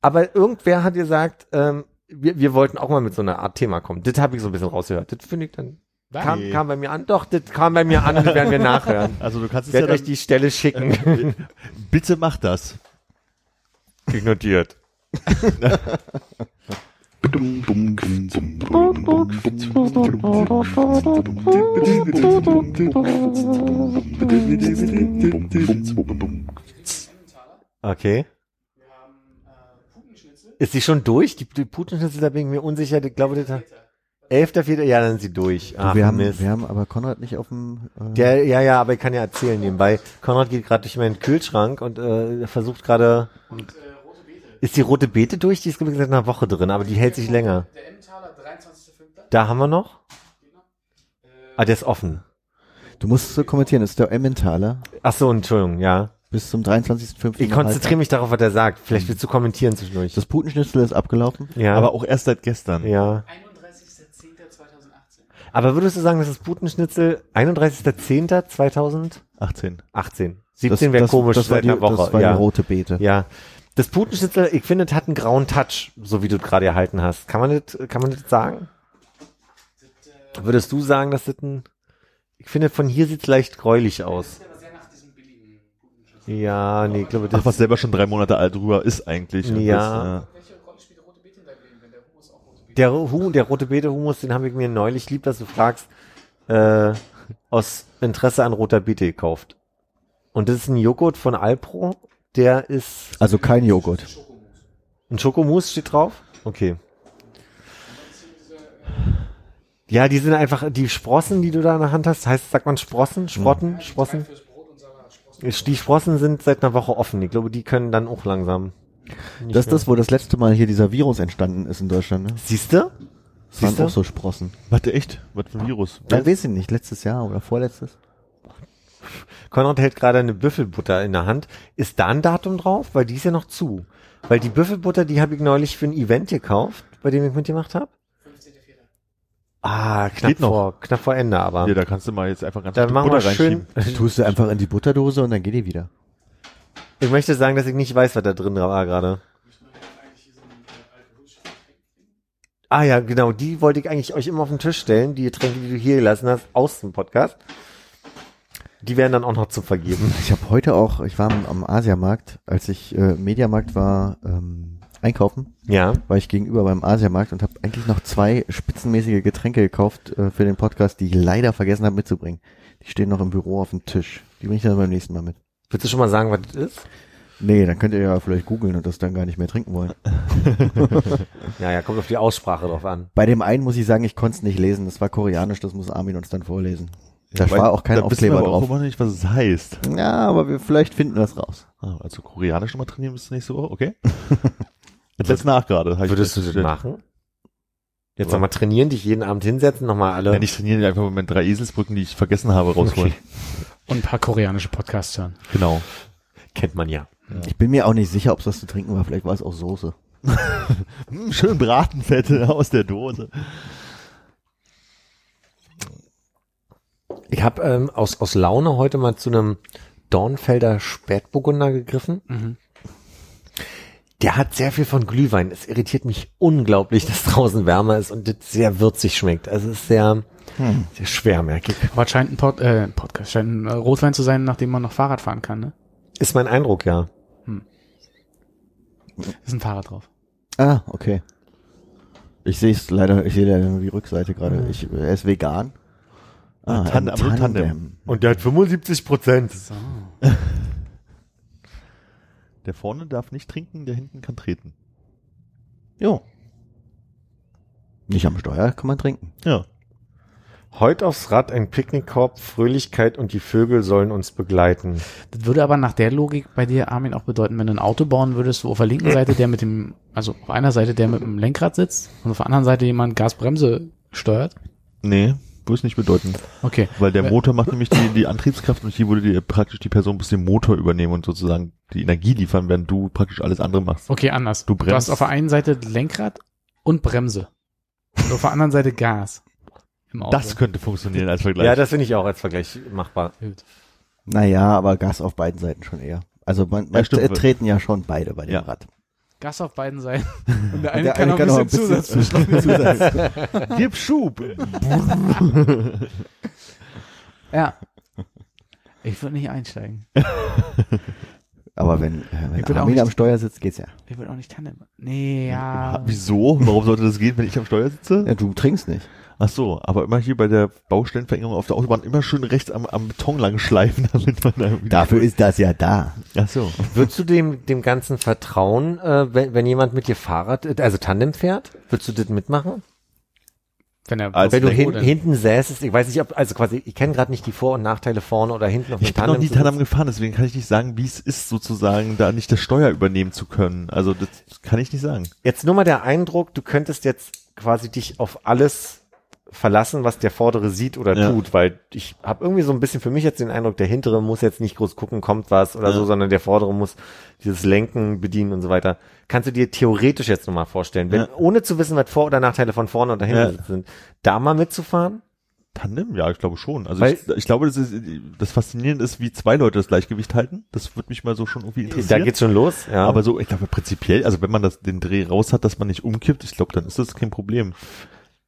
aber irgendwer hat gesagt, ähm, wir, wir wollten auch mal mit so einer Art Thema kommen. Das habe ich so ein bisschen rausgehört. Das finde ich dann kam, Nee. kam bei mir an. Doch, das kam bei mir an und das werden wir nachhören. [laughs] Also du kannst es ja werde euch dann, die Stelle schicken. [laughs] bitte mach das. Ignoriert. [laughs] Okay. Ist sie schon durch? Die, die Putenschnitzel, da bin ich mir unsicher. Ich glaube, das Elfter, vierter, ja, dann sind sie durch. Ach, wir, haben, Mist. wir haben aber Konrad nicht auf dem. Äh, Der, ja, ja, aber ich kann ja erzählen nebenbei. Konrad geht gerade durch meinen Kühlschrank und äh, versucht gerade. Ist die rote Beete durch? Die ist glaube ich seit einer Woche drin, aber die hält sich länger. Der Emmentaler, 23.05. Da haben wir noch. Ah, der ist offen. du musst so kommentieren, das ist der Emmentaler Ach so, Entschuldigung, ja. Bis zum 23.05. Ich konzentriere mich darauf, was er sagt. Vielleicht willst du kommentieren zwischendurch. Das Putenschnitzel ist abgelaufen. ja, Aber auch erst seit gestern. ja. 31.10.2018. Aber würdest du sagen, das ist Putenschnitzel 31.10.2018? 18. 17 wäre komisch das war seit die, einer Woche. Das war ja. die rote Beete. ja. Das Putenschnitzel, ich finde, das hat einen grauen Touch, so wie du es gerade erhalten hast. Kann man das, kann man das sagen? Würdest du sagen, dass das ein, ich finde, von hier sieht es leicht gräulich aus. Ja, nee, ich glaube, das Ach, was selber schon drei Monate alt drüber ist eigentlich. Und Ja. Das, Der, Hu, der rote Beete Humus, den habe ich mir neulich lieb, dass du fragst, äh, aus Interesse an roter Beete gekauft. Und das ist ein Joghurt von Alpro, der ist Also kein Joghurt. ein Schokomousse steht drauf. Okay. Ja, die sind einfach die Sprossen, die du da in der Hand hast. Heißt, sagt man Sprossen, Sprotten, Sprossen? Die Sprossen sind seit einer Woche offen. Ich glaube, die können dann auch langsam. nicht Das ist mehr. das, wo das letzte Mal hier dieser Virus entstanden ist in Deutschland. Ne? Siehst du? Das waren Siehst du? auch so Sprossen. Warte, echt? Was für ein Virus? Ja, weiß ich nicht, letztes Jahr oder vorletztes. Konrad hält gerade eine Büffelbutter in der Hand. Ist da ein Datum drauf? Weil die ist ja noch zu. Weil die Büffelbutter, die habe ich neulich für ein Event gekauft, bei dem ich mitgemacht habe. Ah, knapp vor, knapp vor Ende, aber. Ja, da kannst du mal jetzt einfach ganz da viel machen wir Butter schön. reinschieben. Tust du einfach in die Butterdose und dann geht die wieder. Ich möchte sagen, dass ich nicht weiß, was da drin war gerade. Ah ja, genau, die wollte ich eigentlich euch immer auf den Tisch stellen, die Getränke, die du hier gelassen hast, aus dem Podcast. Die werden dann auch noch zu vergeben. Ich habe heute auch, ich war am, am Asiamarkt, als ich äh, Mediamarkt war, ähm, einkaufen, Ja. war ich gegenüber beim Asiamarkt und habe eigentlich noch zwei spitzenmäßige Getränke gekauft äh, für den Podcast, die ich leider vergessen habe mitzubringen. Die stehen noch im Büro auf dem Tisch. Die bringe ich dann beim nächsten Mal mit. Willst du schon mal sagen, was das ist? Nee, dann könnt ihr ja vielleicht googeln und das dann gar nicht mehr trinken wollen. [laughs] Ja, ja, kommt auf die Aussprache drauf an. Bei dem einen muss ich sagen, ich konnte es nicht lesen. Das war koreanisch, das muss Armin uns dann vorlesen. Da war auch kein da wissen wir Aufkleber aber auch drauf. immer nicht, was es heißt. Ja, aber wir vielleicht finden wir das raus. Ah, also Koreanisch nochmal trainieren bist du nächste Woche, okay? [laughs] Jetzt setz nach gerade. ich Würdest du das machen? Jetzt nochmal trainieren, dich jeden Abend hinsetzen, nochmal alle. Ja, nicht trainieren, einfach mit drei Eselsbrücken, die ich vergessen habe, rausholen. Und ein paar koreanische Podcasts hören. Genau. Kennt man ja. Ich bin mir auch nicht sicher, ob es das zu trinken war. Vielleicht war es auch Soße. [laughs] Hm, schön Bratenfette [laughs] aus der Dose. Ich habe ähm, aus, aus Laune heute mal zu einem Dornfelder Spätburgunder gegriffen. Mhm. Der hat sehr viel von Glühwein. Es irritiert mich unglaublich, dass draußen wärmer ist und das sehr würzig schmeckt. Also es ist sehr, sehr schwermerkig. Aber es scheint ein, Pod, äh, Podcast, scheint ein äh, Rotwein zu sein, nachdem man noch Fahrrad fahren kann, ne? Ist mein Eindruck, ja. Ist ein Fahrrad drauf. Ah, okay. Ich sehe es leider, ich sehe leider nur die Rückseite gerade. Ich, er ist vegan. Ah, Tan- ein aber nur Tandem. Tandem. Und der hat 75 Prozent. So. [laughs] Der vorne darf nicht trinken, der hinten kann treten. Jo. Nicht am Steuer kann man trinken. Ja. Heute aufs Rad ein Picknickkorb, Fröhlichkeit und die Vögel sollen uns begleiten. Das würde aber nach der Logik bei dir, Armin, auch bedeuten, wenn du ein Auto bauen würdest, wo auf der linken Seite der mit dem, also auf einer Seite der mit dem Lenkrad sitzt und auf der anderen Seite jemand Gasbremse steuert. Nee, würde es nicht bedeuten. Okay. Weil der Ä- Motor macht [laughs] nämlich die, die Antriebskraft und hier würde dir praktisch die Person bis den Motor übernehmen und sozusagen die Energie liefern, während du praktisch alles andere machst. Okay, anders. Du Du, bremst. hast auf der einen Seite Lenkrad und Bremse. Und auf der anderen Seite Gas. Im Auto. Das könnte funktionieren als Vergleich. Ja, das finde ich auch als Vergleich machbar. Gut. Naja, aber Gas auf beiden Seiten schon eher. Also man, man Ja, treten ja schon beide bei dem Ja. Rad. Gas auf beiden Seiten. [laughs] Und der eine Der kann, eine noch kann ein bisschen [laughs] noch ein Zusatz bisschen [laughs] Gib Schub! Ja. Ich würde nicht einsteigen. Aber wenn, äh, Ich wenn auch Armin nicht- am Steuer sitzt, geht's ja. Ich würde auch nicht Tandem. Nee, ja. Wieso? Warum sollte das gehen, wenn ich am Steuer sitze? Ja, du trinkst nicht. Ach so, aber immer hier bei der Baustellenverengung auf der Autobahn immer schön rechts am, am Beton lang schleifen, [laughs] damit man da irgendwie- Dafür ist das ja da. Ach so. Würdest du dem, dem Ganzen vertrauen, äh, wenn, wenn jemand mit dir Fahrrad, also Tandem fährt? Würdest du das mitmachen? Wenn er Als Wenn du hin, hinten säßest, ich weiß nicht, ob, also quasi, ich kenne gerade nicht die Vor- und Nachteile vorne oder hinten auf dem Ich bin noch nie Tandem gefahren, deswegen kann ich nicht sagen, wie es ist, sozusagen da nicht das Steuer übernehmen zu können. Also das kann ich nicht sagen. Jetzt nur mal der Eindruck, du könntest jetzt quasi dich auf alles verlassen, was der Vordere sieht oder Ja. tut, weil ich habe irgendwie so ein bisschen für mich jetzt den Eindruck, der Hintere muss jetzt nicht groß gucken, kommt was oder Ja. so, sondern der Vordere muss dieses Lenken bedienen und so weiter. Kannst du dir theoretisch jetzt nochmal vorstellen, wenn, Ja. ohne zu wissen, was Vor- oder Nachteile von vorne oder hinten sind, da mal mitzufahren? Tandem? Ja, ich glaube schon. Also Weil- ich, ich glaube, das, ist, das Faszinierende ist, wie zwei Leute das Gleichgewicht halten. Das würde mich mal so schon irgendwie Da interessieren. geht's schon los, ja. Aber so, ich glaube prinzipiell, also wenn man das, den Dreh raus hat, dass man nicht umkippt, ich glaube, dann ist das kein Problem.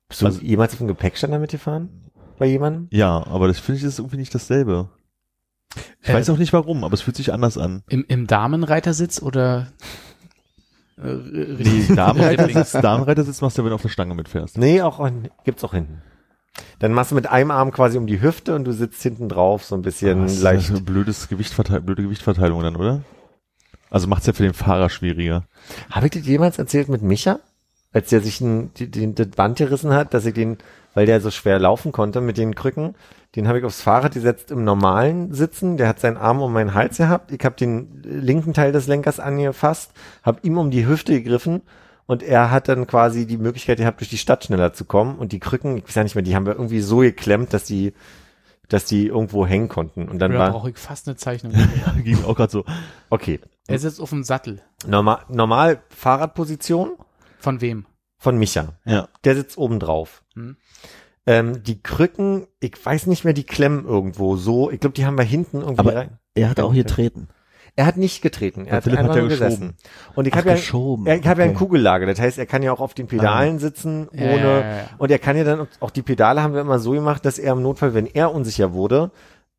Bist du also- jemals auf dem Gepäckständer mitgefahren? Bei jemandem? Ja, aber das finde ich ist irgendwie nicht dasselbe. Ich Äh, weiß auch nicht warum, aber es fühlt sich anders an. Im, im Damenreitersitz oder äh, Nee, Damenreitersitz, Damenreitersitz machst du, wenn du auf der Stange mitfährst. Nee, auch gibt's auch hinten. Dann machst du mit einem Arm quasi um die Hüfte und du sitzt hinten drauf, so ein bisschen Das ist leicht. eine blödes Gewichtverteil blöde Gewichtverteilung dann, oder? Also macht's ja für den Fahrer schwieriger. Habe ich das jemals erzählt mit Micha? Als der sich die, den, das Band gerissen hat, dass ich den, weil der so schwer laufen konnte mit den Krücken, den habe ich aufs Fahrrad gesetzt im normalen Sitzen. Der hat seinen Arm um meinen Hals gehabt. Ich habe den linken Teil des Lenkers angefasst, habe ihm um die Hüfte gegriffen und er hat dann quasi die Möglichkeit gehabt, durch die Stadt schneller zu kommen. Und die Krücken, ich weiß ja nicht mehr, die haben wir irgendwie so geklemmt, dass die, dass die irgendwo hängen konnten. Und dann Da war, brauche ich fast eine Zeichnung. [laughs] Ging auch gerade so. okay, er sitzt auf dem Sattel. normal, normal Fahrradposition Von wem? von Micha. Ja. Der sitzt oben drauf. Hm. Ähm, die Krücken, ich weiß nicht mehr, die klemmen irgendwo so. Ich glaube, die haben wir hinten irgendwie Aber rein. er hat auch hier treten. Er hat nicht getreten. Er Der hat Philipp einfach hat ja nur geschoben. gesessen. Und ich habe ja, er, ich habe ja ein okay. Kugellager. Das heißt, er kann ja auch auf den Pedalen sitzen, Ja, ohne, ja, ja, ja. und er kann ja dann, auch die Pedale haben wir immer so gemacht, dass er im Notfall, wenn er unsicher wurde,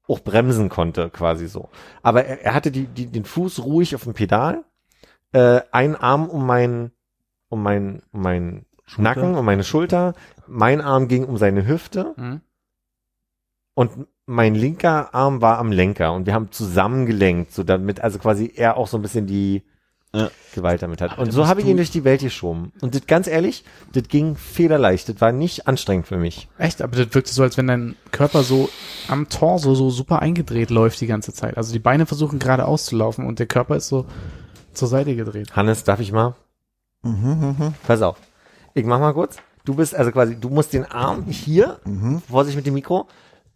auch bremsen konnte, quasi so. Aber er, er hatte die, die, den Fuß ruhig auf dem Pedal, äh, ein Arm um meinen, um meinen, um meinen Nacken, um meine Schulter, mein Arm ging um seine Hüfte Hm? und mein linker Arm war am Lenker und wir haben zusammen gelenkt, so damit also quasi er auch so ein bisschen die Ja. Gewalt damit hat. Aber Und so habe ich ihn durch die Welt geschoben. Und das, ganz ehrlich, das ging federleicht. Das war nicht anstrengend für mich. Echt, aber das wirkte so, als wenn dein Körper so am Torso so super eingedreht läuft die ganze Zeit. Also die Beine versuchen gerade auszulaufen und der Körper ist so zur Seite gedreht. Hannes, darf ich mal? Mhm, Pass auf. Ich mach mal kurz. Du bist also quasi, du musst den Arm hier, mhm. Vorsicht mit dem Mikro.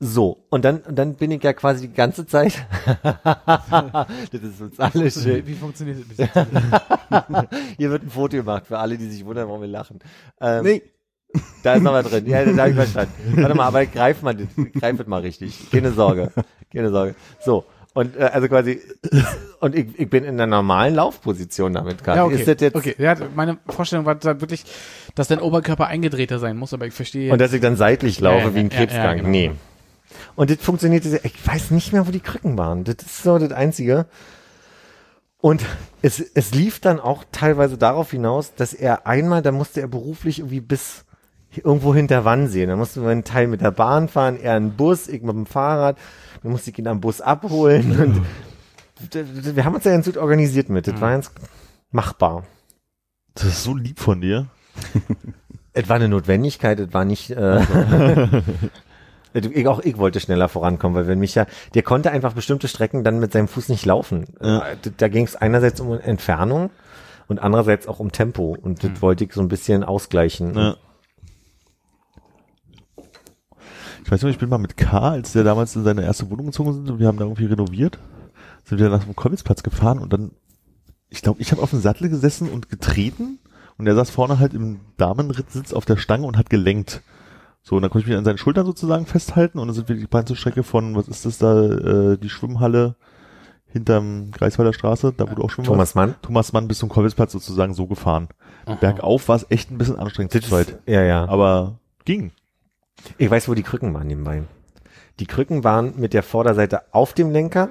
So, und dann, und dann bin ich ja quasi die ganze Zeit. [laughs] das ist uns alle schön. Wie funktioniert [laughs] das? Hier wird ein Foto gemacht für alle, die sich wundern, warum wir lachen. Ähm, Nee. Da ist noch was drin. Ja, das habe ich verstanden. Warte mal, aber greif mal, greif mal richtig. Keine Sorge. Keine Sorge. So. Und äh, also quasi, und ich, ich bin in der normalen Laufposition damit gerade. Ja, okay. Ist das jetzt, okay. Ja, meine Vorstellung war da wirklich, dass dein Oberkörper eingedrehter sein muss, aber ich verstehe. Und dass ich dann seitlich laufe Ja, wie ein Krebsgang. genau. Nee. Und das funktioniert, ich weiß nicht mehr, wo die Krücken waren. Das ist so das Einzige. Und es, es lief dann auch teilweise darauf hinaus, dass er einmal, da musste er beruflich irgendwie bis irgendwo hinter Wann sehen. Da musste man einen Teil mit der Bahn fahren, er einen Bus, ich mit dem Fahrrad. Dann musste ich ihn am Bus abholen. Und wir haben uns ja ganz gut organisiert mit. Das Mhm. war ganz machbar. Das ist so lieb von dir. [laughs] Es war eine Notwendigkeit, es war nicht, äh, [laughs] ich, auch ich wollte schneller vorankommen, weil wenn mich ja, der konnte einfach bestimmte Strecken dann mit seinem Fuß nicht laufen. Ja. Äh, Da ging es einerseits um Entfernung und andererseits auch um Tempo und das wollte ich so ein bisschen ausgleichen. Ja. Ich weiß nicht, ich bin mal mit K, als der damals in seine erste Wohnung gezogen sind und wir haben da irgendwie renoviert, sind wir nach dem Kolwitzplatz gefahren und dann, ich glaube, ich habe auf dem Sattel gesessen und getreten und er saß vorne halt im Damenrittsitz auf der Stange und hat gelenkt. So, und dann konnte ich mich an seinen Schultern sozusagen festhalten und dann sind wir die ganze Strecke von, was ist das da, äh, die Schwimmhalle hinterm Greifswalder Straße, da wo du auch schwimmen Thomas warst. Mann. Thomas Mann bis zum Kolwitzplatz sozusagen so gefahren. Bergauf war es echt ein bisschen anstrengend Zeit. Ja, ja. Aber ging. Ich weiß, wo die Krücken waren nebenbei. Die Krücken waren mit der Vorderseite auf dem Lenker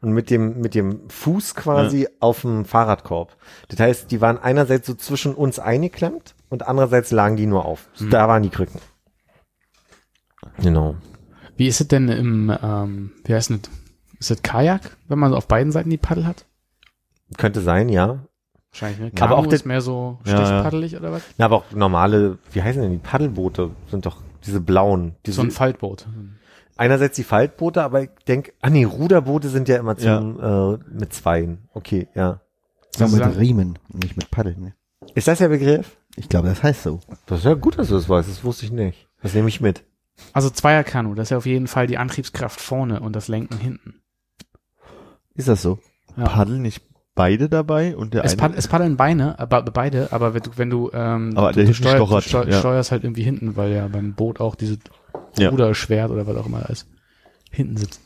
und mit dem, mit dem Fuß quasi auf dem Fahrradkorb. Das heißt, die waren einerseits so zwischen uns eingeklemmt und andererseits lagen die nur auf. Da waren die Krücken. Genau. Wie ist es denn im, ähm, wie heißt das? Ist das Kajak, wenn man auf beiden Seiten die Paddel hat? Könnte sein, ja. Wahrscheinlich, ne? Aber Kanu auch das- ist mehr so Ja, ja. stichpaddelig oder was? Na, aber auch normale, wie heißen denn die Paddelboote? Sind doch diese blauen. Diese, So ein Faltboot. einerseits die Faltboote, aber ich denke, ah nee, Ruderboote sind ja immer zum, äh, mit Zweien. Okay, ja. So mit Riemen, nicht mit Paddeln. Ne? Ist das der Begriff? Ich glaube, das heißt so. Das ist ja gut, dass du das weißt. Das wusste ich nicht. Das nehme ich mit. Also Zweierkanu, das ist ja auf jeden Fall die Antriebskraft vorne und das Lenken hinten. Ist das so? Ja. Paddeln nicht beide dabei und der Es, eine. pad, es paddeln Beine, aber beide, aber wenn du, wenn du, ähm, Aber du, der du, steuer, du steu, ja. steuerst halt irgendwie hinten, weil ja beim Boot auch diese Ja. Ruderschwert oder was auch immer ist, hinten sitzt.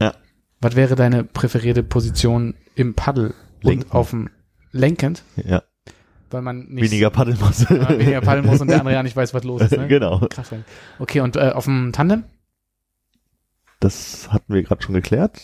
Ja. Was wäre deine präferierte Position im Paddel Lenken. und auf dem lenkend, ja, weil man nicht weniger weil man weniger paddeln muss und der andere ja nicht weiß, was los ist. [laughs] Ne? genau. Krass. Okay, und äh, auf dem Tandem? Das hatten wir gerade schon geklärt,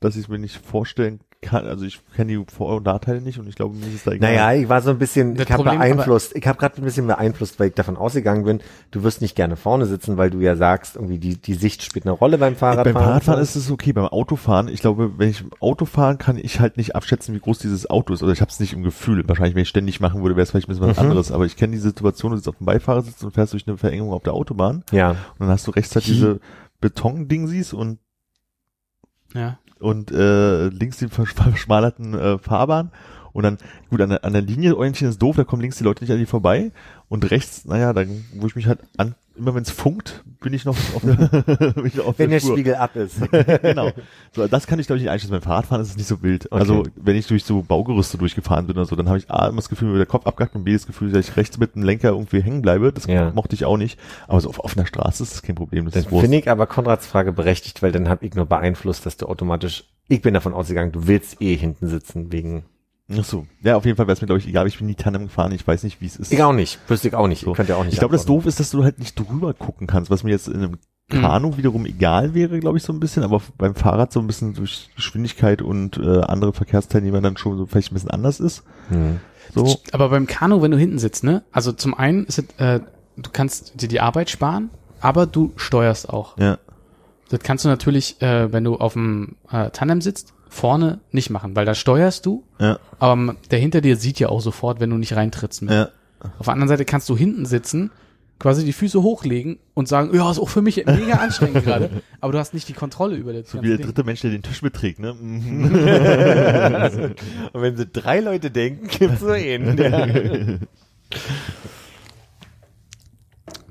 dass ich es mir nicht vorstellen kann. Also ich kenne die Vor- und Nachteile nicht und ich glaube, mir ist es da egal. Naja, ich war so ein bisschen, Das ich habe beeinflusst, ich habe gerade ein bisschen beeinflusst, weil ich davon ausgegangen bin, du wirst nicht gerne vorne sitzen, weil du ja sagst, irgendwie die, die Sicht spielt eine Rolle beim Fahrradfahren. Beim Fahrradfahren ist es okay, beim Autofahren, ich glaube, wenn ich im Auto fahren, kann ich halt nicht abschätzen, wie groß dieses Auto ist. Oder ich habe es nicht im Gefühl. Wahrscheinlich, wenn ich ständig machen würde, wäre es vielleicht ein bisschen was Mhm. anderes. Aber ich kenne die Situation, du sitzt auf dem Beifahrersitz und fährst durch eine Verengung auf der Autobahn Ja, und dann hast du rechts halt diese Betonding siehst und Ja. Und äh, links die versch- [laughs] verschmalerten äh, Fahrbahn und dann, gut, an der, an der Linie orientieren ist doof, da kommen links die Leute nicht an die vorbei und rechts, naja, dann, wo ich mich halt an, immer wenn es funkt, bin ich noch auf der, [laughs] bin ich auf wenn der der. Spiegel ab ist. [laughs] genau. So, das kann ich glaube ich nicht einschätzen. Beim Fahrradfahren ist es nicht so wild. Also wenn ich durch so Baugerüste durchgefahren bin oder so, dann habe ich A immer das Gefühl, mir wird der Kopf abgehackt und B das Gefühl, dass ich rechts mit dem Lenker irgendwie hängen bleibe. Das Ja. mochte ich auch nicht. Aber so auf offener Straße ist das kein Problem. Das Wurst. finde ich aber Konrads Frage berechtigt, weil dann habe ich nur beeinflusst, dass du automatisch, ich bin davon ausgegangen, du willst eh hinten sitzen, wegen, Ach so. Ja, auf jeden Fall wäre es mir, glaube ich, egal. Ich bin nie Tandem gefahren. Ich weiß nicht, wie es ist. ich auch nicht, wüsste ich auch nicht, So. ich könnte auch nicht. Ich glaube, das doof ist, dass du halt nicht drüber gucken kannst, was mir jetzt in einem Kanu wiederum egal wäre, glaube ich, so ein bisschen, aber beim Fahrrad so ein bisschen durch Geschwindigkeit und äh, andere Verkehrsteilnehmer dann schon so vielleicht ein bisschen anders ist. Hm. So. Aber beim Kanu, wenn du hinten sitzt, ne? Also zum einen ist es, äh, du kannst dir die Arbeit sparen, aber du steuerst auch. Ja. Das kannst du natürlich, äh, wenn du auf dem äh, Tandem sitzt, vorne nicht machen, weil da steuerst du, Ja. aber der hinter dir sieht ja auch sofort, wenn du nicht reintrittst. Mit. Ja. Auf der anderen Seite kannst du hinten sitzen, quasi die Füße hochlegen und sagen, ja, ist auch für mich mega anstrengend gerade, [laughs] aber du hast nicht die Kontrolle über das So wie der Ding. dritte Mensch, der den Tisch mitträgt, ne? Mhm. [laughs] Und wenn sie drei Leute denken, [laughs] gibt's nur einen.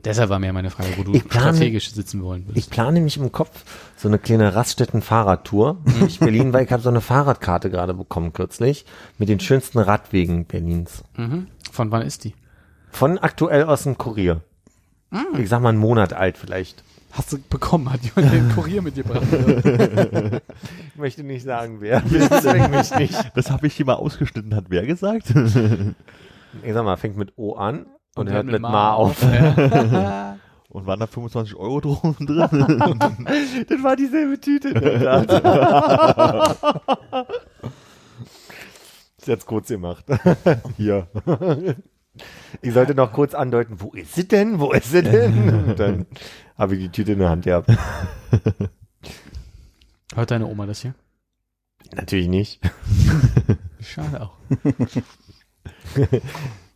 Deshalb war mir meine Frage, wo du Ich plane- strategisch sitzen wollen würdest. Ich plane mich im Kopf so eine kleine Raststätten-Fahrradtour durch Berlin, weil ich habe so eine Fahrradkarte gerade bekommen kürzlich mit den schönsten Radwegen Berlins. Mhm. Von wann ist die? Von aktuell aus dem Kurier. Ich sag mal einen Monat alt vielleicht. Hast du bekommen? Hat jemand den Kurier mitgebracht? [laughs] Ich möchte nicht sagen, wer. [laughs] Deswegen mich nicht. Das habe ich hier mal ausgeschnitten, hat wer gesagt? Ich sag mal, fängt mit O an und, Und hört mit, Ma Ma auf. Ja. [laughs] Und waren da 25 Euro drum drin? [laughs] das war dieselbe Tüte. [laughs] ist jetzt kurz gemacht. Hier. Ich sollte noch kurz andeuten, wo ist sie denn? Wo ist sie denn? Und dann habe ich die Tüte in der Hand gehabt. Hört deine Oma das hier? Natürlich nicht. Schade auch.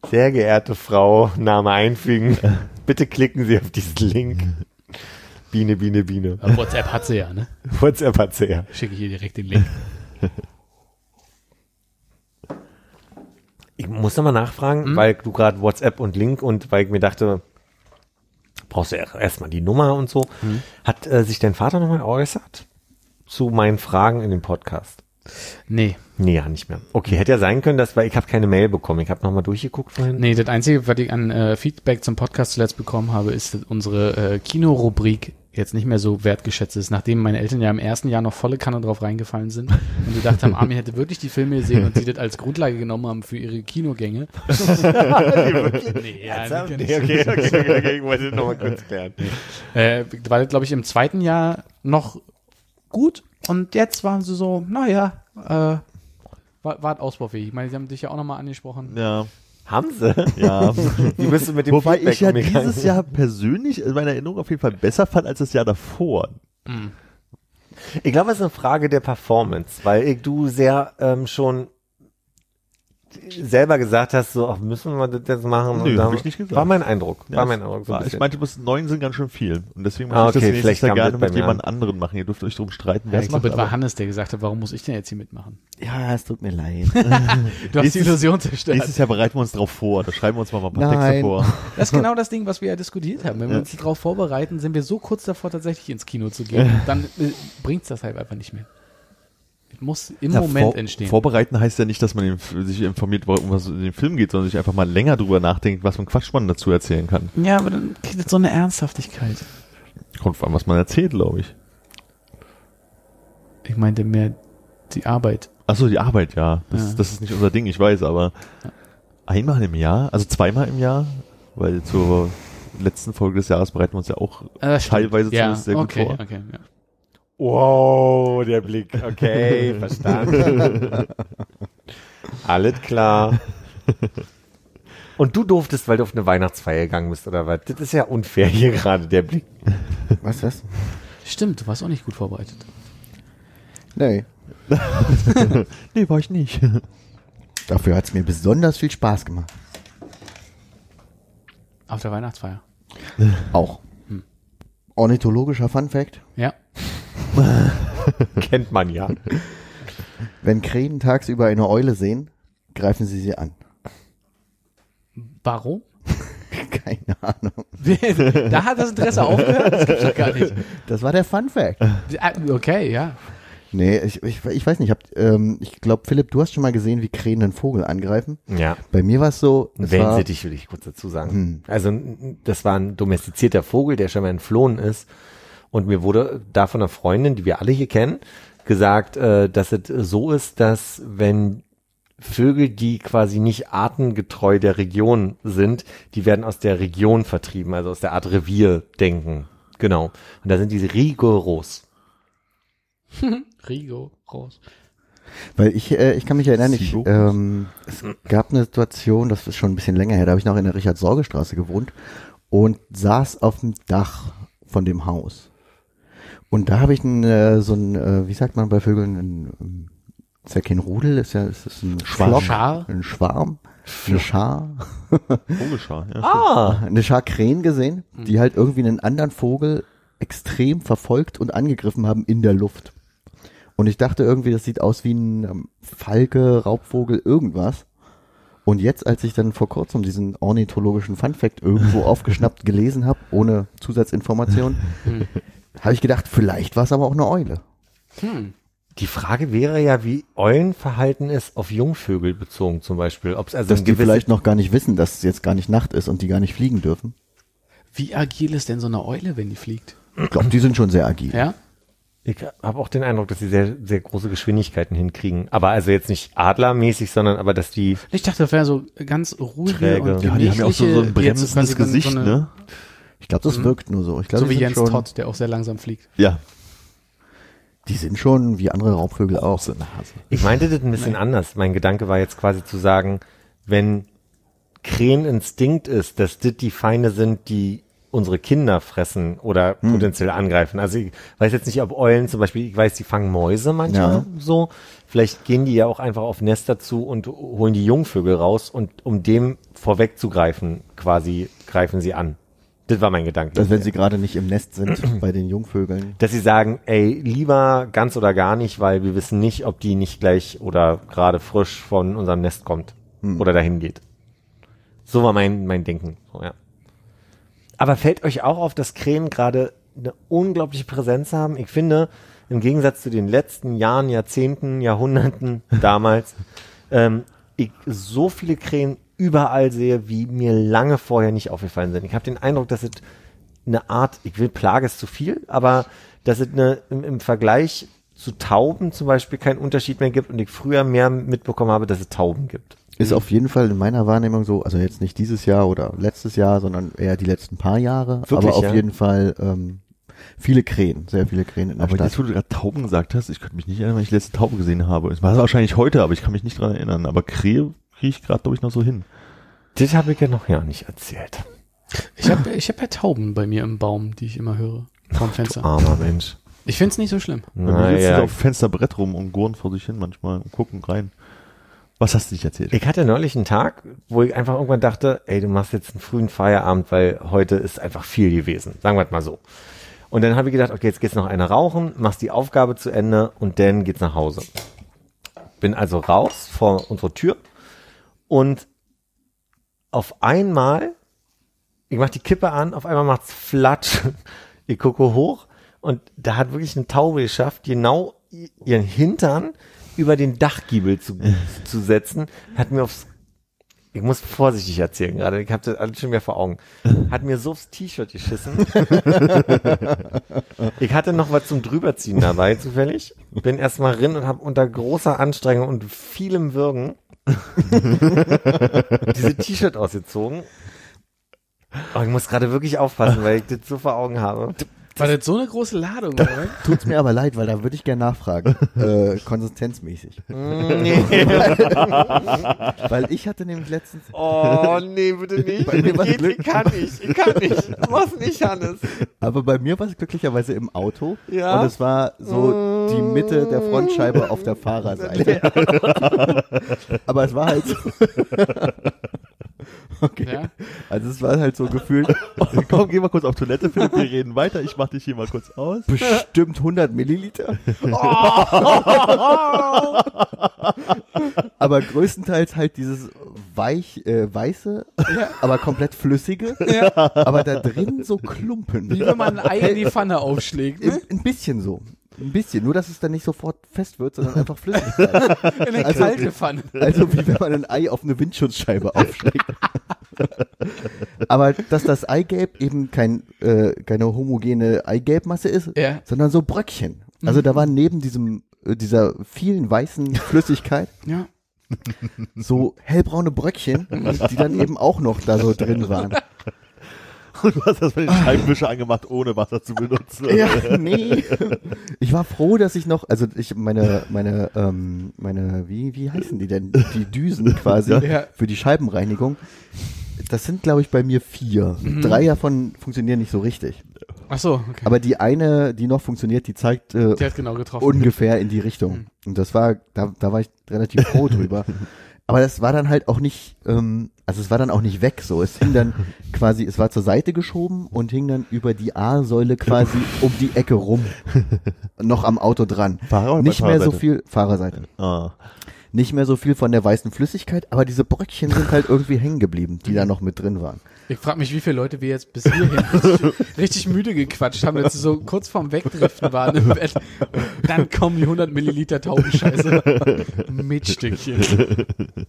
Sehr geehrte Frau, Name einfügen. [laughs] Bitte klicken Sie auf diesen Link. Biene, Biene, Biene. Aber WhatsApp hat sie ja, ne? WhatsApp hat sie ja. Schicke ich ihr direkt den Link. Ich muss nochmal nachfragen, weil du gerade WhatsApp und Link und weil ich mir dachte, brauchst du erstmal die Nummer und so. Hat äh, sich dein Vater nochmal geäußert zu meinen Fragen in dem Podcast? Nee, Nee, ja, nicht mehr. Okay, hätte ja sein können, dass, weil ich habe keine Mail bekommen. Ich habe nochmal durchgeguckt vorhin. nee, das Einzige, was ich an äh, Feedback zum Podcast zuletzt bekommen habe, ist, dass unsere äh, Kinorubrik jetzt nicht mehr so wertgeschätzt ist, nachdem meine Eltern ja im ersten Jahr noch volle Kanne drauf reingefallen sind [laughs] und gedacht haben, Armin hätte wirklich die Filme gesehen und sie das als Grundlage genommen haben für ihre Kinogänge. [laughs] nee, ja, Okay, okay, okay, okay, okay, ich wollte das nochmal kurz klären. Äh, war das, glaube ich, im zweiten Jahr noch gut und jetzt waren sie so, naja, äh, war, war ausbaufähig. Ich meine, sie haben dich ja auch nochmal angesprochen. Ja, Haben sie? ja. Wie bist du mit dem Wobei Feedback ich ja umgegangen? dieses Jahr persönlich in meiner Erinnerung auf jeden Fall besser fand als das Jahr davor. Ich glaube, es ist eine Frage der Performance, weil ich, du sehr ähm, schon selber gesagt hast, so, ach, müssen wir das jetzt machen? Nö, Und dann- hab ich nicht gesagt. War mein Eindruck. Ja, war mein Eindruck. So ein ich meinte, bis neun sind ganz schön viel. Und deswegen Ah, möchte ich okay, das vielleicht nächstes Jahr gerne das mit mir jemand anderen machen. Ihr dürft euch drum streiten, wer Ja, es ich glaube, macht. das war Hannes, der gesagt hat, warum muss ich denn jetzt hier mitmachen? Ja, es tut mir leid. [laughs] Du hast die Illusion zerstört. Nächstes Jahr bereiten wir uns drauf vor. Da schreiben wir uns mal ein paar Nein. Texte vor. [laughs] Das ist genau das Ding, was wir ja diskutiert haben. Wenn wir uns darauf vorbereiten, sind wir so kurz davor, tatsächlich ins Kino zu gehen. [laughs] Dann äh, bringt's das halt einfach nicht mehr. Muss im Ja, Moment vor, entstehen. Vorbereiten heißt ja nicht, dass man sich informiert, worum was in den Film geht, sondern sich einfach mal länger drüber nachdenkt, was man Quatsch man dazu erzählen kann. ja, aber dann kriegt es so eine Ernsthaftigkeit. Kommt vor allem, was man erzählt, glaube ich. Ich meinte mehr die Arbeit. Ach so, die Arbeit, ja. Das, Ja. das ist nicht unser Ding, ich weiß, aber einmal im Jahr, also zweimal im Jahr, weil zur letzten Folge des Jahres bereiten wir uns ja auch Äh, das stimmt. teilweise ja, zumindest sehr gut okay, vor. Okay, ja. Wow, der Blick. Okay, [laughs] verstanden. [laughs] Alles klar. Und du durftest, weil du auf eine Weihnachtsfeier gegangen bist, oder was? Das ist ja unfair hier gerade, der Blick. Was ist das? Stimmt, du warst auch nicht gut vorbereitet. Nee. [laughs] Nee, war ich nicht. Dafür hat es mir besonders viel Spaß gemacht. Auf der Weihnachtsfeier. Auch. Ornithologischer Fun Fact. Ja. [laughs] Kennt man ja. Wenn Krähen tagsüber eine Eule sehen, greifen sie sie an. Warum? [laughs] Keine Ahnung. [laughs] da hat das Interesse aufgehört? Das gibt's doch gar nicht. Das war der Fun Fact. Ah, Okay, ja. Nee, ich, ich, ich weiß nicht. Ich, hab, ähm, ich glaube, Philipp, du hast schon mal gesehen, wie Krähen einen Vogel angreifen. Ja. Bei mir war es so, es war, Wellensittich will ich kurz dazu sagen. Hm. Also das war ein domestizierter Vogel, der schon mal entflohen ist. Und mir wurde da von einer Freundin, die wir alle hier kennen, gesagt, äh, dass es so ist, dass wenn Vögel, die quasi nicht artengetreu der Region sind, die werden aus der Region vertrieben, also aus der Art Revier denken. Genau. Und da sind diese rigoros. [laughs] Rigo, Groß. Weil ich, äh, ich kann mich erinnern, ich, ähm, es gab eine Situation, das ist schon ein bisschen länger her, da habe ich noch in der Richard-Sorge-Straße gewohnt und saß auf dem Dach von dem Haus. Und da habe ich einen, äh, so ein, äh, wie sagt man bei Vögeln, ein, ähm, ist ja kein Rudel, ist ja, ist das ein Schwarm? Schar? Ein Schwarm? Eine Schar? Vogelschar, ja. Ah! Eine Schar Krähen gesehen, die halt irgendwie einen anderen Vogel extrem verfolgt und angegriffen haben in der Luft. Und ich dachte irgendwie, das sieht aus wie ein ähm, Falke, Raubvogel, irgendwas. Und jetzt, als ich dann vor kurzem diesen ornithologischen Funfact irgendwo [laughs] aufgeschnappt gelesen habe, ohne Zusatzinformation, habe ich gedacht, vielleicht war es aber auch eine Eule. Hm. Die Frage wäre ja, wie Eulenverhalten ist auf Jungvögel bezogen zum Beispiel. Ob es also Dass die vielleicht noch gar nicht wissen, dass es jetzt gar nicht Nacht ist und die gar nicht fliegen dürfen. Wie agil ist denn so eine Eule, wenn die fliegt? Ich glaube, die sind schon sehr agil. Ja? Ich habe auch den Eindruck, dass sie sehr, sehr große Geschwindigkeiten hinkriegen. Aber also jetzt nicht adlermäßig, sondern aber dass die, Ich dachte, das wäre so ganz ruhige Träge. und Ja, die haben ja auch so, so ein bremsendes Gesicht, so eine- ne? Ich glaube, das wirkt nur so. Ich glaube, So wie Jens schon, Todd, der auch sehr langsam fliegt. Ja. Die sind schon wie andere Raubvögel auch. Nase. ich meinte das ein bisschen anders. Mein Gedanke war jetzt quasi zu sagen, wenn Krähen Instinkt ist, dass das die Feinde sind, die unsere Kinder fressen oder potenziell angreifen. Also ich weiß jetzt nicht, ob Eulen zum Beispiel, ich weiß, die fangen Mäuse manchmal Ja. so. Vielleicht gehen die ja auch einfach auf Nester zu und holen die Jungvögel raus und um dem vorwegzugreifen, quasi greifen sie an. Das war mein Gedanke. Also wenn sie gerade nicht im Nest sind [clears throat] bei den Jungvögeln. dass sie sagen, ey, lieber ganz oder gar nicht, weil wir wissen nicht, ob die nicht gleich oder gerade frisch von unserem Nest kommt oder dahin geht. So war mein, mein Denken. So, ja. Aber fällt euch auch auf, dass Krähen gerade eine unglaubliche Präsenz haben? Ich finde, im Gegensatz zu den letzten Jahren, Jahrzehnten, Jahrhunderten [laughs] damals, ähm, ich so viele Krähen überall sehe, wie mir lange vorher nicht aufgefallen sind. Ich habe den Eindruck, dass es eine Art, ich will Plage ist zu viel, aber dass es eine, im, im Vergleich zu Tauben zum Beispiel keinen Unterschied mehr gibt und ich früher mehr mitbekommen habe, dass es Tauben gibt. Ist auf jeden Fall in meiner Wahrnehmung so, also jetzt nicht dieses Jahr oder letztes Jahr, sondern eher die letzten paar Jahre. Wirklich, aber auf ja? jeden Fall ähm, viele Krähen, sehr viele Krähen in der Aber Stadt. jetzt, wo du gerade Tauben gesagt hast, ich könnte mich nicht erinnern, wenn ich die letzte Taube gesehen habe. Es war wahrscheinlich heute, aber ich kann mich nicht dran erinnern. Aber Krähe kriege ich gerade, glaube ich, noch so hin. Das habe ich ja noch ja nicht erzählt. Ich habe ich hab ja Tauben bei mir im Baum, die ich immer höre. Vom Fenster. Armer Mensch. Ich find's nicht so schlimm. Sitzen sie Naja, auf dem Fensterbrett rum und gurren vor sich hin manchmal und gucken rein. Was hast du nicht erzählt? ich hatte neulich einen Tag, wo ich einfach irgendwann dachte, ey, du machst jetzt einen frühen Feierabend, weil heute ist einfach viel gewesen. Sagen wir es mal so. Und dann habe ich gedacht, okay, jetzt geht's noch eine rauchen, machst die Aufgabe zu Ende und dann geht's nach Hause. Bin also raus vor unsere Tür und auf einmal, ich mach die Kippe an, auf einmal macht's flatsch. [laughs] Ich gucke hoch und da hat wirklich eine Taube geschafft, genau ihren Hintern über den Dachgiebel zu, [laughs] zu setzen, hat mir aufs ich muss vorsichtig erzählen gerade, ich habe das alles schon mehr vor Augen. Hat mir so aufs T-Shirt geschissen. [laughs] ich hatte noch was zum drüberziehen dabei, zufällig. Bin erstmal rin und habe unter großer Anstrengung und vielem Würgen [laughs] diese T-Shirt ausgezogen. Aber ich muss gerade wirklich aufpassen, weil ich das so vor Augen habe. War das so eine große Ladung, oder? [laughs] Tut's mir aber leid, weil da würde ich gerne nachfragen, [laughs] äh, konsistenzmäßig. [laughs] Weil ich hatte nämlich letztens, Oh, nee, bitte nicht. Bei mir Geht, Glück. ich kann nicht. Ich kann nicht. Mach's nicht, Hannes. aber bei mir war es glücklicherweise im Auto Ja? und es war so die Mitte der Frontscheibe auf der Fahrerseite. aber es war halt so, okay, Ja. also es war halt so gefühlt [laughs] Komm, geh mal kurz auf Toilette, Philipp, wir reden weiter. Ich mach dich hier mal kurz aus. bestimmt 100 Milliliter. [laughs] aber größtenteils halt dieses weich, äh, weiße, aber komplett flüssige, aber da drin so Klumpen. Wie wenn man ein Ei in die Pfanne aufschlägt, ne? ein bisschen so. Ein bisschen. Nur, dass es dann nicht sofort fest wird, sondern einfach flüssig [laughs] bleibt. In eine Also- kalte Pfanne. Also wie wenn man ein Ei auf eine Windschutzscheibe aufschlägt. Aber dass das Eigelb eben kein, äh, keine homogene Eigelbmasse ist, Ja. sondern so Bröckchen. Also da waren neben diesem, äh, dieser vielen weißen Flüssigkeit [laughs] Ja. so hellbraune Bröckchen, die dann eben auch noch da so drin waren. Und du hast das mit den Scheibenwischer angemacht, ohne Wasser zu benutzen. Ja, nee. Ich war froh, dass ich noch, also ich meine, meine, ähm, meine, wie, wie heißen die denn? Die Düsen quasi Ja. für die Scheibenreinigung. Das sind, glaube ich, bei mir vier. Drei davon funktionieren nicht so richtig. Ach so, okay. Aber die eine, die noch funktioniert, die zeigt äh, Die hat genau getroffen. ungefähr in die Richtung. Und das war, da, da war ich relativ froh drüber. [laughs] Aber das war dann halt auch nicht, ähm, also es war dann auch nicht weg so. Es hing dann [laughs] quasi, es war zur Seite geschoben und hing dann über die A-Säule quasi [laughs] um die Ecke rum. Noch am Auto dran. Fahrer oder Nicht mehr so viel, Fahrerseite. Ah. Nicht mehr so viel von der weißen Flüssigkeit, aber diese Bröckchen sind halt irgendwie hängen geblieben, die da noch mit drin waren. Ich frage mich, wie viele Leute wir jetzt bis hierhin richtig, richtig müde gequatscht haben, dass sie so kurz vorm Wegdriften waren im Bett. Dann kommen die 100 Milliliter Taubenscheiße mit Stückchen.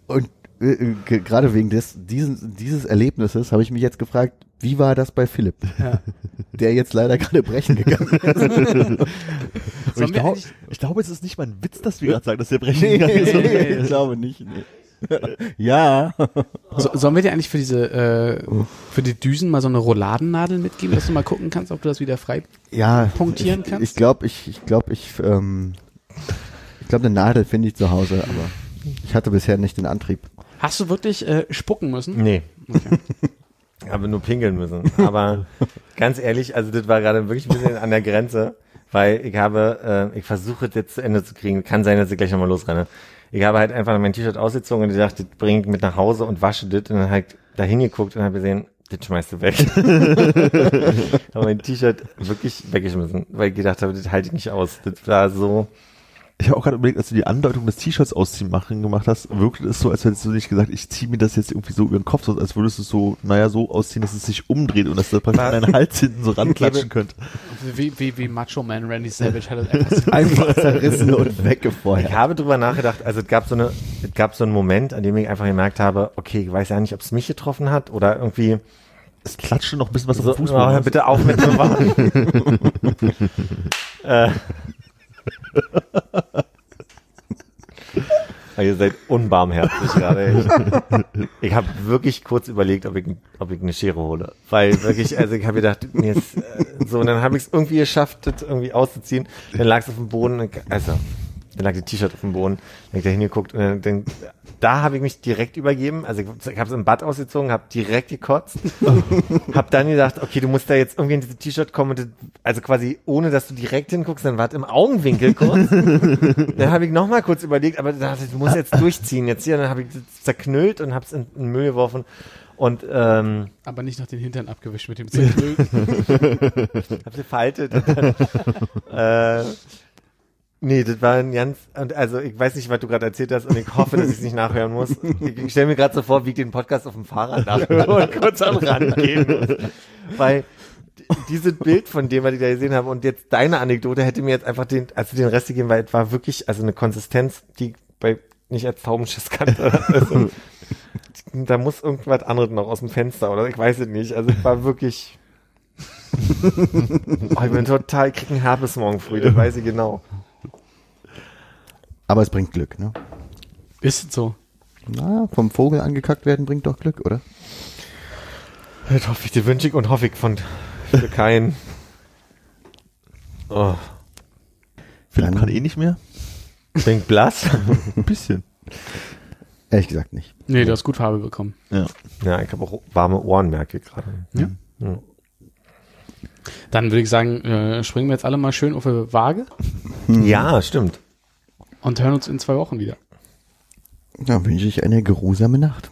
Und äh, äh, ge- gerade wegen des, diesen, dieses Erlebnisses habe ich mich jetzt gefragt, wie war das bei Philipp? Ja. [laughs] Der jetzt leider gerade brechen gegangen ist. [laughs] Ich, glaub, ich glaube, es ist nicht mal ein Witz, dass wir gerade sagen, dass der brechen Nee, gegangen ist. nee, ich glaube nicht. Nee. [laughs] ja. So, sollen wir dir eigentlich für diese, äh, für die Düsen mal so eine Rolladennadel mitgeben, dass du mal gucken kannst, ob du das wieder frei Ja. Punktieren ich, kannst? Ich glaube, ich, ich glaube, ich, ähm, ich glaube, eine Nadel finde ich zu Hause, aber ich hatte bisher nicht den Antrieb. Hast du wirklich äh, spucken müssen? Nee. Habe nur pinkeln müssen. Aber [laughs] ganz ehrlich, also das war gerade wirklich ein bisschen an der Grenze, weil ich habe, äh, ich versuche das jetzt zu Ende zu kriegen. Kann sein, dass ich gleich nochmal losrenne. Ich habe halt einfach mein T-Shirt ausgezogen und ich dachte, das bringe ich mit nach Hause und wasche das und dann halt da hingeguckt und habe gesehen, das schmeißt du weg. habe mein T-Shirt wirklich weggeschmissen, weil ich gedacht habe, das halte ich nicht aus. Das war so, Ich habe auch gerade überlegt, als du die Andeutung des T-Shirts ausziehen machen gemacht hast, wirkte es so, als hättest du nicht gesagt, ich ziehe mir das jetzt irgendwie so über den Kopf, sondern als würdest du es so, naja, so ausziehen, dass es sich umdreht und dass das praktisch an deinen [laughs] Hals hinten so [laughs] ranklatschen könnte. Wie, wie, wie Macho Man Randy Savage hat das einfach [laughs] so Einfach zerrissen und Ich weggefeuert. habe drüber nachgedacht, also es gab so eine, es gab so einen Moment, an dem ich einfach gemerkt habe, okay, ich weiß ja nicht, ob es mich getroffen hat oder irgendwie Es klatschte noch ein bisschen was so, auf dem Fußboden. oh, bitte auf mit so äh. Ihr seid unbarmherzig gerade. Ich, ich habe wirklich kurz überlegt, ob ich, ob ich eine Schere hole. Weil wirklich, also ich habe gedacht, nee, ist, äh, so, und dann habe ich es irgendwie geschafft, das irgendwie auszuziehen. Dann lag es auf dem Boden, also dann lag die T-Shirt auf dem Boden, dann hab ich da hingeguckt und dann, dann da habe ich mich direkt übergeben. Also ich, ich habe es im Bad ausgezogen, habe direkt gekotzt, [laughs] habe dann gedacht, okay, du musst da jetzt irgendwie in dieses T-Shirt kommen, und also quasi ohne, dass du direkt hinguckst, dann war es im Augenwinkel kurz. [laughs] dann habe ich noch mal kurz überlegt, aber da dachte ich, du musst jetzt durchziehen jetzt hier. Dann habe ich zerknüllt und habe es in den Müll geworfen und ähm, Aber nicht noch den Hintern abgewischt mit dem Zirkel. [laughs] Hab sie faltet. Äh, nee, das war ein ganz, und also ich weiß nicht, was du gerade erzählt hast und ich hoffe, dass ich es nicht nachhören muss. Ich, ich stelle mir gerade so vor, wie ich den Podcast auf dem Fahrrad nachhöre [laughs] und kurz am Rand gehen muss. Weil dieses Bild von dem, was ich da gesehen habe und jetzt deine Anekdote hätte mir jetzt einfach den, also den Rest gegeben, weil es war wirklich, also eine Konsistenz, die ich bei nicht als Taubenschiss kannte. Also, da muss irgendwas anderes noch aus dem Fenster oder ich weiß es nicht. Also es war wirklich [laughs] Oh, ich bin total, ich krieg einen Herpes morgen früh, das weiß ich genau. Aber es bringt Glück, ne? Ist es so? Na, vom Vogel angekackt werden bringt doch Glück, oder? Das hoffe ich dir wünsche ich und hoffe ich von für keinen. Oh, Philipp Dann- kann eh nicht mehr. ich blass. [laughs] Ein bisschen. Ehrlich gesagt nicht. Nee, du hast gut Farbe bekommen. Ja. Ja, ich habe auch warme Ohren, merke ich gerade. Ja. Ja. Dann würde ich sagen, äh, springen wir jetzt alle mal schön auf eine Waage ja, stimmt. Und hören uns in zwei Wochen wieder. Dann wünsche ich eine geruhsame Nacht.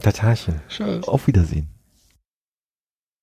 Tatarchen. Tschüss. Auf Wiedersehen.